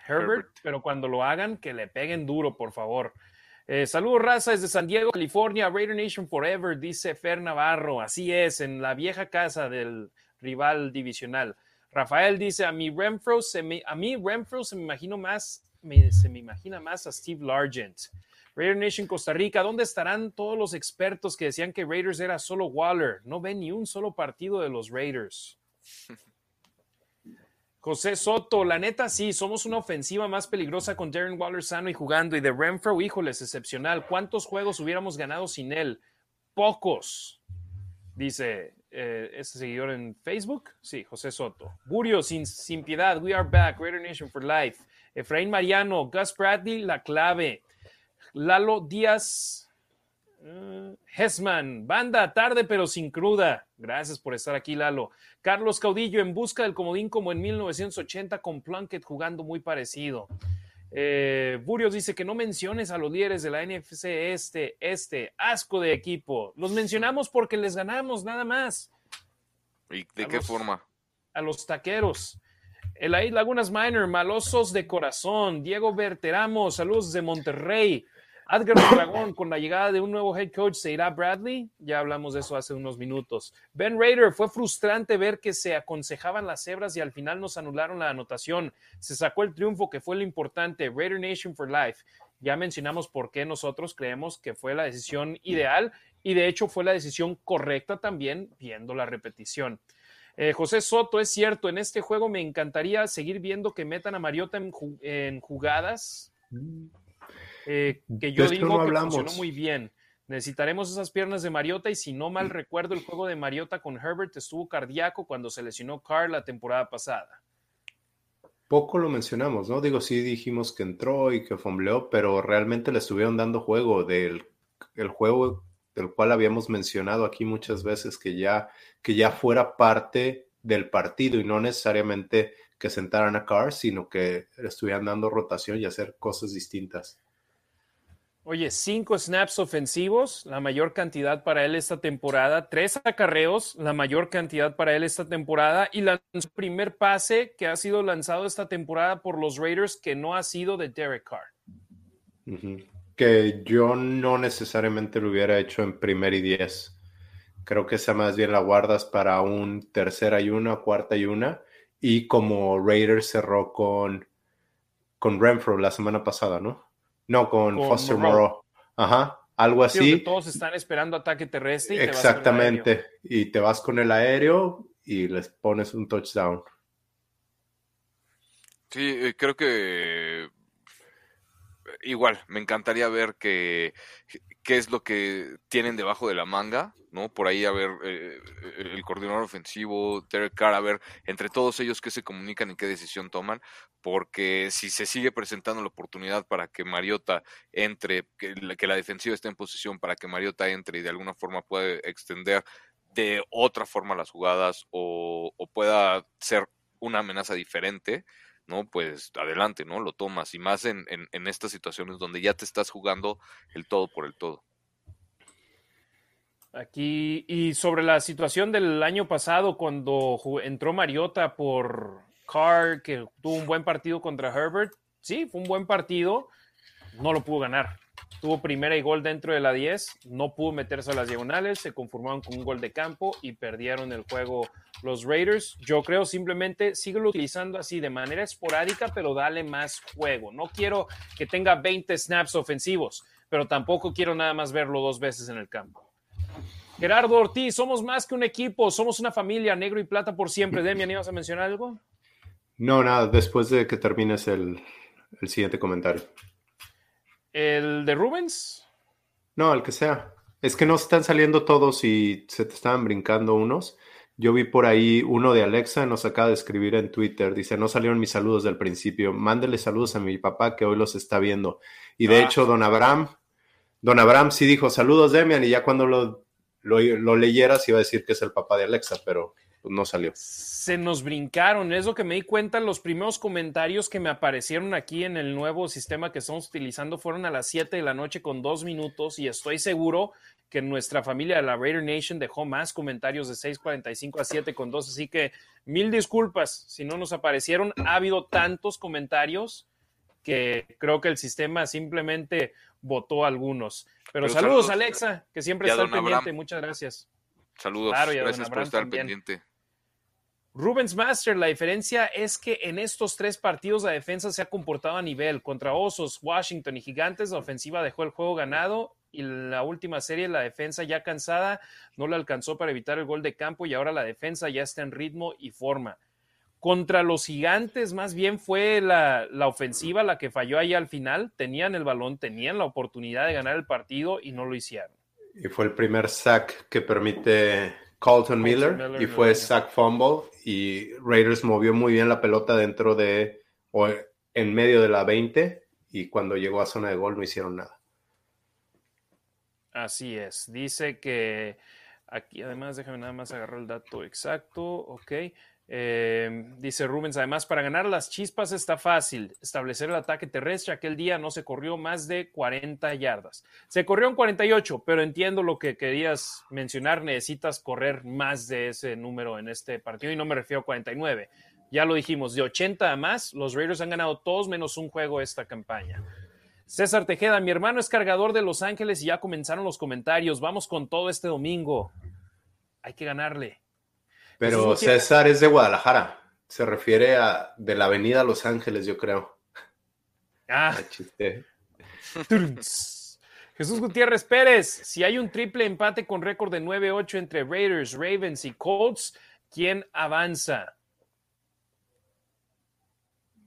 Herbert, pero cuando lo hagan, que le peguen duro, por favor. Eh, saludos, raza, desde San Diego, California, Raider Nation Forever, dice Fer Navarro. Así es, en la vieja casa del rival divisional. Rafael dice, a mi Renfro se me, a mí Renfro se me imagino más, se me imagina más a Steve Largent. Raider Nation Costa Rica, ¿dónde estarán todos los expertos que decían que Raiders era solo Waller? No ven ni un solo partido de los Raiders. José Soto, la neta sí, somos una ofensiva más peligrosa con Darren Waller sano y jugando. Y de Renfro, híjoles, excepcional. ¿Cuántos juegos hubiéramos ganado sin él? Pocos, dice eh, este seguidor en Facebook. Sí, José Soto. Burio, sin, sin piedad, we are back. Raider Nation for life. Efraín Mariano, Gus Bradley, la clave. Lalo Díaz uh, Hesman, banda tarde pero sin cruda. Gracias por estar aquí, Lalo. Carlos Caudillo, en busca del comodín como en 1980 con Plunkett jugando muy parecido. Eh, Burios dice que no menciones a los líderes de la NFC este, este, asco de equipo. Los mencionamos porque les ganamos, nada más. ¿Y de qué forma? A los taqueros. Elaid Lagunas Minor, malosos de corazón. Diego Berteramo, saludos de Monterrey. Edgar Dragón, con la llegada de un nuevo head coach, ¿se irá Bradley? Ya hablamos de eso hace unos minutos. Ben Raider, fue frustrante ver que se aconsejaban las cebras y al final nos anularon la anotación. Se sacó el triunfo que fue lo importante. Raider Nation for Life. Ya mencionamos por qué nosotros creemos que fue la decisión ideal y de hecho fue la decisión correcta también viendo la repetición. Eh, José Soto, es cierto, en este juego me encantaría seguir viendo que metan a Mariota en, jugadas. Mm. Eh, que yo digo que funcionó muy bien. Necesitaremos esas piernas de Mariota y si no mal recuerdo el juego de Mariota con Herbert estuvo cardíaco cuando se lesionó Carr la temporada pasada. Poco lo mencionamos, ¿no? Digo, sí dijimos que entró y que fombleó, pero realmente le estuvieron dando juego del el juego del cual habíamos mencionado aquí muchas veces que ya, que ya fuera parte del partido y no necesariamente que sentaran a Carr, sino que estuvieran dando rotación y hacer cosas distintas. Oye, cinco snaps ofensivos, la mayor cantidad para él esta temporada, tres acarreos, la mayor cantidad para él esta temporada, y el primer pase que ha sido lanzado esta temporada por los Raiders que no ha sido de Derek Carr. Que yo no necesariamente lo hubiera hecho en primer y diez. Creo que esa más bien la guardas para un tercera y una, cuarta y una. Y como Raiders cerró con, con Renfro la semana pasada, ¿no? No, con, Foster Moreau. Ajá, algo así. todos están esperando ataque terrestre. Y Exactamente. y te vas con el aéreo y les pones un touchdown. Sí, eh, creo que igual, me encantaría ver qué es lo que tienen debajo de la manga, ¿no? Por ahí a ver eh, el coordinador ofensivo, Derek Carr, a ver entre todos ellos qué se comunican y qué decisión toman, porque si se sigue presentando la oportunidad para que Mariota entre, que la, defensiva esté en posición para que Mariota entre y de alguna forma pueda extender de otra forma las jugadas o pueda ser una amenaza diferente, ¿no? Pues adelante, ¿no? Lo tomas. Y más en, en, estas situaciones donde ya te estás jugando el todo por el todo. Aquí, y sobre la situación del año pasado, cuando entró Mariota por Carr, que tuvo un buen partido contra Herbert, sí, fue un buen partido, no lo pudo ganar tuvo primera y gol dentro de la 10, no pudo meterse a las diagonales, se conformaron con un gol de campo y perdieron el juego los Raiders. Yo creo simplemente síguelo utilizando así de manera esporádica, pero dale más juego. No quiero que tenga 20 snaps ofensivos, pero tampoco quiero nada más verlo dos veces en el campo. Gerardo Ortiz, somos más que un equipo, somos una familia, negro y plata por siempre. Demian, ¿ibas a mencionar algo? No, nada, después de que termines el, el siguiente comentario. ¿El de Rubens? No, el que sea. Es que no están saliendo todos y se te estaban brincando unos. Yo vi por ahí uno de Alexa, nos acaba de escribir en Twitter. Dice: No salieron mis saludos del principio. Mándele saludos a mi papá que hoy los está viendo. Y de ah. hecho, don Abraham, don Abraham sí dijo: Saludos, Demian. Y ya cuando lo, lo, lo leyeras, iba a decir que es el papá de Alexa, pero pues, no salió. Se nos brincaron, es lo que me di cuenta. Los primeros comentarios que me aparecieron aquí en el nuevo sistema que estamos utilizando fueron a las 7 de la noche con dos minutos y estoy seguro que nuestra familia de la Raider Nation dejó más comentarios de 6.45 a 7 con 2, así que mil disculpas si no nos aparecieron. Ha habido tantos comentarios que creo que el sistema simplemente votó algunos. Pero, saludos, Alexa, que siempre está al pendiente. Muchas gracias. Saludos, gracias por estar pendiente. Rubens Master, la diferencia es que en estos tres partidos la defensa se ha comportado a nivel. Contra Osos, Washington y Gigantes, la ofensiva dejó el juego ganado y la última serie la defensa ya cansada no le alcanzó para evitar el gol de campo y ahora la defensa ya está en ritmo y forma. Contra los gigantes, más bien fue la, la, ofensiva la que falló ahí al final. Tenían el balón, tenían la oportunidad de ganar el partido y no lo hicieron. Y fue el primer sack que permite Colton Miller, y fue sack fumble y Raiders movió muy bien la pelota dentro de o en medio de la 20 y cuando llegó a zona de gol no hicieron nada. Así es. Dice que aquí además déjame nada más agarrar el dato exacto, ok. Eh, dice Rubens, además, para ganar las chispas está fácil establecer el ataque terrestre. Aquel día no se corrió más de 40 yardas. Se corrió en 48, pero entiendo lo que querías mencionar. Necesitas correr más de ese número en este partido y no me refiero a 49. Ya lo dijimos, de 80 a más, los Raiders han ganado todos menos un juego esta campaña. César Tejeda, mi hermano es cargador de Los Ángeles y ya comenzaron los comentarios. Vamos con todo este domingo. Hay que ganarle. Pero César es de Guadalajara. Se refiere a de la avenida Los Ángeles, yo creo. Ah. chiste. Jesús Gutiérrez Pérez, si hay un triple empate con récord de 9-8 entre Raiders, Ravens y Colts, ¿quién avanza?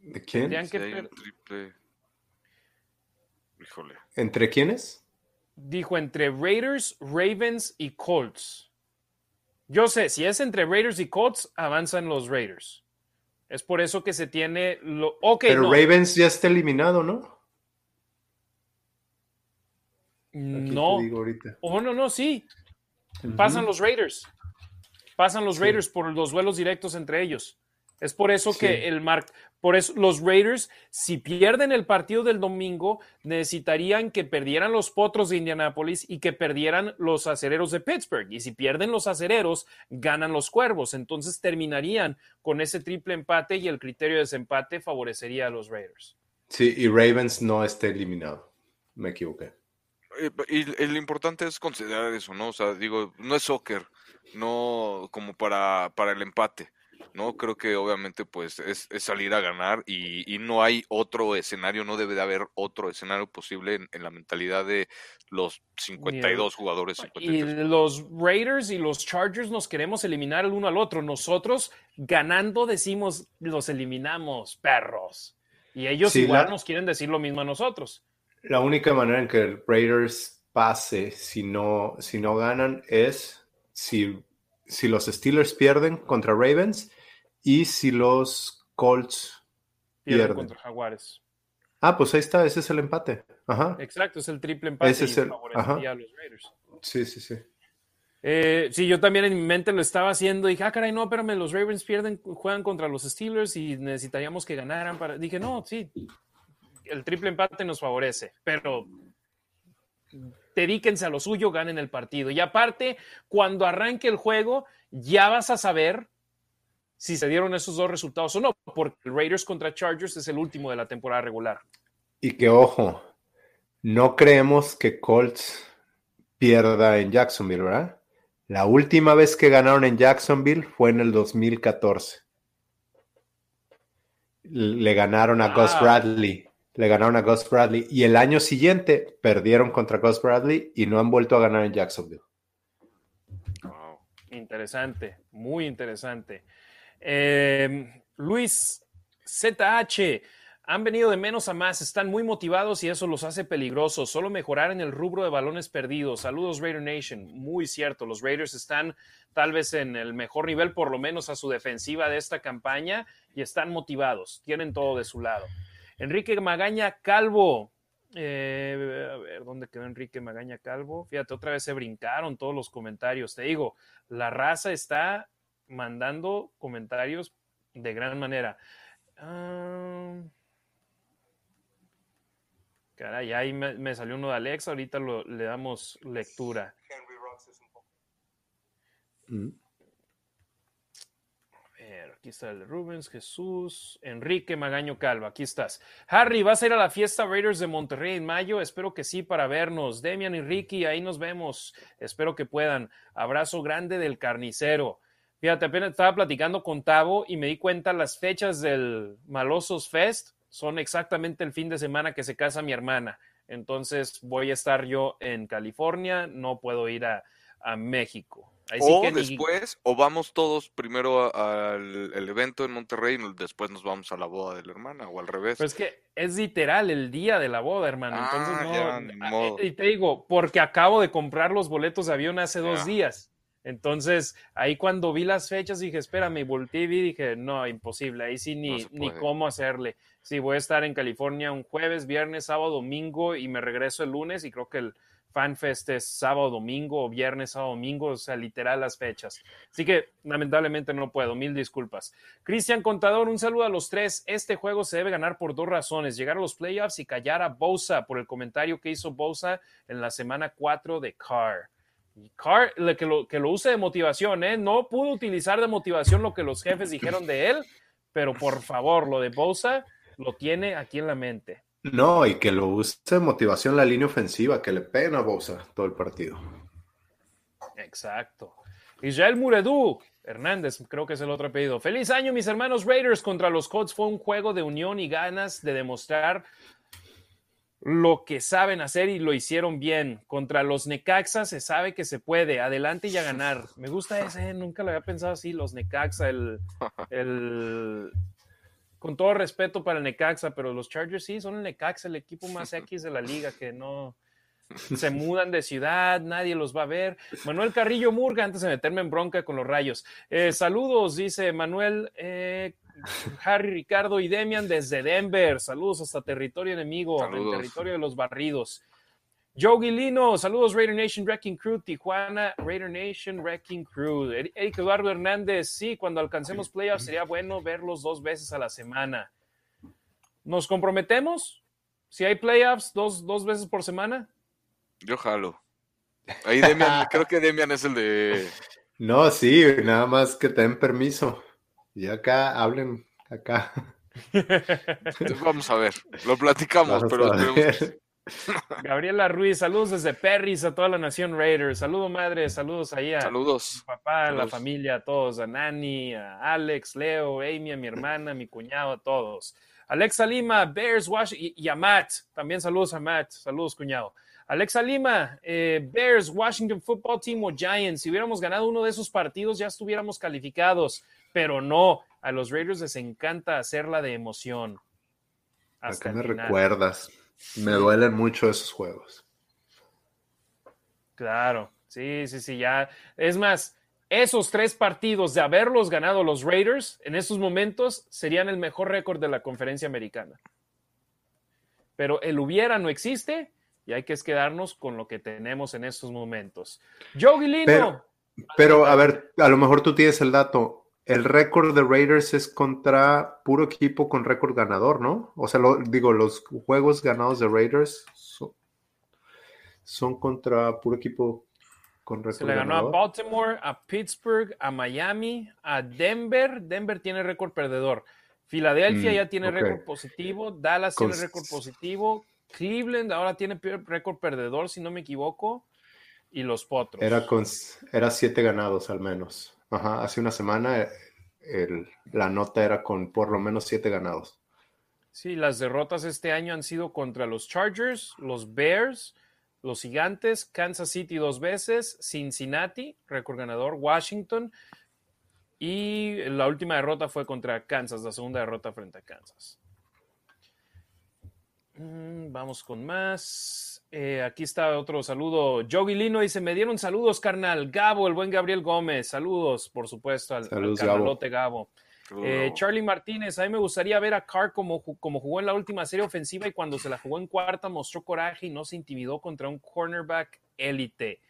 ¿De quién? triple... Híjole. ¿Entre quiénes? Dijo entre Raiders, Ravens y Colts. Yo sé, si es entre Raiders y Colts, avanzan los Raiders. Es por eso que se tiene lo. Pero Ravens ya está eliminado, ¿no? no. Oh, no, no, sí. Pasan los Raiders. Pasan los Raiders por los duelos directos entre ellos. Es por eso que el Mark, por eso los Raiders, si pierden el partido del domingo, necesitarían que perdieran los Potros de Indianápolis y que perdieran los Acereros de Pittsburgh. Y si pierden los Acereros, ganan los Cuervos. Entonces terminarían con ese triple empate y el criterio de desempate favorecería a los Raiders. Sí, y Ravens no está eliminado. me equivoqué. Eh, y, lo importante es considerar eso, ¿no? O sea, digo, no es soccer, no como para, para el empate. ¿No? Creo que obviamente pues es, salir a ganar y, no hay otro escenario, no debe de haber otro escenario posible en, la mentalidad de los 52 jugadores. Y los Raiders y los Chargers nos queremos eliminar el uno al otro. Nosotros ganando decimos los eliminamos, perros. Y ellos igual nos quieren decir lo mismo a nosotros. La única manera en que el Raiders pase si no, si no ganan es si, si los Steelers pierden contra Ravens y si los Colts pierden, contra Jaguares. Ah, pues ahí está, ese es el empate. Ajá. Exacto, es el triple empate. Ese es el. Ajá. Sí, sí, sí. Eh, sí, yo también en mi mente lo estaba haciendo. Dije, ah, caray, no, espérame, los Ravens pierden, juegan contra los Steelers y necesitaríamos que ganaran para. Dije, no, sí, el triple empate nos favorece, pero dedíquense a lo suyo, ganen el partido. Y aparte, cuando arranque el juego, ya vas a saber si se dieron esos dos resultados o no, porque el Raiders contra Chargers es el último de la temporada regular. Y que ojo, no creemos que Colts pierda en Jacksonville, ¿verdad? La última vez que ganaron en Jacksonville fue en el 2014. Le ganaron a Gus ah. Bradley. Le ganaron a Gus Bradley. Y el año siguiente perdieron contra Gus Bradley y no han vuelto a ganar en Jacksonville. Interesante, muy interesante. Em, Luis ZH, han venido de menos a más, están muy motivados y eso los hace peligrosos. Solo mejorar en el rubro de balones perdidos. Saludos Raider Nation. Muy cierto, los Raiders están tal vez en el mejor nivel, por lo menos a su defensiva de esta campaña, y están motivados. Tienen todo de su lado. Enrique Magaña Calvo. Eh, a ver, ¿dónde quedó Enrique Magaña Calvo? Fíjate, otra vez se brincaron todos los comentarios. Te digo, la raza está mandando comentarios de gran manera. Ah, caray, ahí me, salió uno de Alexa, ahorita le damos lectura. Mm. Aquí está el Rubens, Jesús, Enrique Magaño Calva, aquí estás. Harry, ¿vas a ir a la fiesta Raiders de Monterrey en mayo? Espero que sí para vernos. Demian y Ricky, ahí nos vemos. Espero que puedan. Abrazo grande del carnicero. Fíjate, apenas estaba platicando con Tavo y me di cuenta las fechas del Malosos Fest son exactamente el fin de semana que se casa mi hermana. Entonces voy a estar yo en California, no puepuedo ir a, México. O después, o vamos todos primero al evento en Monterrey y después nos vamos a la boda de la hermana, o al revés. Pues que es literal el día de la boda, hermano. Entonces ah, no. y te digo, porque acabo de comprar los boletos de avión hace dos días. Entonces, ahí cuando vi las fechas dije, espérame, volteé y vi, dije, no, imposible, ahí sí ni, ni cómo hacerle. Sí, voy a estar en California un jueves, viernes, sábado, domingo y me regreso el lunes y creo que el FanFest es sábado, domingo o viernes, sábado, domingo, o sea, literal las fechas. Así que lamentablemente no puedo, mil disculpas. Cristian Contador, un saludo a los tres. Este juego se debe ganar por dos razones, llegar a los playoffs y callar a Bosa por el comentario que hizo Bosa en la semana 4 de Carr. Carr, que lo, que lo use de motivación, ¿eh? No pudo utilizar de motivación lo que los jefes dijeron de él, pero por favor, lo de Bosa lo tiene aquí en la mente. No, y que lo use motivación la línea ofensiva, que le peguen a Bosa todo el partido. Exacto. Israel Muredú, Hernández, creo que es el otro apellido. Feliz año, mis hermanos Raiders contra los Colts. Fue un juego de unión y ganas de demostrar lo que saben hacer y lo hicieron bien. Contra los Necaxa se sabe que se puede. Adelante y a ganar. Me gusta ese, nunca lo había pensado así, los Necaxa, el, el... Con todo respeto para el Necaxa, pero los Chargers sí, son el Necaxa, el equipo más X de la liga, que no se mudan de ciudad, nadie los va a ver. Manuel Carrillo Murga, antes de meterme en bronca con los rayos. Eh, saludos, dice Manuel. Eh, Harry, Ricardo y Demian desde Denver. Saludos hasta territorio enemigo, el territorio de los barridos. Joe Guilino, saludos Raider Nation Wrecking Crew, Tijuana Raider Nation Wrecking Crew. Eric Eduardo Hernández, sí, cuando alcancemos playoffs sería bueno verlos dos veces a la semana. ¿Nos comprometemos? Si hay playoffs dos, dos veces por semana. Yo jalo. Ahí Demian, creo que Demian es el de. No, sí, nada más que te den permiso. Y acá hablen, acá. vamos a ver, lo platicamos, pero Gabriela Ruiz, saludos desde Perris a toda la nación Raiders. Saludos, madre, saludos ahí a Saludos. papá, a la familia, a todos, a Nani, a Alex, Leo, Amy, a mi hermana, a mi cuñado, a todos. Alexa Lima, Bears, Washington, y, y a Matt, también saludos a Matt, saludos, cuñado. Alexa Lima, eh, Bears, Washington Football Team o Giants, si hubiéramos ganado uno de esos partidos ya estuviéramos calificados, pero no, a los Raiders les encanta hacerla de emoción. ¿A Hasta qué el me final. recuerdas? Me duelen mucho esos juegos. Claro, sí, sí, sí, ya. Es más, esos tres partidos de haberlos ganado los Raiders en estos momentos serían el mejor récord de la conferencia americana. Pero el hubiera no existe y hay que quedarnos con lo que tenemos en estos momentos. Joe Guilino. Pero- Pero, a ver, a lo mejor tú tienes el dato. El récord de Raiders es contra puro equipo con récord ganador, ¿no? O sea, lo- digo, los juegos ganados de Raiders son, son contra puro equipo con récord Se le ganó a ganador. Baltimore, a Pittsburgh, a Miami, a Denver. Denver tiene récord perdedor. Filadelfia Mm, ya tiene récord positivo. Dallas Con- tiene récord positivo. Cleveland ahora tiene récord perdedor, si no me equivoco. Y los Potros. Era, con, era siete ganados al menos. Ajá, hace una semana la nota era con por lo menos siete ganados. Sí, las derrotas este año han sido contra los Chargers, los Bears, los Gigantes, Kansas City dos veces, Cincinnati, récord ganador, Washington. Y la última derrota fue contra Kansas, la segunda derrota frente a Kansas. Mm, Vamos con más. Eh, aquí está otro saludo. Yogi Lino dice: Me dieron saludos, carnal. Gabo, el buen Gabriel Gómez. Saludos, por supuesto, al, al Saludos, Gabo. carnalote Gabo. Eh, Charlie Martínez, a mí me gustaría ver a Carr como, como jugó en la última serie ofensiva y cuando se la jugó en cuarta mostró coraje y no se intimidó contra un cornerback élite.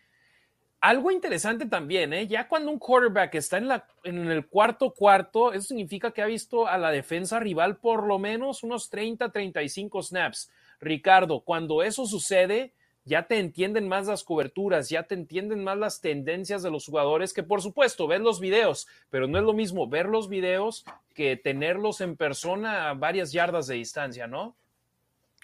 Algo interesante también, ¿eh? ya cuando un quarterback está en, la, en el cuarto cuarto, eso significa que ha visto a la defensa rival por lo menos unos 30, 35 snaps. Ricardo, cuando eso sucede, ya te entienden más las coberturas, ya te entienden más las tendencias de los jugadores, que por supuesto ven los videos, pero no es lo mismo ver los videos que tenerlos en persona a varias yardas de distancia, ¿no?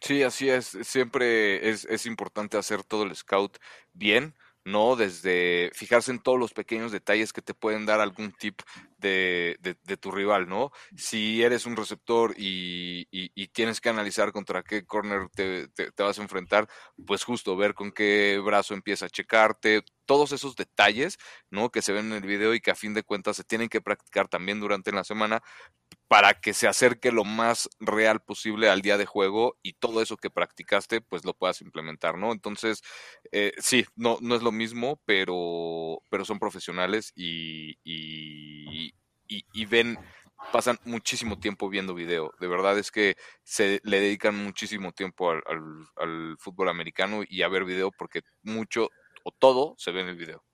Sí, así es. Siempre es, es importante hacer todo el scout bien, ¿no? Desde fijarse en todos los pequeños detalles que te pueden dar algún tip de, de- tu rival, ¿no? Si eres un receptor y, y- y tienes que analizar contra qué corner te, te- te vas a enfrentar, pues justo ver con qué brazo empieza a checarte, todos esos detalles, ¿no? Que se ven en el video y que a fin de cuentas se tienen que practicar también durante la semana para que se acerque lo más real posible al día de juego y todo eso que practicaste, pues lo puedas implementar, ¿no? Entonces, eh, sí, no, no es lo mismo, pero, pero son profesionales y, y, ven, pasan muchísimo tiempo viendo video. De verdad es que se le dedican muchísimo tiempo al fútbol americano y a ver video porque mucho o todo se ve en el video.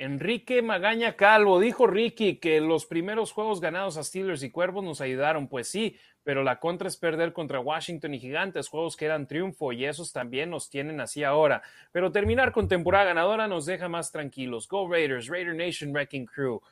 Enrique Magaña Calvo, dijo Ricky que los primeros juegos ganados a Steelers y Cuervos nos ayudaron. Pues sí, pero la contra es perder contra Washington y Gigantes, juegos que eran triunfo y esos también nos tienen así ahora. Pero terminar con temporada ganadora nos deja más tranquilos. Go Raiders, Raider Nation Wrecking Crew.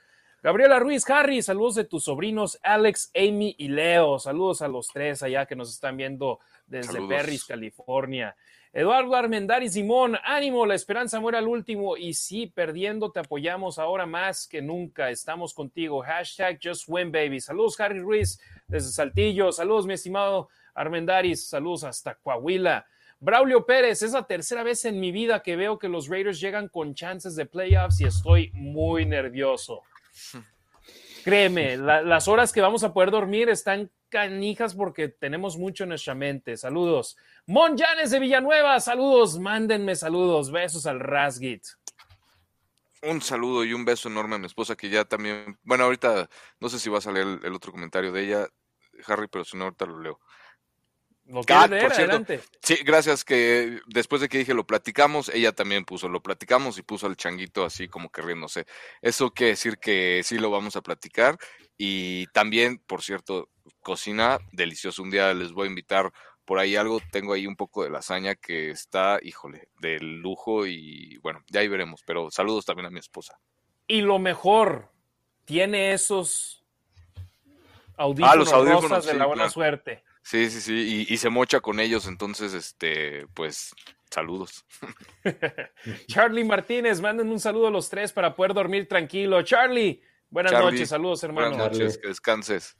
Gabriela Ruiz, Harry, saludos de tus sobrinos Alex, Amy y Leo. Saludos a los tres allá que nos están viendo desde Saludos. Perris, California. Eduardo Armendari Simón, ánimo, la esperanza muere al último y sí, perdiendo te apoyamos ahora más que nunca. Estamos contigo. Hashtag Just Win. Saludos, Harry Ruiz, desde Saltillo. Saludos, mi estimado Armendaris. Saludos hasta Coahuila. Braulio Pérez, es la tercera vez en mi vida que veo que los Raiders llegan con chances de playoffs y estoy muy nervioso. Créeme, la- las horas que vamos a poder dormir están canijas porque tenemos mucho en nuestra mente. Saludos. Mon Llanes de Villanueva, saludos. Mándenme saludos. Besos al Rasgit. Un saludo y un beso enorme a mi esposa que ya también, bueno, ahorita no sé si vas a leer el, el otro comentario de ella, Harry, pero si no, ahorita lo leo. ¿Lo Ah, leer? por cierto, Adelante. Sí, gracias que después de que dije lo platicamos, ella también puso lo platicamos y puso el changuito así como que riéndose. Eso quiere decir que sí lo vamos a platicar y también, por cierto, cocina delicioso. Un día les voy a invitar por ahí algo, tengo ahí un poco de lasaña que está, híjole, de lujo y bueno, ya ahí veremos, pero saludos también a mi esposa. Y lo mejor, tiene esos audífonos, Ah, los audífonos, rosas de la buena claro. suerte. Sí, sí, sí, y, se mocha con ellos, entonces, este, pues, saludos. Charlie Martínez, manden un saludo a los tres para poder dormir tranquilo. Charlie, buenas noches, saludos, hermano. Buenas noches, que descanses.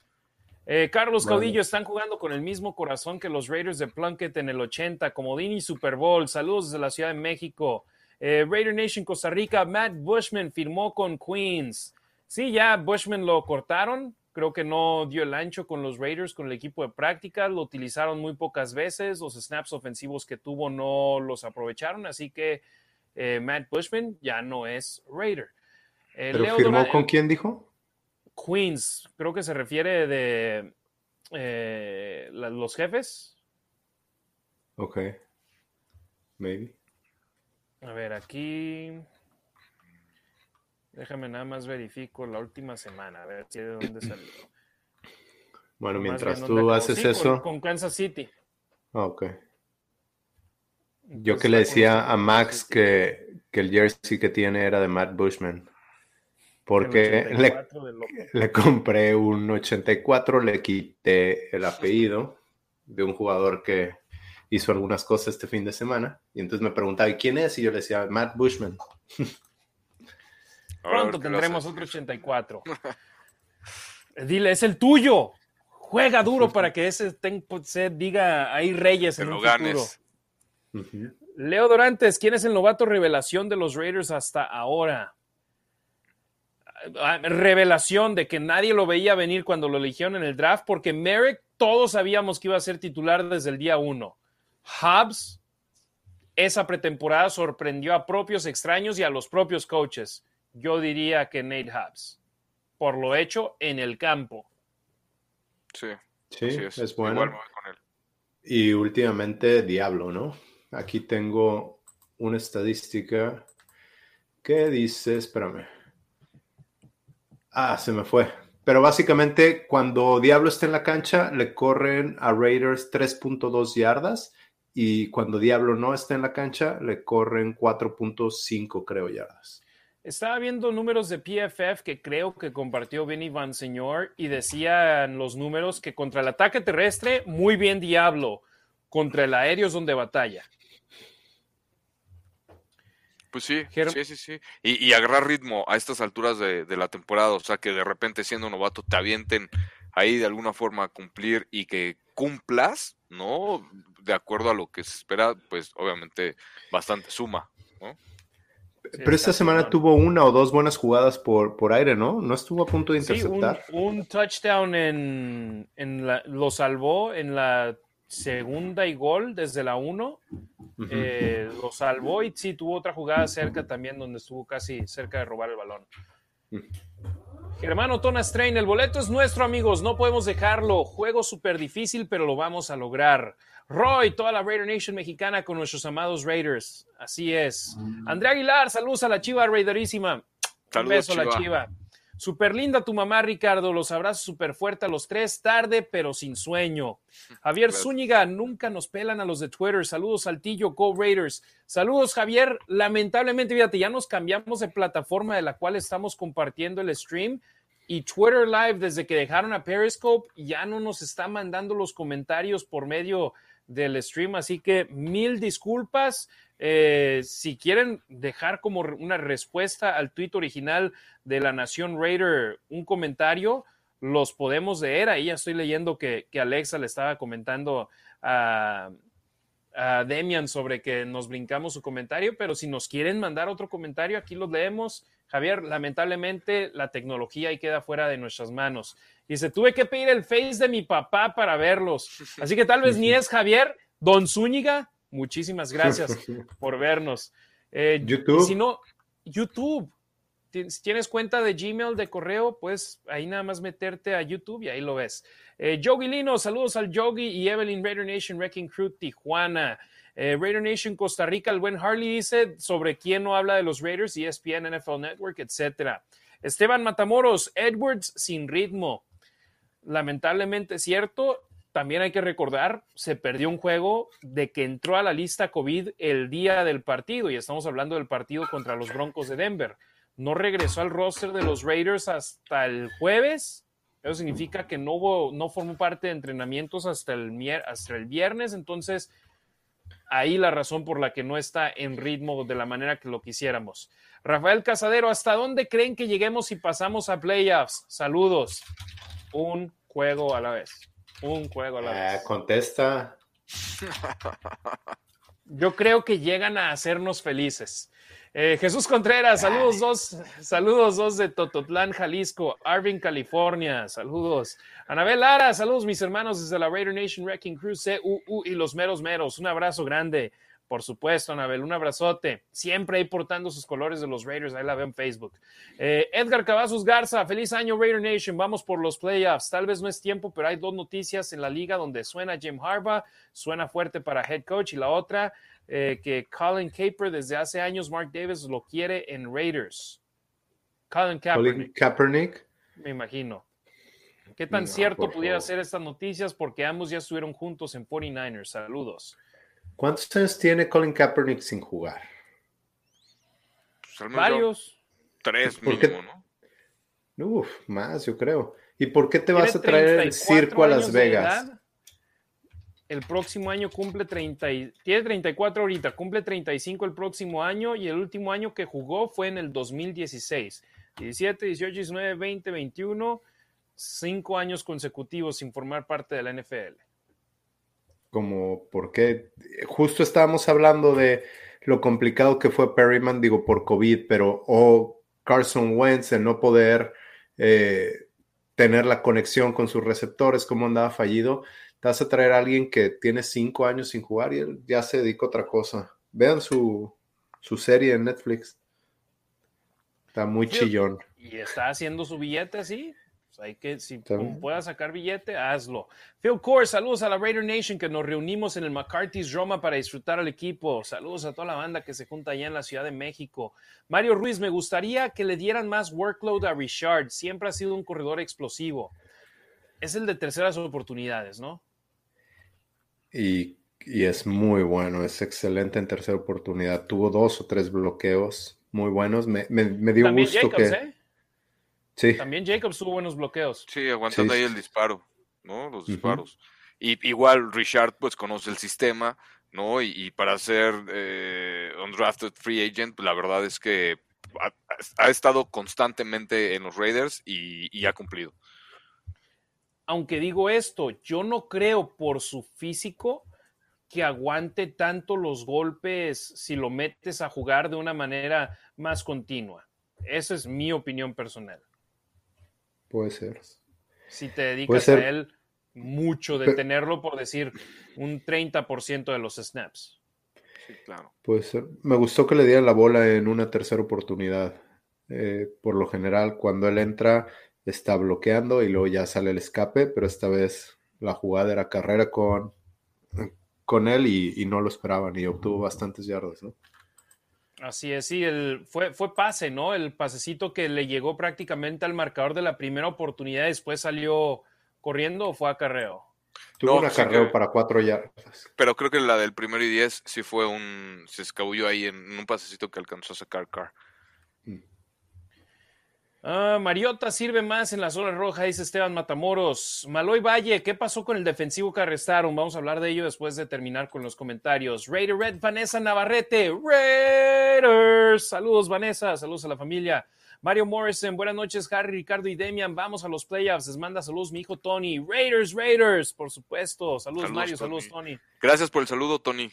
Eh, Carlos Caudillo, están jugando con el mismo corazón que los Raiders de Plunkett en el 80, Comodini Super Bowl. Saludos desde la Ciudad de México. Eh, Raider Nation Costa Rica, Matt Bushman firmó con Queens. Sí, ya Bushman lo cortaron, creo que no dio el ancho con los Raiders, con el equipo de práctica, lo utilizaron muy pocas veces, los snaps ofensivos que tuvo no los aprovecharon, así que eh, Matt Bushman ya no es Raider. ¿Pero firmó con quién dijo? Queens, creo que se refiere de eh, los jefes. Ok. Maybe. A ver, aquí. Déjame nada más verifico la última semana, a ver si de dónde salió. Bueno, mientras tú haces eso. Con, Kansas City. Ah, ok. Yo que le decía a Max que, que el jersey que tiene era de Matt Bushman porque le, compré un 84, le quité el apellido de un jugador que hizo algunas cosas este fin de semana. Y entonces me preguntaba, quién es? Y yo le decía, Matt Bushman. Pronto tendremos otro 84. Dile, es el tuyo. Juega duro para que ese se diga, hay reyes en el futuro. Leo Dorantes, ¿quién es el novato revelación de los Raiders hasta ahora? Ah, revelación de que nadie lo veía venir cuando lo eligieron en el draft, porque Merrick todos sabíamos que iba a ser titular desde el día uno. Hubs, esa pretemporada sorprendió a propios extraños y a los propios coaches. Yo diría que Nate Hubs, por lo hecho en el campo. Sí, sí, es. bueno. Y últimamente Diablo, ¿no? Aquí tengo una estadística que dice, espérame, Ah, se me fue. Pero básicamente cuando Diablo está en la cancha, le corren a Raiders 3.2 yardas y cuando Diablo no está en la cancha, le corren 4.5, creo, yardas. Estaba viendo números de PFF que creo que compartió Benny Van Señor y decían los números que contra el ataque terrestre, muy bien Diablo, contra el aéreo es donde batalla. Pues sí, sí, sí, sí. Y, agarrar ritmo a estas alturas de, la temporada, o sea, que de repente siendo novato te avienten ahí de alguna forma a cumplir y que cumplas, ¿no? De acuerdo a lo que se espera, pues obviamente bastante suma, ¿no? Pero esta semana tuvo una o dos buenas jugadas por, por aire, ¿no? ¿No estuvo a punto de interceptar? Sí, un, touchdown en, en la, lo salvó en la segunda y gol desde la 1. Eh, lo salvó y sí tuvo otra jugada cerca también donde estuvo casi cerca de robar el balón. Germano Tona Strain, el boleto es nuestro, amigos. No podemos dejarlo. Juego súper difícil, pero lo vamos a lograr. Roy, toda la Raider Nation mexicana con nuestros amados Raiders. Así es. Andrea Aguilar, saludos a la chiva Raiderísima. Un beso a la chiva. Super linda tu mamá, Ricardo. Los abrazos súper fuerte a los tres, tarde, pero sin sueño. Javier Zúñiga, nunca nos pelan a los de Twitter. Saludos, Saltillo, Go Raiders. Saludos, Javier. Lamentablemente, fíjate, ya nos cambiamos de plataforma de la cual estamos compartiendo el stream. Y Twitter Live, desde que dejaron a Periscope, ya no nos está mandando los comentarios por medio del stream. Así que mil disculpas. Eh, si quieren dejar como una respuesta al tweet original de la Nación Raider un comentario, los podemos leer. Ahí ya estoy leyendo que, Alexa le estaba comentando a, a, Demian sobre que nos brincamos su comentario, pero si nos quieren mandar otro comentario, aquí los leemos. Javier, lamentablemente la tecnología ahí queda fuera de nuestras manos. Dice, tuve que pedir el face de mi papá para verlos. Así que tal vez ni es Javier, Don Zúñiga, Muchísimas gracias por vernos. Eh, YouTube. Si no, YouTube. Si tienes cuenta de Gmail, de correo, pues ahí nada más meterte a YouTube y ahí lo ves. Eh, Yogi Lino, saludos al Yogi y Evelyn Raider Nation Wrecking Crew Tijuana. Eh, Raider Nation Costa Rica, el buen Harley dice sobre quién no habla de los Raiders, ESPN, NFL Network, etcétera. Esteban Matamoros, Edwards sin ritmo. Lamentablemente cierto, también hay que recordar, se perdió un juego de que entró a la lista COVID el día del partido, y estamos hablando del partido contra los Broncos de Denver. No regresó al roster de los Raiders hasta el jueves, Eso significa que no, hubo, no formó parte de entrenamientos hasta el, hasta el viernes, entonces ahí la razón por la que no está en ritmo de la manera que lo quisiéramos. Rafael Casadero, ¿hasta dónde creen que lleguemos si pasamos a playoffs? Saludos. Un juego a la vez. Un juego a la vez. Ah, contesta. Yo creo que llegan a hacernos felices. Eh, Jesús Contreras, saludos dos, saludos dos de Tototlán, Jalisco, Arvin, California, saludos. Anabel Lara, saludos mis hermanos desde la Raider Nation Wrecking Crew, CUU y los meros meros, un abrazo grande. Por supuesto, Anabel, un abrazote. Siempre ahí portando sus colores de los Raiders, ahí la veo en Facebook. Eh, Edgar Cavazos Garza, feliz año Raider Nation, vamos por los playoffs. Tal vez no es tiempo, pero hay dos noticias en la liga donde suena Jim Harbaugh, suena fuerte para head coach, y la otra, eh, que Colin Caper desde hace años, Mark Davis lo quiere en Raiders. Colin Kaepernick. Me imagino. ¿Qué tan cierto pudiera ser estas noticias? Porque ambos ya estuvieron juntos en 49ers. Saludos. ¿Cuántos años tiene Colin Kaepernick sin jugar? Pues Varios. Tres mínimo, ¿no? Uf, más, yo creo. ¿Y por qué te vas a traer el circo a Las Vegas? El próximo año cumple 30, tiene 34 ahorita, cumple 35 el próximo año y el último año que jugó fue en el 2016. 17, 18, 19, 20, 21, cinco años consecutivos sin formar parte de la NFL como porque justo estábamos hablando de lo complicado que fue Perryman, digo, por COVID, pero o Carson Wentz en no poder eh, tener la conexión con sus receptores, como andaba fallido, te vas a traer a alguien que tiene cinco años sin jugar y él ya se dedica a otra cosa. Vean su, su serie en Netflix. Está muy chillón. Y está haciendo su billete así. Pues, hay que, si puedas sacar billete, hazlo. Phil Core, saludos a la Raider Nation que nos reunimos en el McCarthy's Roma para disfrutar al equipo. Saludos a toda la banda que se junta allá en la Ciudad de México. Mario Ruiz, me gustaría que le dieran más workload a Richard. Siempre ha sido un corredor explosivo. Es el de terceras oportunidades, ¿no? Y, es muy bueno, es excelente en tercera oportunidad. Tuvo dos o tres bloqueos muy buenos. Me, dio gusto que. ¿eh? También Jacobs tuvo buenos bloqueos. Sí, aguantando ahí el disparo, ¿no? Los disparos. Y igual Richard pues conoce el sistema, ¿no? Y, para ser eh, undrafted free agent, pues, la verdad es que ha, estado constantemente en los Raiders y, ha cumplido. Aunque digo esto, yo no creo por su físico que aguante tanto los golpes si lo metes a jugar de una manera más continua. Esa es mi opinión personal. Puede ser. Si te dedicas a él mucho de tenerlo, por decir, un 30% de los snaps. Sí, claro. Puede ser. Me gustó que le dieran la bola en una tercera oportunidad. Eh, por lo general, cuando él entra, está bloqueando y luego ya sale el escape, pero esta vez la jugada era carrera con, con él y, y no lo esperaban y obtuvo bastantes yardas, ¿no? Así es, sí, el, fue, fue pase, ¿no? El pasecito que le llegó prácticamente al marcador de la primera oportunidad, después salió corriendo o fue acarreo. Tuvo un acarreo para cuatro yardas. Pero creo que la del primero y diez sí fue un. Se escabulló ahí en un pasecito que alcanzó a sacar Carr. Ah, Mariota sirve más en la zona roja, dice Esteban Matamoros. Maloy Valle, ¿qué pasó con el defensivo que arrestaron? Vamos a hablar de ello después de terminar con los comentarios. Raider Red, Vanessa Navarrete, Raiders. Saludos, Vanessa, saludos a la familia. Mario Morrison, buenas noches, Harry, Ricardo y Demian. Vamos a los playoffs. Les manda saludos mi hijo Tony. Raiders, Raiders, por supuesto. Saludos, Mario, saludos, Tony. Gracias por el saludo, Tony.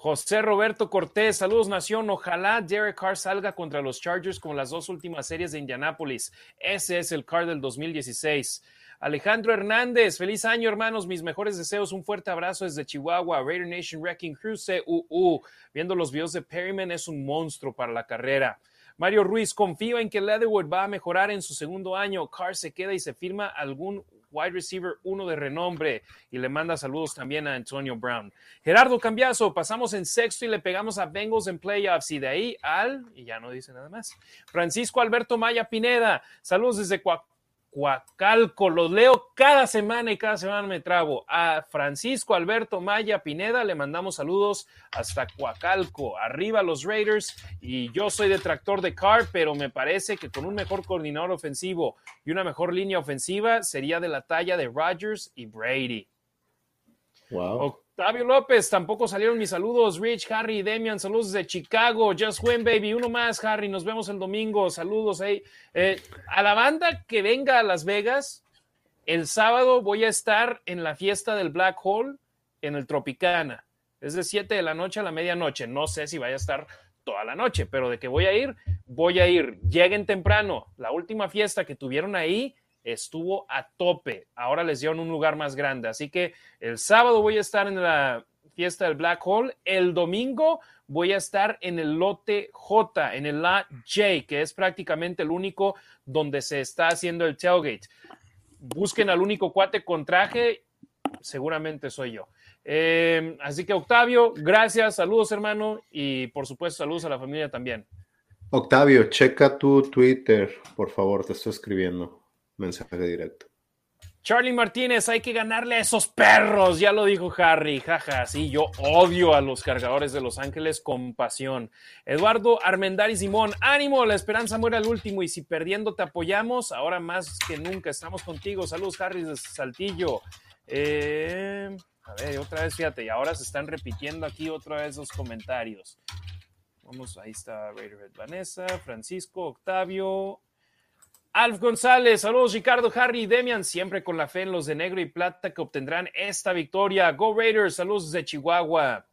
José Roberto Cortés, saludos Nación. Ojalá Derek Carr salga contra los Chargers como las dos últimas series de Indianápolis. Ese es el Carr del 2016. Alejandro Hernández, feliz año hermanos, mis mejores deseos, un fuerte abrazo desde Chihuahua, Raider Nation Wrecking Crew, CUU. Viendo los videos de Perryman es un monstruo para la carrera. Mario Ruiz, confío en que Leatherwood va a mejorar en su segundo año. Carr se queda y se firma algún wide receiver uno de renombre y le manda saludos también a Antonio Brown. Gerardo Cambiazo, pasamos en sexto y le pegamos a Bengals en playoffs y de ahí al, y ya no dice nada más. Francisco Alberto Maya Pineda, saludos desde Coacalco. Los leo cada semana y cada semana me trabo. A Francisco Alberto Maya Pineda le mandamos saludos hasta Coacalco. Arriba los Raiders. Y yo soy detractor de Carr, pero me parece que con un mejor coordinador ofensivo y una mejor línea ofensiva sería de la talla de Rodgers y Brady. Wow. Octavio López, tampoco salieron mis saludos. Rich, Harry, Demian, saludos de Chicago. Just win, baby. Uno más, Harry. Nos vemos el domingo. Saludos ahí. Eh, a la banda que venga a Las Vegas, el sábado voy a estar en la fiesta del Black Hole en el Tropicana. Es de 7 de la noche a la medianoche. No sé si vaya a estar toda la noche, pero de que voy a ir, voy a ir. Lleguen temprano. La última fiesta que tuvieron ahí estuvo a tope. Ahora les dieron un lugar más grande. Así que el sábado voy a estar en la fiesta del Black Hole. El domingo voy a estar en el lote J, en el lot J, que es prácticamente el único donde se está haciendo el tailgate. Busquen al único cuate con traje, seguramente soy yo. Eh, así que Octavio, gracias, saludos hermano y por supuesto saludos a la familia también. Octavio, checa tu Twitter, por favor, te estoy escribiendo mensaje directo. Charlie Martínez, hay que ganarle a esos perros, ya lo dijo Harry, jaja, sí, yo odio a los cargadores de Los Ángeles con pasión. Eduardo Armendari Simón, ánimo, la esperanza muere al último y si perdiendo te apoyamos, ahora más que nunca estamos contigo. Saludos, Harry de Saltillo. Eh, a ver, otra vez, fíjate, y ahora se están repitiendo aquí otra vez los comentarios. Vamos, ahí está Raider Vanessa, Francisco, Octavio, Alf González, saludos Ricardo, Harry y Demian, siempre con la fe en los de negro y plata que obtendrán esta victoria. Go Raiders, saludos desde Chihuahua.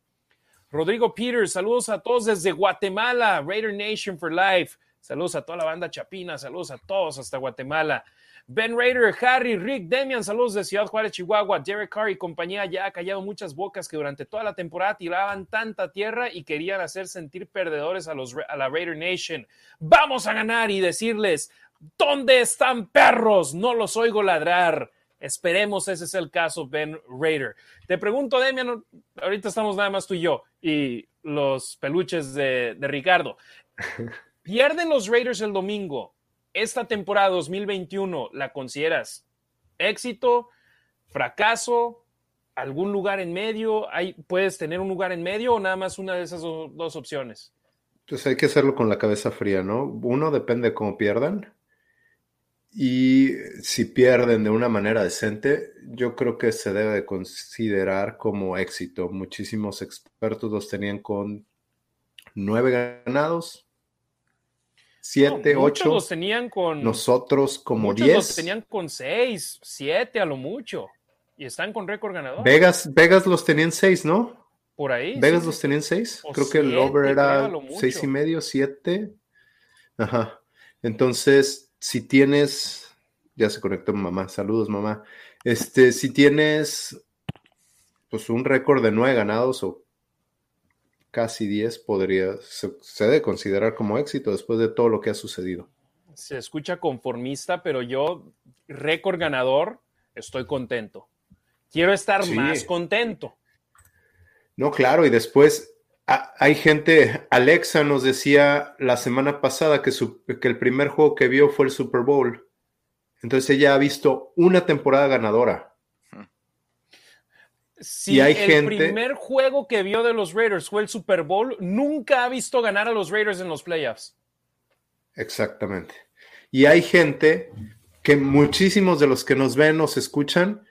Rodrigo Peters, saludos a todos desde Guatemala, Raider Nation for Life. Saludos a toda la banda chapina, saludos a todos hasta Guatemala. Ben Raider, Harry, Rick, Demian, saludos de Ciudad Juárez, Chihuahua. Derek Carr y compañía ya ha callado muchas bocas que durante toda la temporada tiraban tanta tierra y querían hacer sentir perdedores a, los, a la Raider Nation. Vamos a ganar y decirles, ¿Dónde están perros? No los oigo ladrar. Esperemos ese es el caso, Ben Raider. Te pregunto, Demian, ahorita estamos nada más tú y yo y los peluches de, de Ricardo. Pierden los Raiders el domingo. Esta temporada 2021, ¿la consideras éxito, fracaso, algún lugar en medio? ¿Hay, ¿Puedes tener un lugar en medio o nada más una de esas do, dos opciones? Pues hay que hacerlo con la cabeza fría, ¿no? Uno depende de cómo pierdan. Y si pierden de una manera decente, yo creo que se debe de considerar como éxito. Muchísimos expertos los tenían con nueve ganados, siete, no, ocho. los tenían con. Nosotros como diez. los tenían con seis, siete a lo mucho. Y están con récord ganador. Vegas, Vegas los tenían seis, ¿no? Por ahí. Vegas sí, los tenían seis. O creo que el over era seis y medio, siete. Ajá. Entonces, si tienes, ya se conectó mamá, saludos mamá. Este, si tienes pues un récord de nueve ganados o casi diez, podría, se, se debe considerar como éxito después de todo lo que ha sucedido. Se escucha conformista, pero yo, récord ganador, estoy contento. Quiero estar Sí. más contento. No, claro, y después a- hay gente, Alexa nos decía la semana pasada que, su- que el primer juego que vio fue el Super Bowl. Entonces ella ha visto una temporada ganadora. Si Y hay el gente- primer juego que vio de los Raiders fue el Super Bowl, nunca ha visto ganar a los Raiders en los playoffs. Exactamente. Y hay gente que muchísimos de los que nos ven, nos escuchan,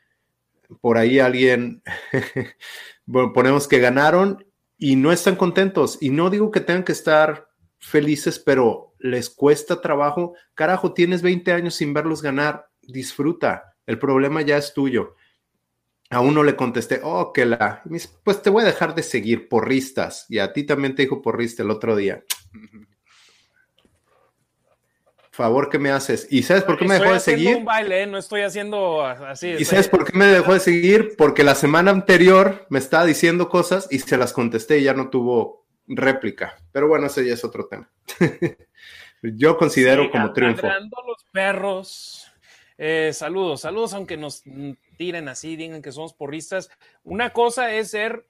por ahí alguien, bueno, ponemos que ganaron y no están contentos. Y no digo que tengan que estar felices, pero les cuesta trabajo. Carajo, tienes 20 años sin verlos ganar, disfruta. El problema ya es tuyo. A uno le contesté, oh, que la, pues te voy a dejar de seguir porristas. Y a ti también te dijo porrista el otro día. Favor que me haces. ¿Y sabes por qué me dejó de haciendo seguir? un baile, ¿eh? no estoy haciendo así. ¿Y estoy- sabes por qué me dejó de seguir? Porque la semana anterior me estaba diciendo cosas y se las contesté y ya no tuvo réplica. Pero bueno, ese ya es otro tema. Yo considero Sí, como triunfo. los perros. Eh, saludos, saludos, aunque nos tiren así, digan que somos porristas. Una cosa es ser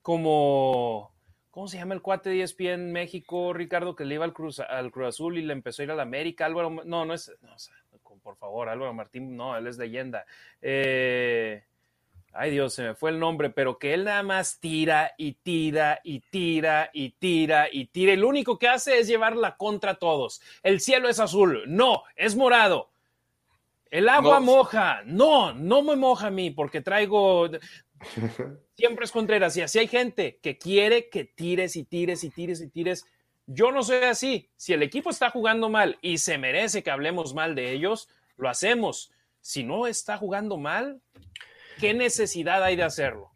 como, ¿cómo se llama el cuate de ESPN en México, Ricardo, que le iba al Cruz, al Cruz Azul y le empezó a ir a la América? Álvaro, no, no es, no, o sea, por favor, Álvaro Martín, no, él es leyenda. Eh, ay Dios, se me fue el nombre, pero que él nada más tira y tira y tira y tira y tira. Lo único que hace es llevarla contra todos. El cielo es azul, no, es morado. El agua moja, no, no me moja a mí porque traigo... Siempre es Contreras y así hay gente que quiere que tires y tires y tires y tires. Yo no soy así. Si el equipo está jugando mal y se merece que hablemos mal de ellos, lo hacemos. Si no está jugando mal, ¿qué necesidad hay de hacerlo?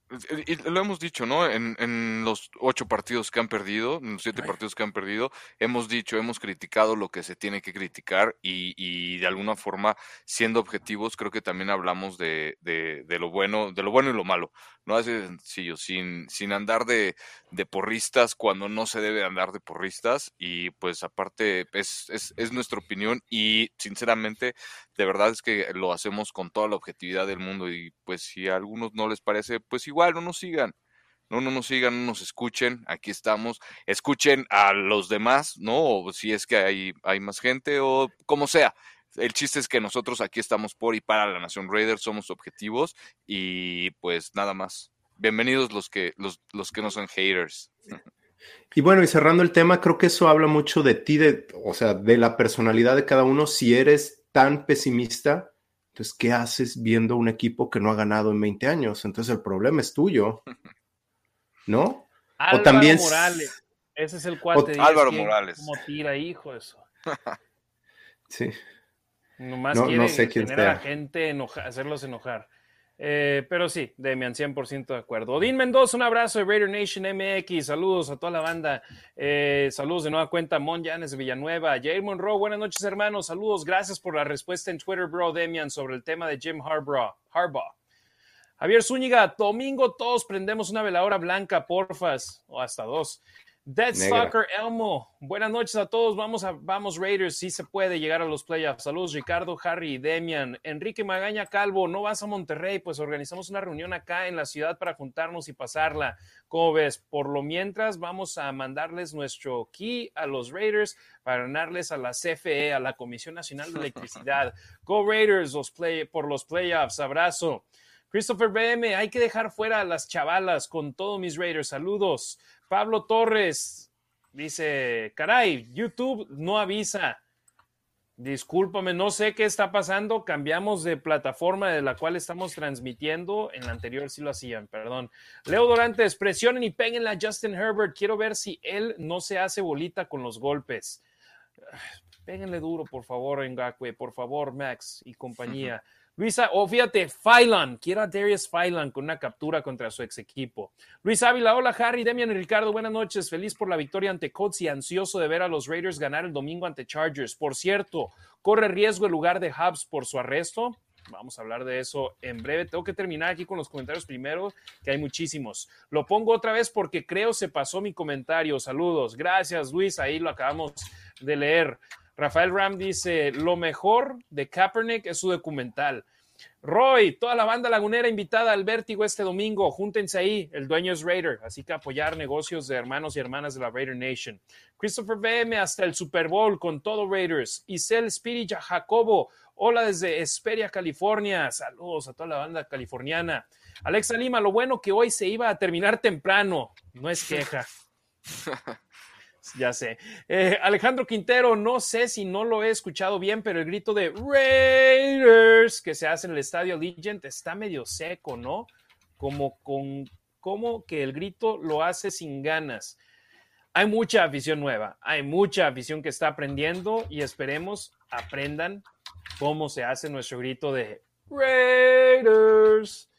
Y lo hemos dicho, ¿no? En, los ocho partidos que han perdido, en los siete partidos que han perdido, hemos dicho, hemos criticado lo que se tiene que criticar y, y de alguna forma, siendo objetivos, creo que también hablamos de, de, de, lo bueno, de lo bueno y lo malo, ¿no? Así de sencillo, sin, sin andar de, de porristas cuando no se debe andar de porristas y pues aparte es, es, es nuestra opinión y sinceramente, de verdad es que lo hacemos con toda la objetividad del mundo y pues si a algunos no les parece, pues igual no nos sigan. No, no nos sigan, no nos escuchen, aquí estamos, escuchen a los demás, ¿no? O si es que hay, hay más gente o como sea. El chiste es que nosotros aquí estamos por y para la Nación Raider, somos objetivos y pues nada más. Bienvenidos los que, los, los que no son haters. Y bueno, y cerrando el tema, creo que eso habla mucho de ti, de, o sea, de la personalidad de cada uno. Si eres tan pesimista, entonces, ¿qué haces viendo un equipo que no ha ganado en 20 años? Entonces, el problema es tuyo, ¿no? Álvaro o también... Morales. Ese es el cuate. Álvaro Morales. Como tira, hijo, eso. sí. Nomás no, quiere no sé quién tener a la gente, hacerlos enojar. Eh, pero sí, Demian, 100% de acuerdo. Odín Mendoza, un abrazo de Raider Nation MX. Saludos a toda la banda. Eh, saludos de nueva cuenta, Mon de Villanueva. Jair Monroe, buenas noches, hermanos. Saludos, gracias por la respuesta en Twitter, bro, Demian, sobre el tema de Jim Harbaugh. Harbaugh. Javier Zúñiga, domingo todos prendemos una veladora blanca, porfas, o hasta dos. Dead Stalker Elmo, buenas noches a todos. Vamos, a, vamos Raiders, si se puede llegar a los playoffs. Saludos Ricardo, Harry, Demian, Enrique Magaña Calvo. No vas a Monterrey, pues organizamos una reunión acá en la ciudad para juntarnos y pasarla. ¿Cómo ves? Por lo mientras, vamos a mandarles nuestro key a los Raiders para ganarles a la CFE, a la Comisión Nacional de Electricidad. Go Raiders los play, por los playoffs. Abrazo. Christopher BM, hay que dejar fuera a las chavalas con todos mis Raiders. Saludos. Pablo Torres dice, caray, YouTube no avisa. Discúlpame, no sé qué está pasando. Cambiamos de plataforma de la cual estamos transmitiendo. En la anterior sí lo hacían, perdón. Leo Dorantes, presionen y peguen a Justin Herbert. Quiero ver si él no se hace bolita con los golpes. Péguenle duro, por favor, Ngakwe, por favor, Max y compañía. Luisa, o fíjate, Phylan, quiero a Darius Phylan con una captura contra su ex equipo. Luis Ávila, hola Harry, Demian y Ricardo, buenas noches. Feliz por la victoria ante Colts y ansioso de ver a los Raiders ganar el domingo ante Chargers. Por cierto, corre riesgo el lugar de Hubs por su arresto. Vamos a hablar de eso en breve. Tengo que terminar aquí con los comentarios primero, que hay muchísimos. Lo pongo otra vez porque creo se pasó mi comentario. Saludos. Gracias, Luis. Ahí lo acabamos de leer. Rafael Ram dice, lo mejor de Kaepernick es su documental. Roy, toda la banda lagunera invitada al vértigo este domingo, júntense ahí, el dueño es Raider, así que apoyar negocios de hermanos y hermanas de la Raider Nation. Christopher BM hasta el Super Bowl con todo Raiders. Isel Spirit Jacobo, hola desde Esperia, California, saludos a toda la banda californiana. Alexa Lima, lo bueno que hoy se iba a terminar temprano, no es queja. Ya sé. Eh, Alejandro Quintero, no sé si no lo he escuchado bien, pero el grito de Raiders que se hace en el estadio Legend está medio seco, ¿no? Como, con, como que el grito lo hace sin ganas. Hay mucha afición nueva, hay mucha afición que está aprendiendo y esperemos aprendan cómo se hace nuestro grito de Raiders.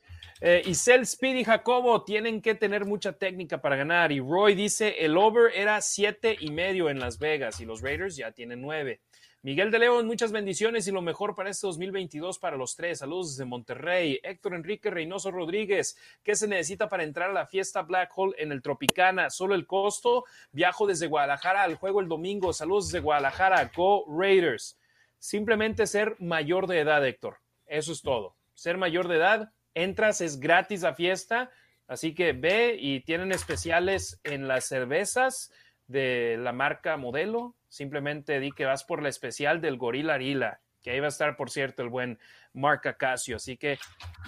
Eh, Isel, Speed y Jacobo tienen que tener mucha técnica para ganar. Y Roy dice, el over era siete y medio en Las Vegas y los Raiders ya tienen nueve. Miguel de León, muchas bendiciones y lo mejor para este 2022 para los tres. Saludos desde Monterrey. Héctor Enrique Reynoso Rodríguez, ¿qué se necesita para entrar a la fiesta Black Hole en el Tropicana? Solo el costo. Viajo desde Guadalajara al juego el domingo. Saludos desde Guadalajara. Go Raiders. Simplemente ser mayor de edad, Héctor. Eso es todo. Ser mayor de edad entras, es gratis la fiesta, así que ve y tienen especiales en las cervezas de la marca modelo, simplemente di que vas por la especial del Gorila Arila que ahí va a estar, por cierto, el buen Mark Acasio. Así que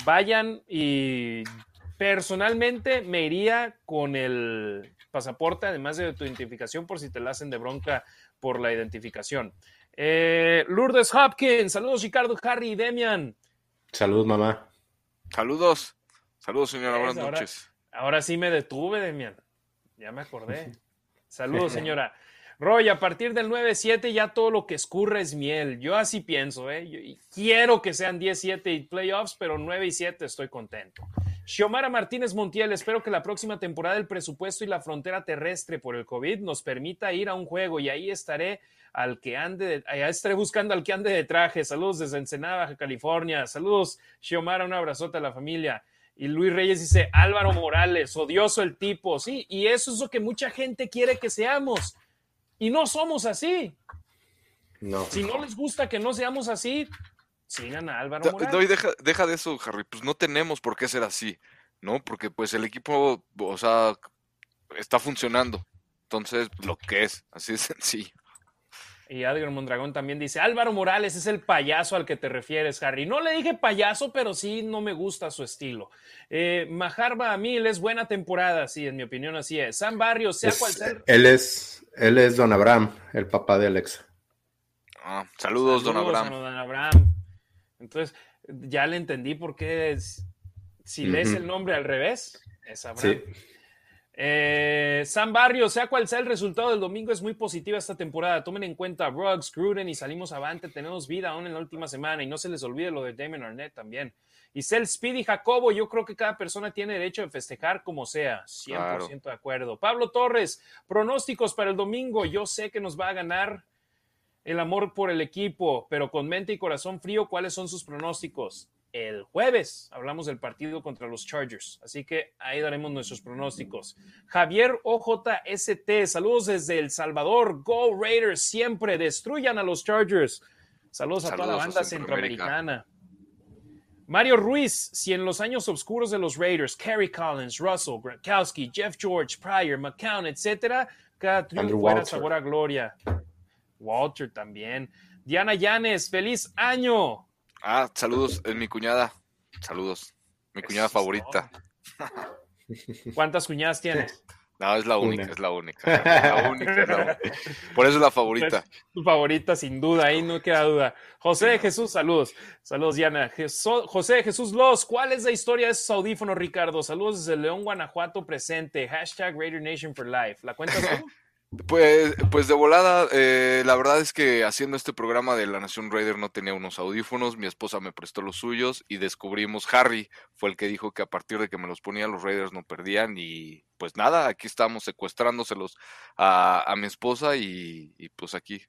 vayan y personalmente me iría con el pasaporte, además de tu identificación, por si te la hacen de bronca por la identificación. Eh, Lourdes Hopkins, saludos Ricardo, Harry y Demian. Salud, mamá. Saludos. Saludos, señora. Buenas noches. Ahora sí me detuve, Demian. Ya me acordé. Saludos, señora. Roy, a partir del 9-7 ya todo lo que escurre es miel. Yo así pienso, ¿eh? quiero que sean 10-7 y playoffs, pero 9 y 7 estoy contento. Xiomara Martínez Montiel, espero que la próxima temporada el presupuesto y la frontera terrestre por el COVID nos permita ir a un juego y ahí estaré al que ande, allá estaré buscando al que ande de traje. Saludos desde Ensenada, Baja California. Saludos, Xiomara, un abrazote a la familia. Y Luis Reyes dice, Álvaro Morales, odioso el tipo, sí, y eso es lo que mucha gente quiere que seamos y no somos así. No. Si no les gusta que no seamos así, sigan a Álvaro Morales. deja, deja de eso, Harry. Pues no tenemos por qué ser así, ¿no? Porque pues el equipo, o sea, está funcionando. Entonces, lo que es, así de sencillo. Y Adrián Mondragón también dice, Álvaro Morales es el payaso al que te refieres, Harry. No le dije payaso, pero sí no me gusta su estilo. Eh, Majarba Mil es buena temporada, sí, en mi opinión así es. Sam Barrios, sea cual sea. Él es, él es Don Abraham, el papá de Alexa. Ah, saludos, Don Abraham. Don Abraham. Entonces, ya le entendí por qué si lees el nombre al revés, es Abraham. Sí. Eh, San Barrio, sea cual sea el resultado del domingo, es muy positiva esta temporada. Tomen en cuenta Ruggs, Gruden y salimos avante. Tenemos vida aún en la última semana y no se les olvide lo de Damon Arnett también. Y Cel Speedy Jacobo, yo creo que cada persona tiene derecho de festejar como sea. 100% de acuerdo. Pablo Torres, pronósticos para el domingo. Yo sé que nos va a ganar el amor por el equipo, pero con mente y corazón frío, ¿cuáles son sus pronósticos? el jueves hablamos del partido contra los Chargers, así que ahí daremos nuestros pronósticos. Javier OJST, saludos desde El Salvador, Go Raiders, siempre destruyan a los Chargers. Saludos, a toda la banda centroamericana. Mario Ruiz, si en los años oscuros de los Raiders, Kerry Collins, Russell, Gronkowski, Jeff George, Pryor, McCown, etcétera, cada triunfo era sabor a gloria. Walter también. Diana Llanes, feliz año. Ah, saludos, es mi cuñada. Saludos. Mi cuñada favorita. ¿Cuántas cuñadas tienes? No, es la única, es la única. La única, Por eso es la favorita. tu favorita, sin duda, ahí no queda duda. José de Jesús, saludos. Saludos, Diana. José de Jesús Los, ¿cuál es la historia de esos audífonos, Ricardo? Saludos desde León, Guanajuato, presente. Hashtag Raider Nation for Life. ¿La cuentas tú? Pues, pues de volada, eh, la verdad es que haciendo este programa de La Nación Raider no tenía unos audífonos, mi esposa me prestó los suyos y descubrimos, Harry fue el que dijo que a partir de que me los ponía los Raiders no perdían y pues nada, aquí estamos secuestrándoselos a, mi esposa y, pues aquí.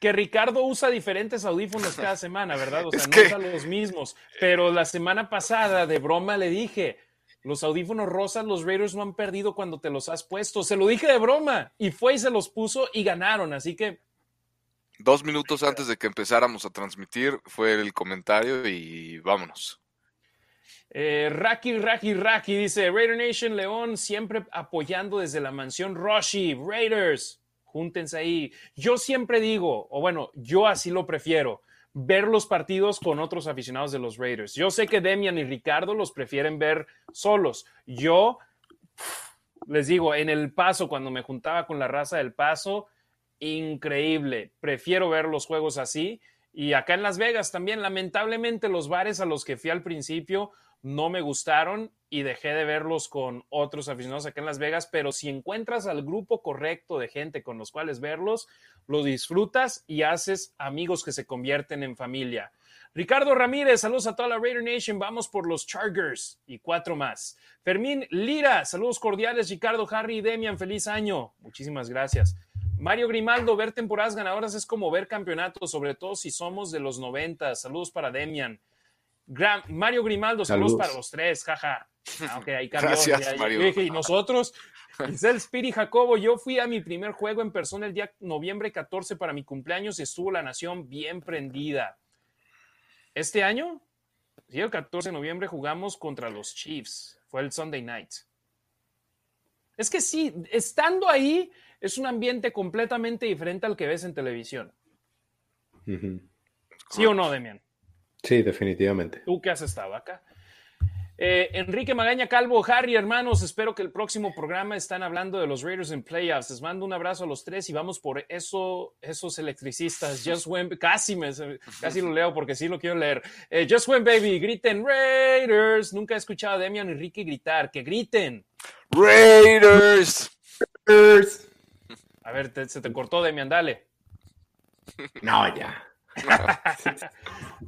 Que Ricardo usa diferentes audífonos cada semana, ¿verdad? O sea, no usa los mismos, pero la semana pasada de broma le dije, los audífonos rosas, los Raiders no han perdido cuando te los has puesto. Se lo dije de broma. Y fue y se los puso y ganaron. Así que. Dos minutos antes de que empezáramos a transmitir fue el comentario y vámonos. Eh, Raki, Raki, Raki dice: Raider Nation León siempre apoyando desde la mansión Roshi. Raiders, júntense ahí. Yo siempre digo, o bueno, yo así lo prefiero ver los partidos con otros aficionados de los Raiders. Yo sé que Demian y Ricardo los prefieren ver solos. Yo les digo, en el paso, cuando me juntaba con la raza del paso, increíble. Prefiero ver los juegos así. Y acá en Las Vegas también, lamentablemente, los bares a los que fui al principio no me gustaron y dejé de verlos con otros aficionados acá en Las Vegas, pero si encuentras al grupo correcto de gente con los cuales verlos, lo disfrutas y haces amigos que se convierten en familia. Ricardo Ramírez, saludos a toda la Raider Nation, vamos por los Chargers y cuatro más. Fermín Lira, saludos cordiales, Ricardo, Harry y Demian, feliz año. Muchísimas gracias. Mario Grimaldo, ver temporadas ganadoras es como ver campeonatos, sobre todo si somos de los 90. Saludos para Demian. Mario Grimaldo, saludos. para los tres, jaja. Ah, ahí cambió. Gracias, Mario. y nosotros, Giselle Spiri Jacobo, yo fui a mi primer juego en persona el día noviembre 14 para mi cumpleaños y estuvo la nación bien prendida. Este año, sí, el 14 de noviembre jugamos contra los Chiefs. Fue el Sunday night. Es que sí, estando ahí es un ambiente completamente diferente al que ves en televisión. ¿Sí o no, Demian? Sí, definitivamente. ¿Tú qué has estado acá? Eh, Enrique Magaña Calvo, Harry, hermanos, espero que el próximo programa están hablando de los Raiders en playoffs. Les mando un abrazo a los tres y vamos por eso, esos electricistas. Just when, casi, me, casi lo leo porque sí lo quiero leer. Eh, just when, baby, griten Raiders. Nunca he escuchado a Demian Enrique gritar. Que griten. Raiders. Raiders. A ver, se te cortó, Demian, dale. No, ya.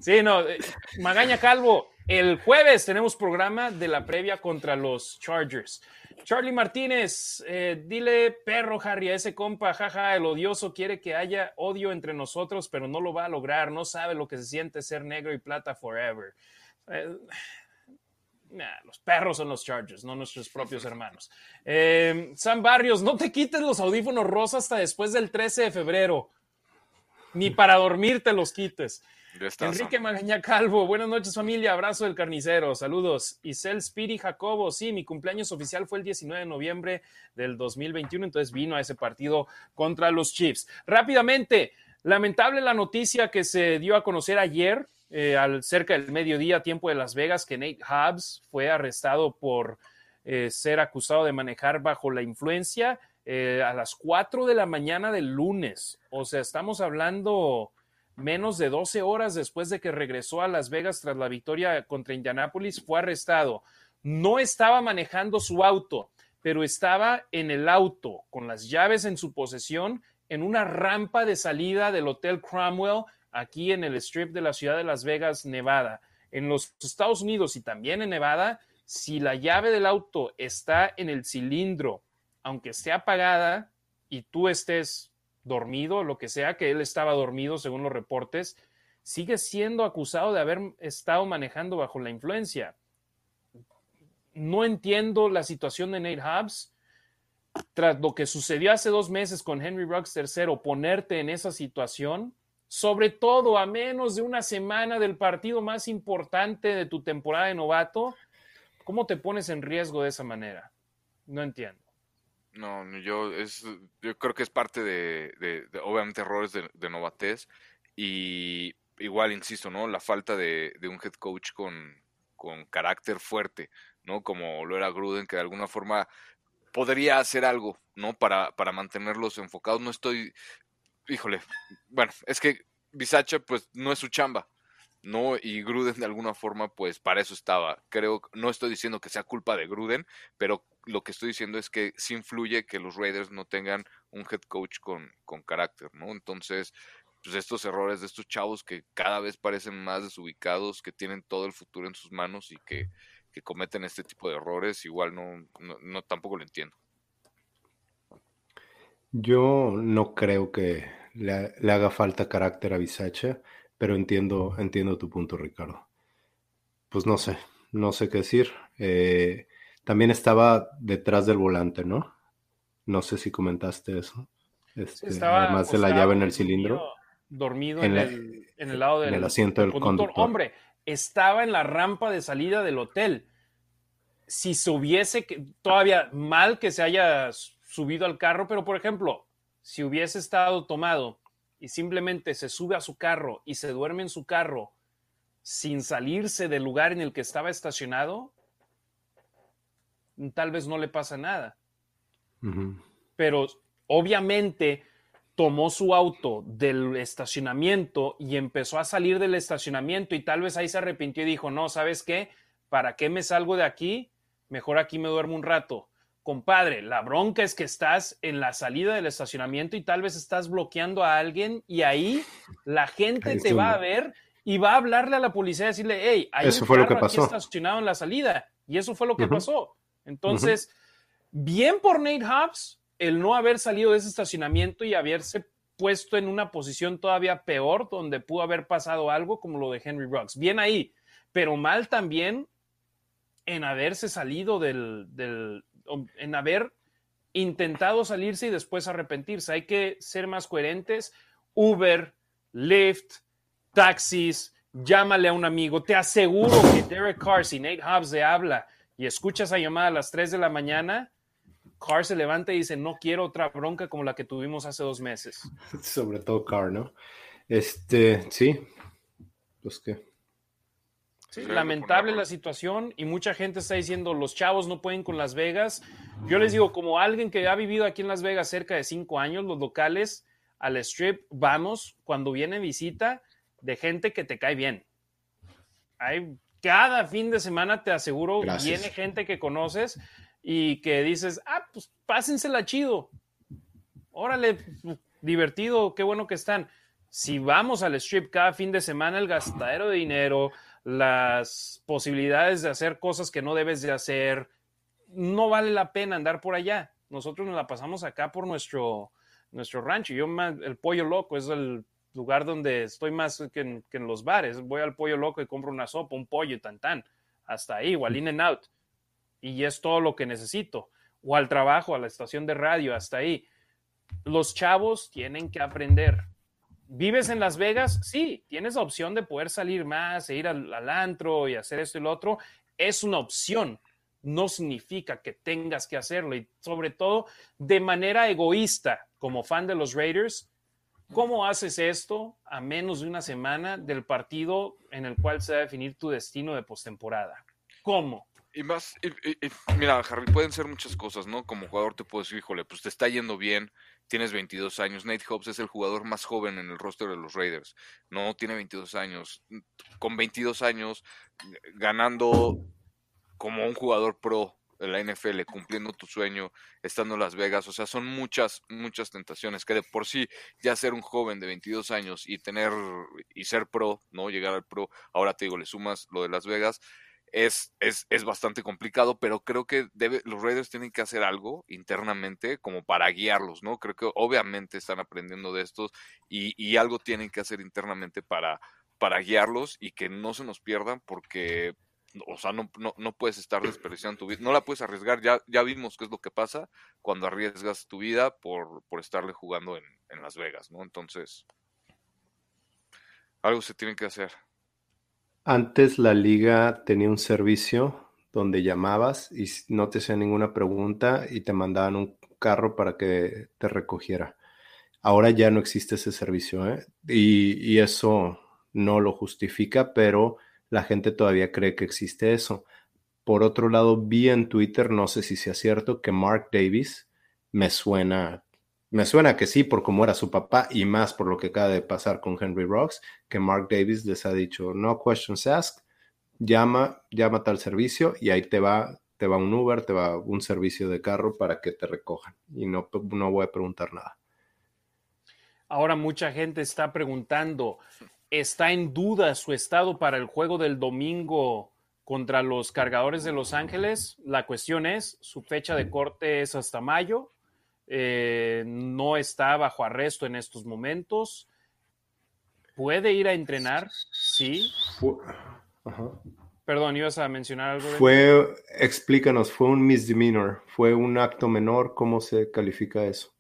Sí, no. Eh, Magaña Calvo, el jueves tenemos programa de la previa contra los Chargers. Charlie Martínez, eh, dile perro Harry a ese compa, jaja, el odioso quiere que haya odio entre nosotros, pero no lo va a lograr, no sabe lo que se siente ser negro y plata forever. Eh, los perros son los Chargers, no nuestros propios hermanos. Eh, Sam Barrios, no te quites los audífonos rosas hasta después del 13 de febrero. Ni para dormir te los quites. Enrique Magaña Calvo, buenas noches familia, abrazo del carnicero, saludos. Isel Spiri Jacobo, sí, mi cumpleaños oficial fue el 19 de noviembre del 2021, entonces vino a ese partido contra los Chiefs. Rápidamente, lamentable la noticia que se dio a conocer ayer, eh, al cerca del mediodía, tiempo de Las Vegas, que Nate Hobbs fue arrestado por eh, ser acusado de manejar bajo la influencia eh, a las 4 de la mañana del lunes. O sea, estamos hablando menos de 12 horas después de que regresó a Las Vegas tras la victoria contra Indianápolis, fue arrestado. No estaba manejando su auto, pero estaba en el auto con las llaves en su posesión en una rampa de salida del Hotel Cromwell aquí en el strip de la ciudad de Las Vegas, Nevada. En los Estados Unidos y también en Nevada, si la llave del auto está en el cilindro, aunque esté apagada y tú estés dormido, lo que sea, que él estaba dormido según los reportes, sigue siendo acusado de haber estado manejando bajo la influencia. No entiendo la situación de Nate Hobbs. Tras lo que sucedió hace dos meses con Henry Ruggs III, ponerte en esa situación, sobre todo a menos de una semana del partido más importante de tu temporada de novato, ¿cómo te pones en riesgo de esa manera? No entiendo. No, yo es, yo creo que es parte de, obviamente errores de, de, novatez y igual insisto, ¿no? La falta de, un head coach con, con carácter fuerte, ¿no? Como lo era Gruden, que de alguna forma podría hacer algo, ¿no? Para, para mantenerlos enfocados. No estoy, híjole, bueno, es que Bisacha pues no es su chamba, ¿no? Y Gruden de alguna forma, pues para eso estaba. Creo, no estoy diciendo que sea culpa de Gruden, pero lo que estoy diciendo es que sí influye que los Raiders no tengan un head coach con, con carácter, ¿no? Entonces, pues estos errores de estos chavos que cada vez parecen más desubicados, que tienen todo el futuro en sus manos y que, que cometen este tipo de errores, igual no, no, tampoco lo entiendo. Yo no creo que le, haga falta carácter a Bisacha pero entiendo, entiendo tu punto, Ricardo. Pues no sé, no sé qué decir. Eh, también estaba detrás del volante, ¿no? No sé si comentaste eso. Este, además de la llave en el cilindro. Dormido en, el, lado del asiento del conductor. Hombre, estaba en la rampa de salida del hotel. Si se hubiese, todavía mal que se haya subido al carro, pero por ejemplo, si hubiese estado tomado y simplemente se sube a su carro y se duerme en su carro sin salirse del lugar en el que estaba estacionado, tal vez no le pasa nada. Pero obviamente tomó su auto del estacionamiento y empezó a salir del estacionamiento y tal vez ahí se arrepintió y dijo, no, ¿sabes qué? ¿Para qué me salgo de aquí? Mejor aquí me duermo un rato compadre, la bronca es que estás en la salida del estacionamiento y tal vez estás bloqueando a alguien y ahí la gente te va a ver y va a hablarle a la policía y decirle, hey, hay eso un fue lo que pasó. estacionado en la salida. Y eso fue lo que pasó. Entonces, bien por Nate Hobbs el no haber salido de ese estacionamiento y haberse puesto en una posición todavía peor, donde pudo haber pasado algo como lo de Henry Ruggs. Bien ahí, pero mal también en haberse salido del, en haber intentado salirse y después arrepentirse. Hay que ser más coherentes. Uber, Lyft, taxis, llámale a un amigo. Te aseguro que Derek Carr, si Nate Hobbs le habla y escucha esa llamada a las 3 de la mañana, Carr se levanta y dice, no quiero otra bronca como la que tuvimos hace dos meses. Sobre todo Carr, ¿no? Este, sí, pues qué. Sí, lamentable la situación y mucha gente está diciendo los chavos no pueden con Las Vegas. Yo les digo, como alguien que ha vivido aquí en Las Vegas cerca de cinco años, los locales al strip, vamos cuando viene visita de gente que te cae bien. Hay cada fin de semana, te aseguro, viene gente que conoces y que dices, ah, pues pásensela chido. Órale, divertido, qué bueno que están. Si vamos al strip cada fin de semana, el gastadero de dinero, las posibilidades de hacer cosas que no debes de hacer, no vale la pena andar por allá. Nosotros nos la pasamos acá por nuestro, nuestro rancho. Yo, el pollo loco es el lugar donde estoy más que en, los bares. Voy al pollo loco y compro una sopa, un pollo y tan tan. Hasta ahí, o al in and out. Y es todo lo que necesito. O al trabajo, a la estación de radio, hasta ahí. Los chavos tienen que aprender. ¿Vives en Las Vegas? Sí, tienes la opción de poder salir más, e ir al, al antro y hacer esto y lo otro. Es una opción no significa que tengas que hacerlo y sobre todo de manera egoísta como fan de los Raiders, ¿cómo haces esto a menos de una semana del partido en el cual se va a definir tu destino de postemporada? ¿Cómo? Y más, mira, Harry, pueden ser muchas cosas, ¿no? Como jugador te puedo decir, híjole, pues te está yendo bien, tienes 22 años. Nate Hobbs es el jugador más joven en el roster de los Raiders, ¿no? Tiene 22 años. Con 22 años, ganando como un jugador pro la NFL, cumpliendo tu sueño, estando en Las Vegas. O sea, son muchas, muchas tentaciones que de por sí ya ser un joven de 22 años y tener y ser pro, ¿no? Llegar al pro, ahora te digo, le sumas lo de Las Vegas. Es, es, es bastante complicado, pero creo que los Raiders tienen que hacer algo internamente como para guiarlos, ¿no? Creo que obviamente están aprendiendo de estos y, y algo tienen que hacer internamente para, para guiarlos y que no se nos pierdan porque o sea, no, no, puedes estar desperdiciando tu vida, no la puedes arriesgar, ya, ya vimos qué es lo que pasa cuando arriesgas tu vida por, por estarle jugando en, en Las Vegas, ¿no? Entonces, algo se tiene que hacer. Antes la liga tenía un servicio donde llamabas y no te hacían ninguna pregunta y te mandaban un carro para que te recogiera. Ahora ya no existe ese servicio ¿eh? y, y eso no lo justifica, pero la gente todavía cree que existe eso. Por otro lado, vi en Twitter, no sé si sea cierto, que Mark Davis me suena, me suena que sí, por cómo era su papá y más por lo que acaba de pasar con Henry Rocks, que Mark Davis les ha dicho, no questions asked, llama, llama tal servicio y ahí te va, te va un Uber, te va un servicio de carro para que te recojan y no, no voy a preguntar nada. Ahora mucha gente está preguntando, está en duda su estado para el juego del domingo contra los cargadores de Los Ángeles. La cuestión es, su fecha de corte es hasta mayo, eh, no está bajo arresto en estos momentos. ¿Puede ir a entrenar? Sí. Perdón, ibas a mencionar algo. fue, explícanos, fue un misdemeanor, fue un acto menor, ¿cómo se califica eso?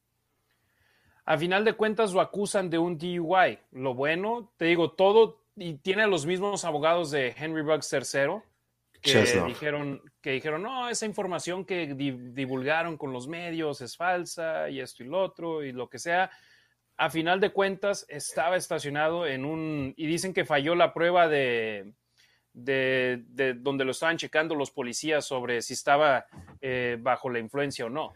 A final de cuentas lo acusan de un DUI. Lo bueno, te digo, todo, y tiene los mismos abogados de Henry Bugs III, que dijeron, que dijeron, no, esa información que divulgaron con los medios es falsa y esto y lo otro y lo que sea. A final de cuentas estaba estacionado en un, y dicen que falló la prueba de, de, donde lo estaban checando los policías sobre si estaba eh, bajo la influencia o no.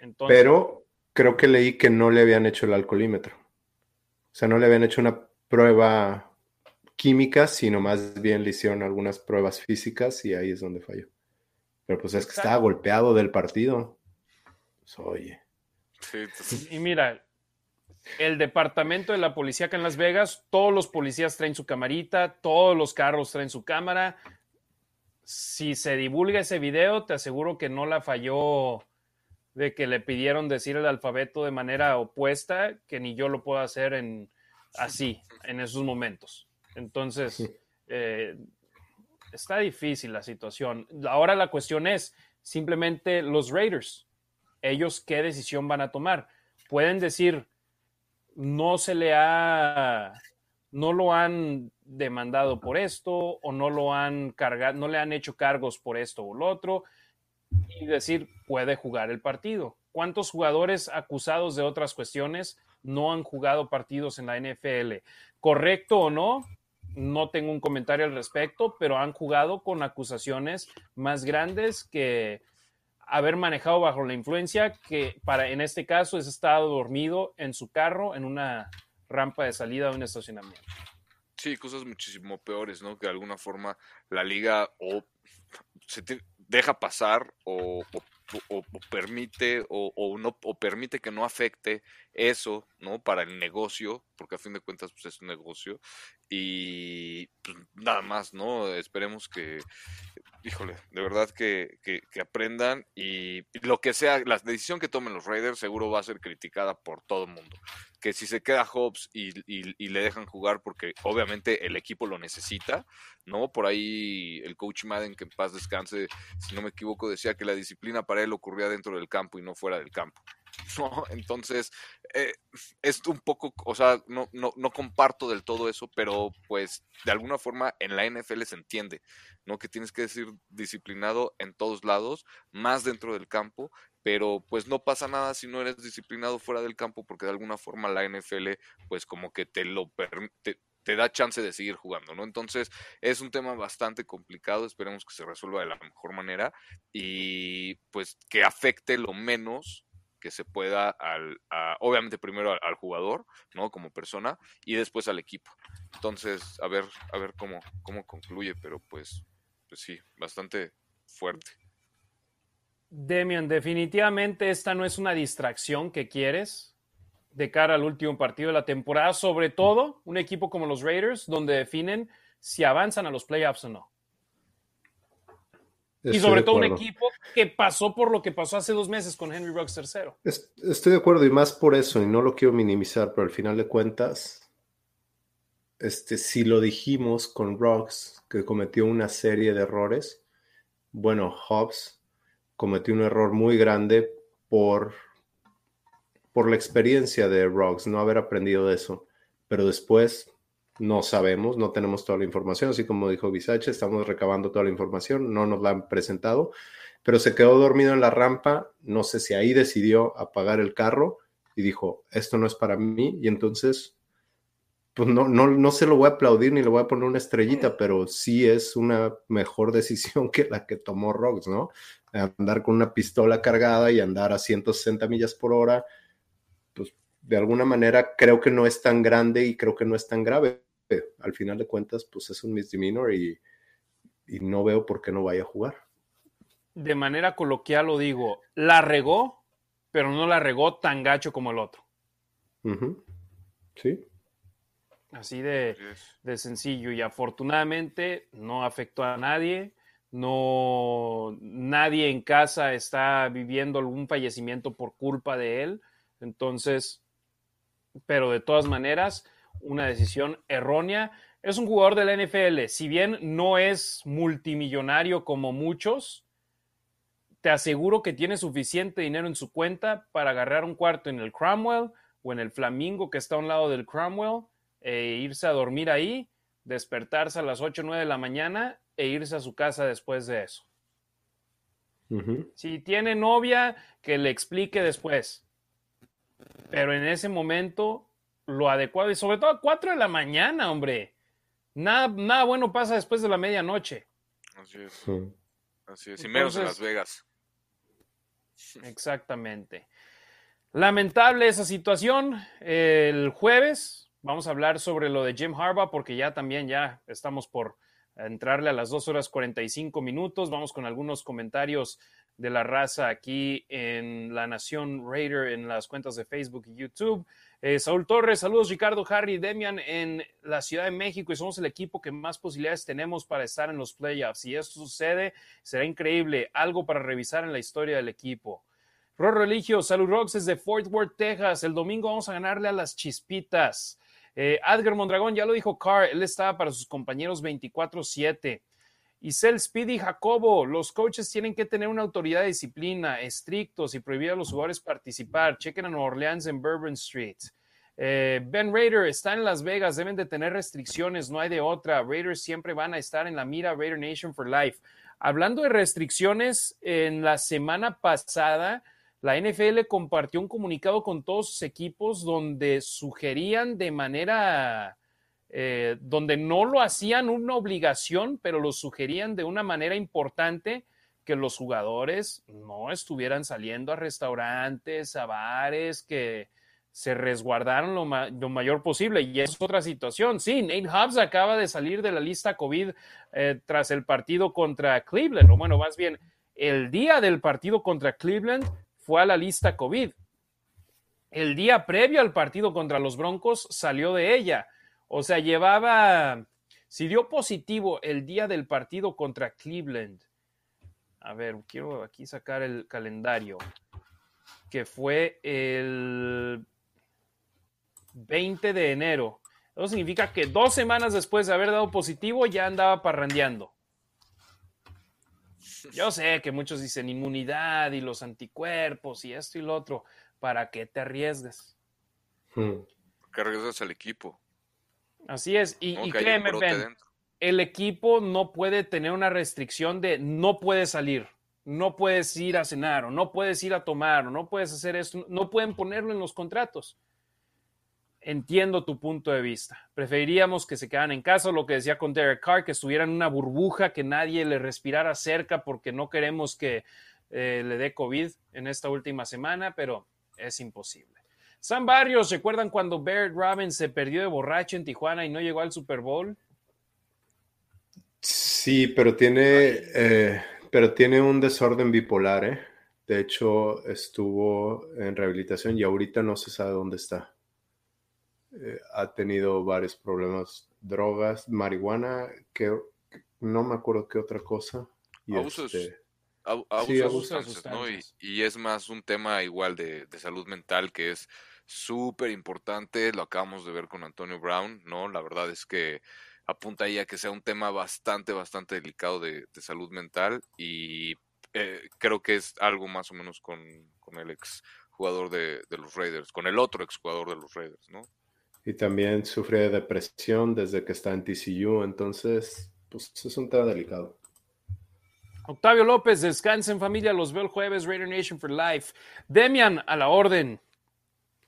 Entonces, Pero creo que leí que no le habían hecho el alcoholímetro. O sea, no le habían hecho una prueba química, sino más bien le hicieron algunas pruebas físicas y ahí es donde falló. Pero pues es que estaba golpeado del partido. Pues, oye. Y mira, el departamento de la policía acá en Las Vegas, todos los policías traen su camarita, todos los carros traen su cámara. Si se divulga ese video, te aseguro que no la falló de que le pidieron decir el alfabeto de manera opuesta, que ni yo lo puedo hacer en así, en esos momentos. Entonces, eh, está difícil la situación. Ahora la cuestión es simplemente los Raiders, ellos qué decisión van a tomar. Pueden decir, no se le ha, no lo han demandado por esto o no lo han cargado, no le han hecho cargos por esto o lo otro y decir, puede jugar el partido. ¿Cuántos jugadores acusados de otras cuestiones no han jugado partidos en la NFL? ¿Correcto o no? no tengo un comentario al respecto, pero han jugado con acusaciones más grandes que haber manejado bajo la influencia, que para en este caso es estado dormido en su carro en una rampa de salida de un estacionamiento. Sí, cosas muchísimo peores, ¿no? Que de alguna forma la liga o se deja pasar o, permite o, no o permite que no afecte eso, ¿no? Para el negocio, porque a fin de cuentas pues, es un negocio y pues, nada más, ¿no? Esperemos que, híjole, de verdad que, que, aprendan y, lo que sea, la decisión que tomen los Raiders seguro va a ser criticada por todo el mundo. Que si se queda Hobbs y, y, le dejan jugar porque obviamente el equipo lo necesita, ¿no? Por ahí el coach Madden, que en paz descanse, si no me equivoco, decía que la disciplina para él ocurría dentro del campo y no fuera del campo. ¿no? Entonces, eh, es un poco, o sea, no, no, no, comparto del todo eso, pero pues de alguna forma en la NFL se entiende, ¿no? Que tienes que decir disciplinado en todos lados, más dentro del campo, pero pues no pasa nada si no eres disciplinado fuera del campo, porque de alguna forma la NFL, pues como que te lo permite te da chance de seguir jugando, ¿no? Entonces es un tema bastante complicado, esperemos que se resuelva de la mejor manera y pues que afecte lo menos que se pueda al, obviamente primero al, jugador, ¿no? Como persona y después al equipo. Entonces, a ver, a ver cómo, cómo concluye, pero pues, pues sí, bastante fuerte. Demian, definitivamente esta no es una distracción que quieres de cara al último partido de la temporada, sobre todo un equipo como los Raiders, donde definen si avanzan a los playoffs o no y sobre todo un equipo que pasó por lo que pasó hace dos meses con Henry Rocks tercero. Estoy de acuerdo y más por eso, y no lo quiero minimizar, pero al final de cuentas, este, si lo dijimos con Rocks, que cometió una serie de errores, bueno, Hobbs cometió un error muy grande por, por la experiencia de Rocks, no haber aprendido de eso. Pero después no sabemos, no tenemos toda la información, así como dijo Bisache, estamos recabando toda la información, no nos la han presentado, pero se quedó dormido en la rampa, no sé si ahí decidió apagar el carro y dijo, esto no es para mí, y entonces, pues no, no, no se lo voy a aplaudir ni le voy a poner una estrellita, pero sí es una mejor decisión que la que tomó Rocks, ¿no? Andar con una pistola cargada y andar a 160 millas por hora, de alguna manera creo que no es tan grande y creo que no es tan grave. Al final de cuentas, pues es un misdemeanor y, y no veo por qué no vaya a jugar. De manera coloquial lo digo, la regó, pero no la regó tan gacho como el otro. Sí. Así de, de, sencillo. Y afortunadamente no afectó a nadie. No, nadie en casa está viviendo algún fallecimiento por culpa de él. Entonces, pero de todas maneras, una decisión errónea. Es un jugador de la NFL, si bien no es multimillonario como muchos, te aseguro que tiene suficiente dinero en su cuenta para agarrar un cuarto en el Cromwell o en el Flamingo que está a un lado del Cromwell e irse a dormir ahí, despertarse a las 8 o 9 de la mañana e irse a su casa después de eso. Si tiene novia, que le explique después. Pero en ese momento, lo adecuado, y sobre todo a 4 de la mañana, hombre. Nada, nada bueno pasa después de la medianoche. Así es. Así es. Y menos en Las Vegas. Exactamente. Lamentable esa situación. El jueves vamos a hablar sobre lo de Jim Harbaugh porque ya también ya estamos por entrarle a las 2 horas 45 minutos. Vamos con algunos comentarios de la raza aquí en La Nación Raider en las cuentas de Facebook y YouTube. Eh, Saúl Torres, saludos Ricardo, Harry, Demian en la Ciudad de México y somos el equipo que más posibilidades tenemos para estar en los playoffs. Si esto sucede, será increíble, algo para revisar en la historia del equipo. Ror Religio, Salud Rocks desde Fort Worth, Texas. El domingo vamos a ganarle a las chispitas. Eh, Adger Mondragón, ya lo dijo Carr, él estaba para sus compañeros 24-7. Isel Speedy Jacobo, los coaches tienen que tener una autoridad de disciplina, estrictos y prohibir a los jugadores participar. Chequen a Nueva Orleans en Bourbon Street. Eh, ben Raider está en Las Vegas, deben de tener restricciones, no hay de otra. Raiders siempre van a estar en la mira Raider Nation for Life. Hablando de restricciones, en la semana pasada, la NFL compartió un comunicado con todos sus equipos donde sugerían de manera eh, donde no lo hacían una obligación, pero lo sugerían de una manera importante que los jugadores no estuvieran saliendo a restaurantes, a bares, que se resguardaron lo, mayor posible. Y es otra situación. Sí, Nate Hobbs acaba de salir de la lista COVID eh, tras el partido contra Cleveland, o bueno, más bien, el día del partido contra Cleveland fue a la lista COVID. El día previo al partido contra los Broncos salió de ella. O sea, llevaba, si dio positivo el día del partido contra Cleveland. A ver, quiero aquí sacar el calendario, que fue el 20 de enero. Eso significa que dos semanas después de haber dado positivo ya andaba parrandeando. Yo sé que muchos dicen inmunidad y los anticuerpos y esto y lo otro. ¿Para qué te arriesgas? Hmm. Que arriesgas al equipo. Así es, y, créeme, el equipo no puede tener una restricción de no puedes salir, no puedes ir a cenar, o no puedes ir a tomar, o no puedes hacer esto, no pueden ponerlo en los contratos. Entiendo tu punto de vista. Preferiríamos que se quedaran en casa, lo que decía con Derek Carr, que estuvieran en una burbuja, que nadie le respirara cerca porque no queremos que eh, le dé COVID en esta última semana, pero es imposible. San Barrios, ¿recuerdan cuando Barrett Robbins se perdió de borracho en Tijuana y no llegó al Super Bowl? Sí, pero tiene, eh, pero tiene un desorden bipolar, ¿eh? De hecho, estuvo en rehabilitación y ahorita no se sabe dónde está. Eh, ha tenido varios problemas, drogas, marihuana, que no me acuerdo qué otra cosa. Y abusos, este, de sustancias, ¿no? Y, es más un tema igual de, de salud mental que es súper importante, lo acabamos de ver con Antonio Brown, ¿no? La verdad es que apunta ahí a que sea un tema bastante, bastante delicado de, salud mental y eh, creo que es algo más o menos con, el ex jugador de, los Raiders, con el otro ex jugador de los Raiders, ¿no? Y también sufre de depresión desde que está en TCU, entonces, pues es un tema delicado. Octavio López, descansa en familia, los veo el jueves, Raider Nation for Life. Demian, a la orden.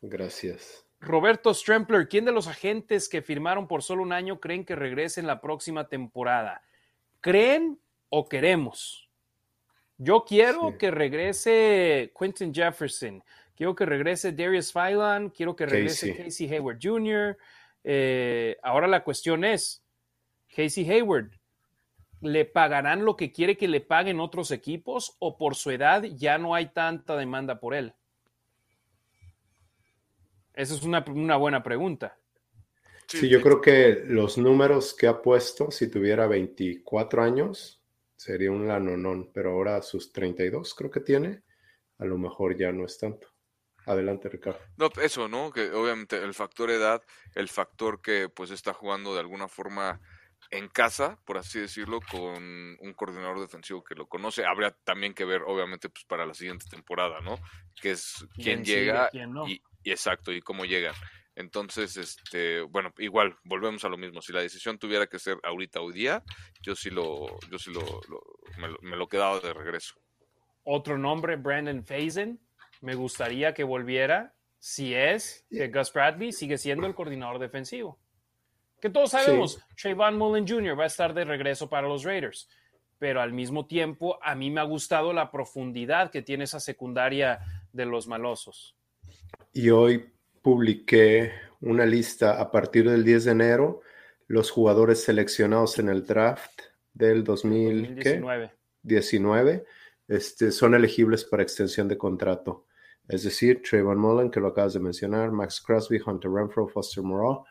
Gracias. Roberto Strempler, ¿quién de los agentes que firmaron por solo un año creen que regrese en la próxima temporada? ¿Creen o queremos? Yo quiero que regrese Quentin Jefferson, quiero que regrese Darius Phylan, quiero que regrese Casey, Hayward Jr. Eh, ahora la cuestión es, Casey Hayward, ¿le pagarán lo que quiere que le paguen otros equipos o por su edad ya no hay tanta demanda por él? Esa es una, buena pregunta. Sí, yo creo que los números que ha puesto, si tuviera 24 años, sería un lanonón, pero ahora sus 32 creo que tiene, a lo mejor ya no es tanto. Adelante, Ricardo. No, eso, ¿no? Que obviamente el factor edad, el factor que pues está jugando de alguna forma en casa, por así decirlo, con un coordinador defensivo que lo conoce. Habría también que ver, obviamente, pues para la siguiente temporada, ¿no? Que es quién, llega y, y exacto, y cómo llegan. Entonces, este, bueno, igual, volvemos a lo mismo. Si la decisión tuviera que ser ahorita hoy día, yo sí lo, yo sí lo, me, lo me, lo quedaba de regreso. Otro nombre, Brandon Faison. Me gustaría que volviera si es que Gus Bradley sigue siendo el coordinador defensivo. Que todos sabemos, Trayvon Mullen Jr. va a estar de regreso para los Raiders. Pero al mismo tiempo, a mí me ha gustado la profundidad que tiene esa secundaria de los malosos y hoy publiqué una lista a partir del 10 de enero, los jugadores seleccionados en el draft del 2019 este, son elegibles para extensión de contrato. Es decir, Trayvon Mullen, que lo acabas de mencionar, Max Crosby, Hunter Renfro, Foster Moreau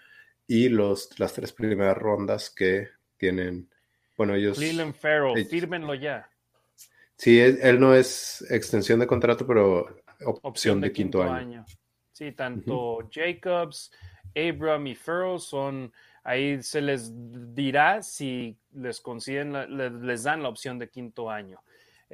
y los, las tres primeras rondas que tienen. Bueno, ellos. Leland Farrell, fírmenlo ya. Sí, él, no es extensión de contrato, pero opción, de, quinto, año. Sí, tanto Jacobs, Abram y Farrell son, ahí se les dirá si les consiguen, les dan la opción de quinto año.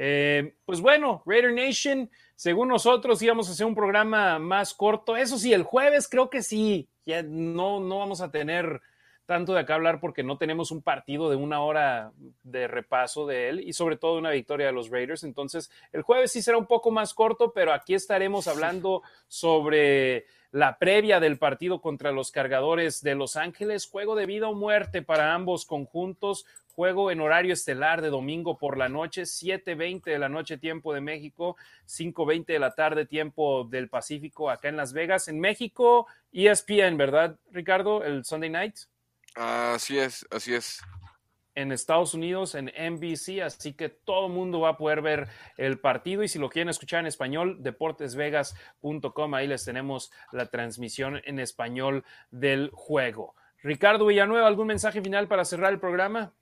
Eh, pues bueno, Raider Nation, según nosotros íbamos a hacer un programa más corto. Eso sí, el jueves creo que sí, ya no, no vamos a tener tanto de acá hablar porque no tenemos un partido de una hora de repaso de él y sobre todo una victoria de los Raiders. Entonces, el jueves sí será un poco más corto, pero aquí estaremos hablando sobre la previa del partido contra los cargadores de Los Ángeles, juego de vida o muerte para ambos conjuntos, juego en horario estelar de domingo por la noche, 7.20 de la noche tiempo de México, 5.20 de la tarde tiempo del Pacífico acá en Las Vegas. En México, ESPN, ¿verdad, Ricardo? El Sunday Night. Así es, así es en Estados Unidos en NBC, así que todo el mundo va a poder ver el partido y si lo quieren escuchar en español, deportesvegas.com, ahí les tenemos la transmisión en español del juego. Ricardo Villanueva, ¿algún mensaje final para cerrar el programa?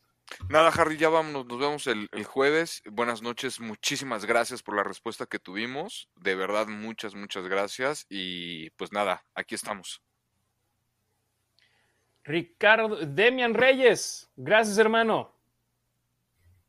Nada, Harry, ya vamos, nos vemos el, el, jueves. Buenas noches, muchísimas gracias por la respuesta que tuvimos. De verdad, muchas, muchas gracias. Y pues nada, aquí estamos. Ricardo, Demian Reyes, gracias hermano.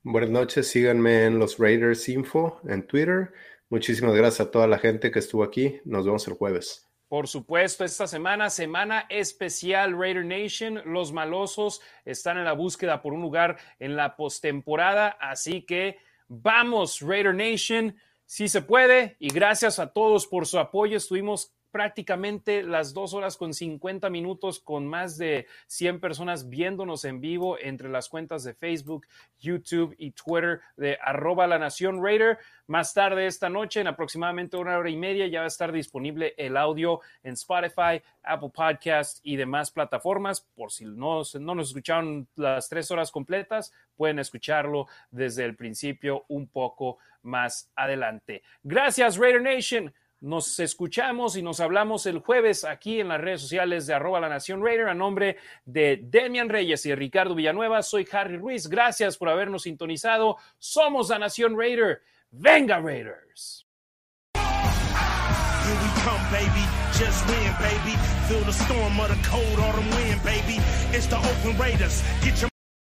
Buenas noches, síganme en los Raiders Info en Twitter. Muchísimas gracias a toda la gente que estuvo aquí. Nos vemos el jueves. Por supuesto, esta semana, semana especial Raider Nation. Los malosos están en la búsqueda por un lugar en la postemporada. Así que vamos, Raider Nation, si se puede. Y gracias a todos por su apoyo. Estuvimos prácticamente las dos horas con 50 minutos con más de 100 personas viéndonos en vivo entre las cuentas de Facebook, YouTube y Twitter de arroba la nación Raider. Más tarde esta noche, en aproximadamente una hora y media, ya va a estar disponible el audio en Spotify, Apple Podcast y demás plataformas. Por si no, no nos escucharon las tres horas completas, pueden escucharlo desde el principio un poco más adelante. Gracias, Raider Nation. Nos escuchamos y nos hablamos el jueves aquí en las redes sociales de arroba la nación Raider a nombre de Demian Reyes y Ricardo Villanueva. Soy Harry Ruiz. Gracias por habernos sintonizado. Somos la nación Raider. Venga Raiders.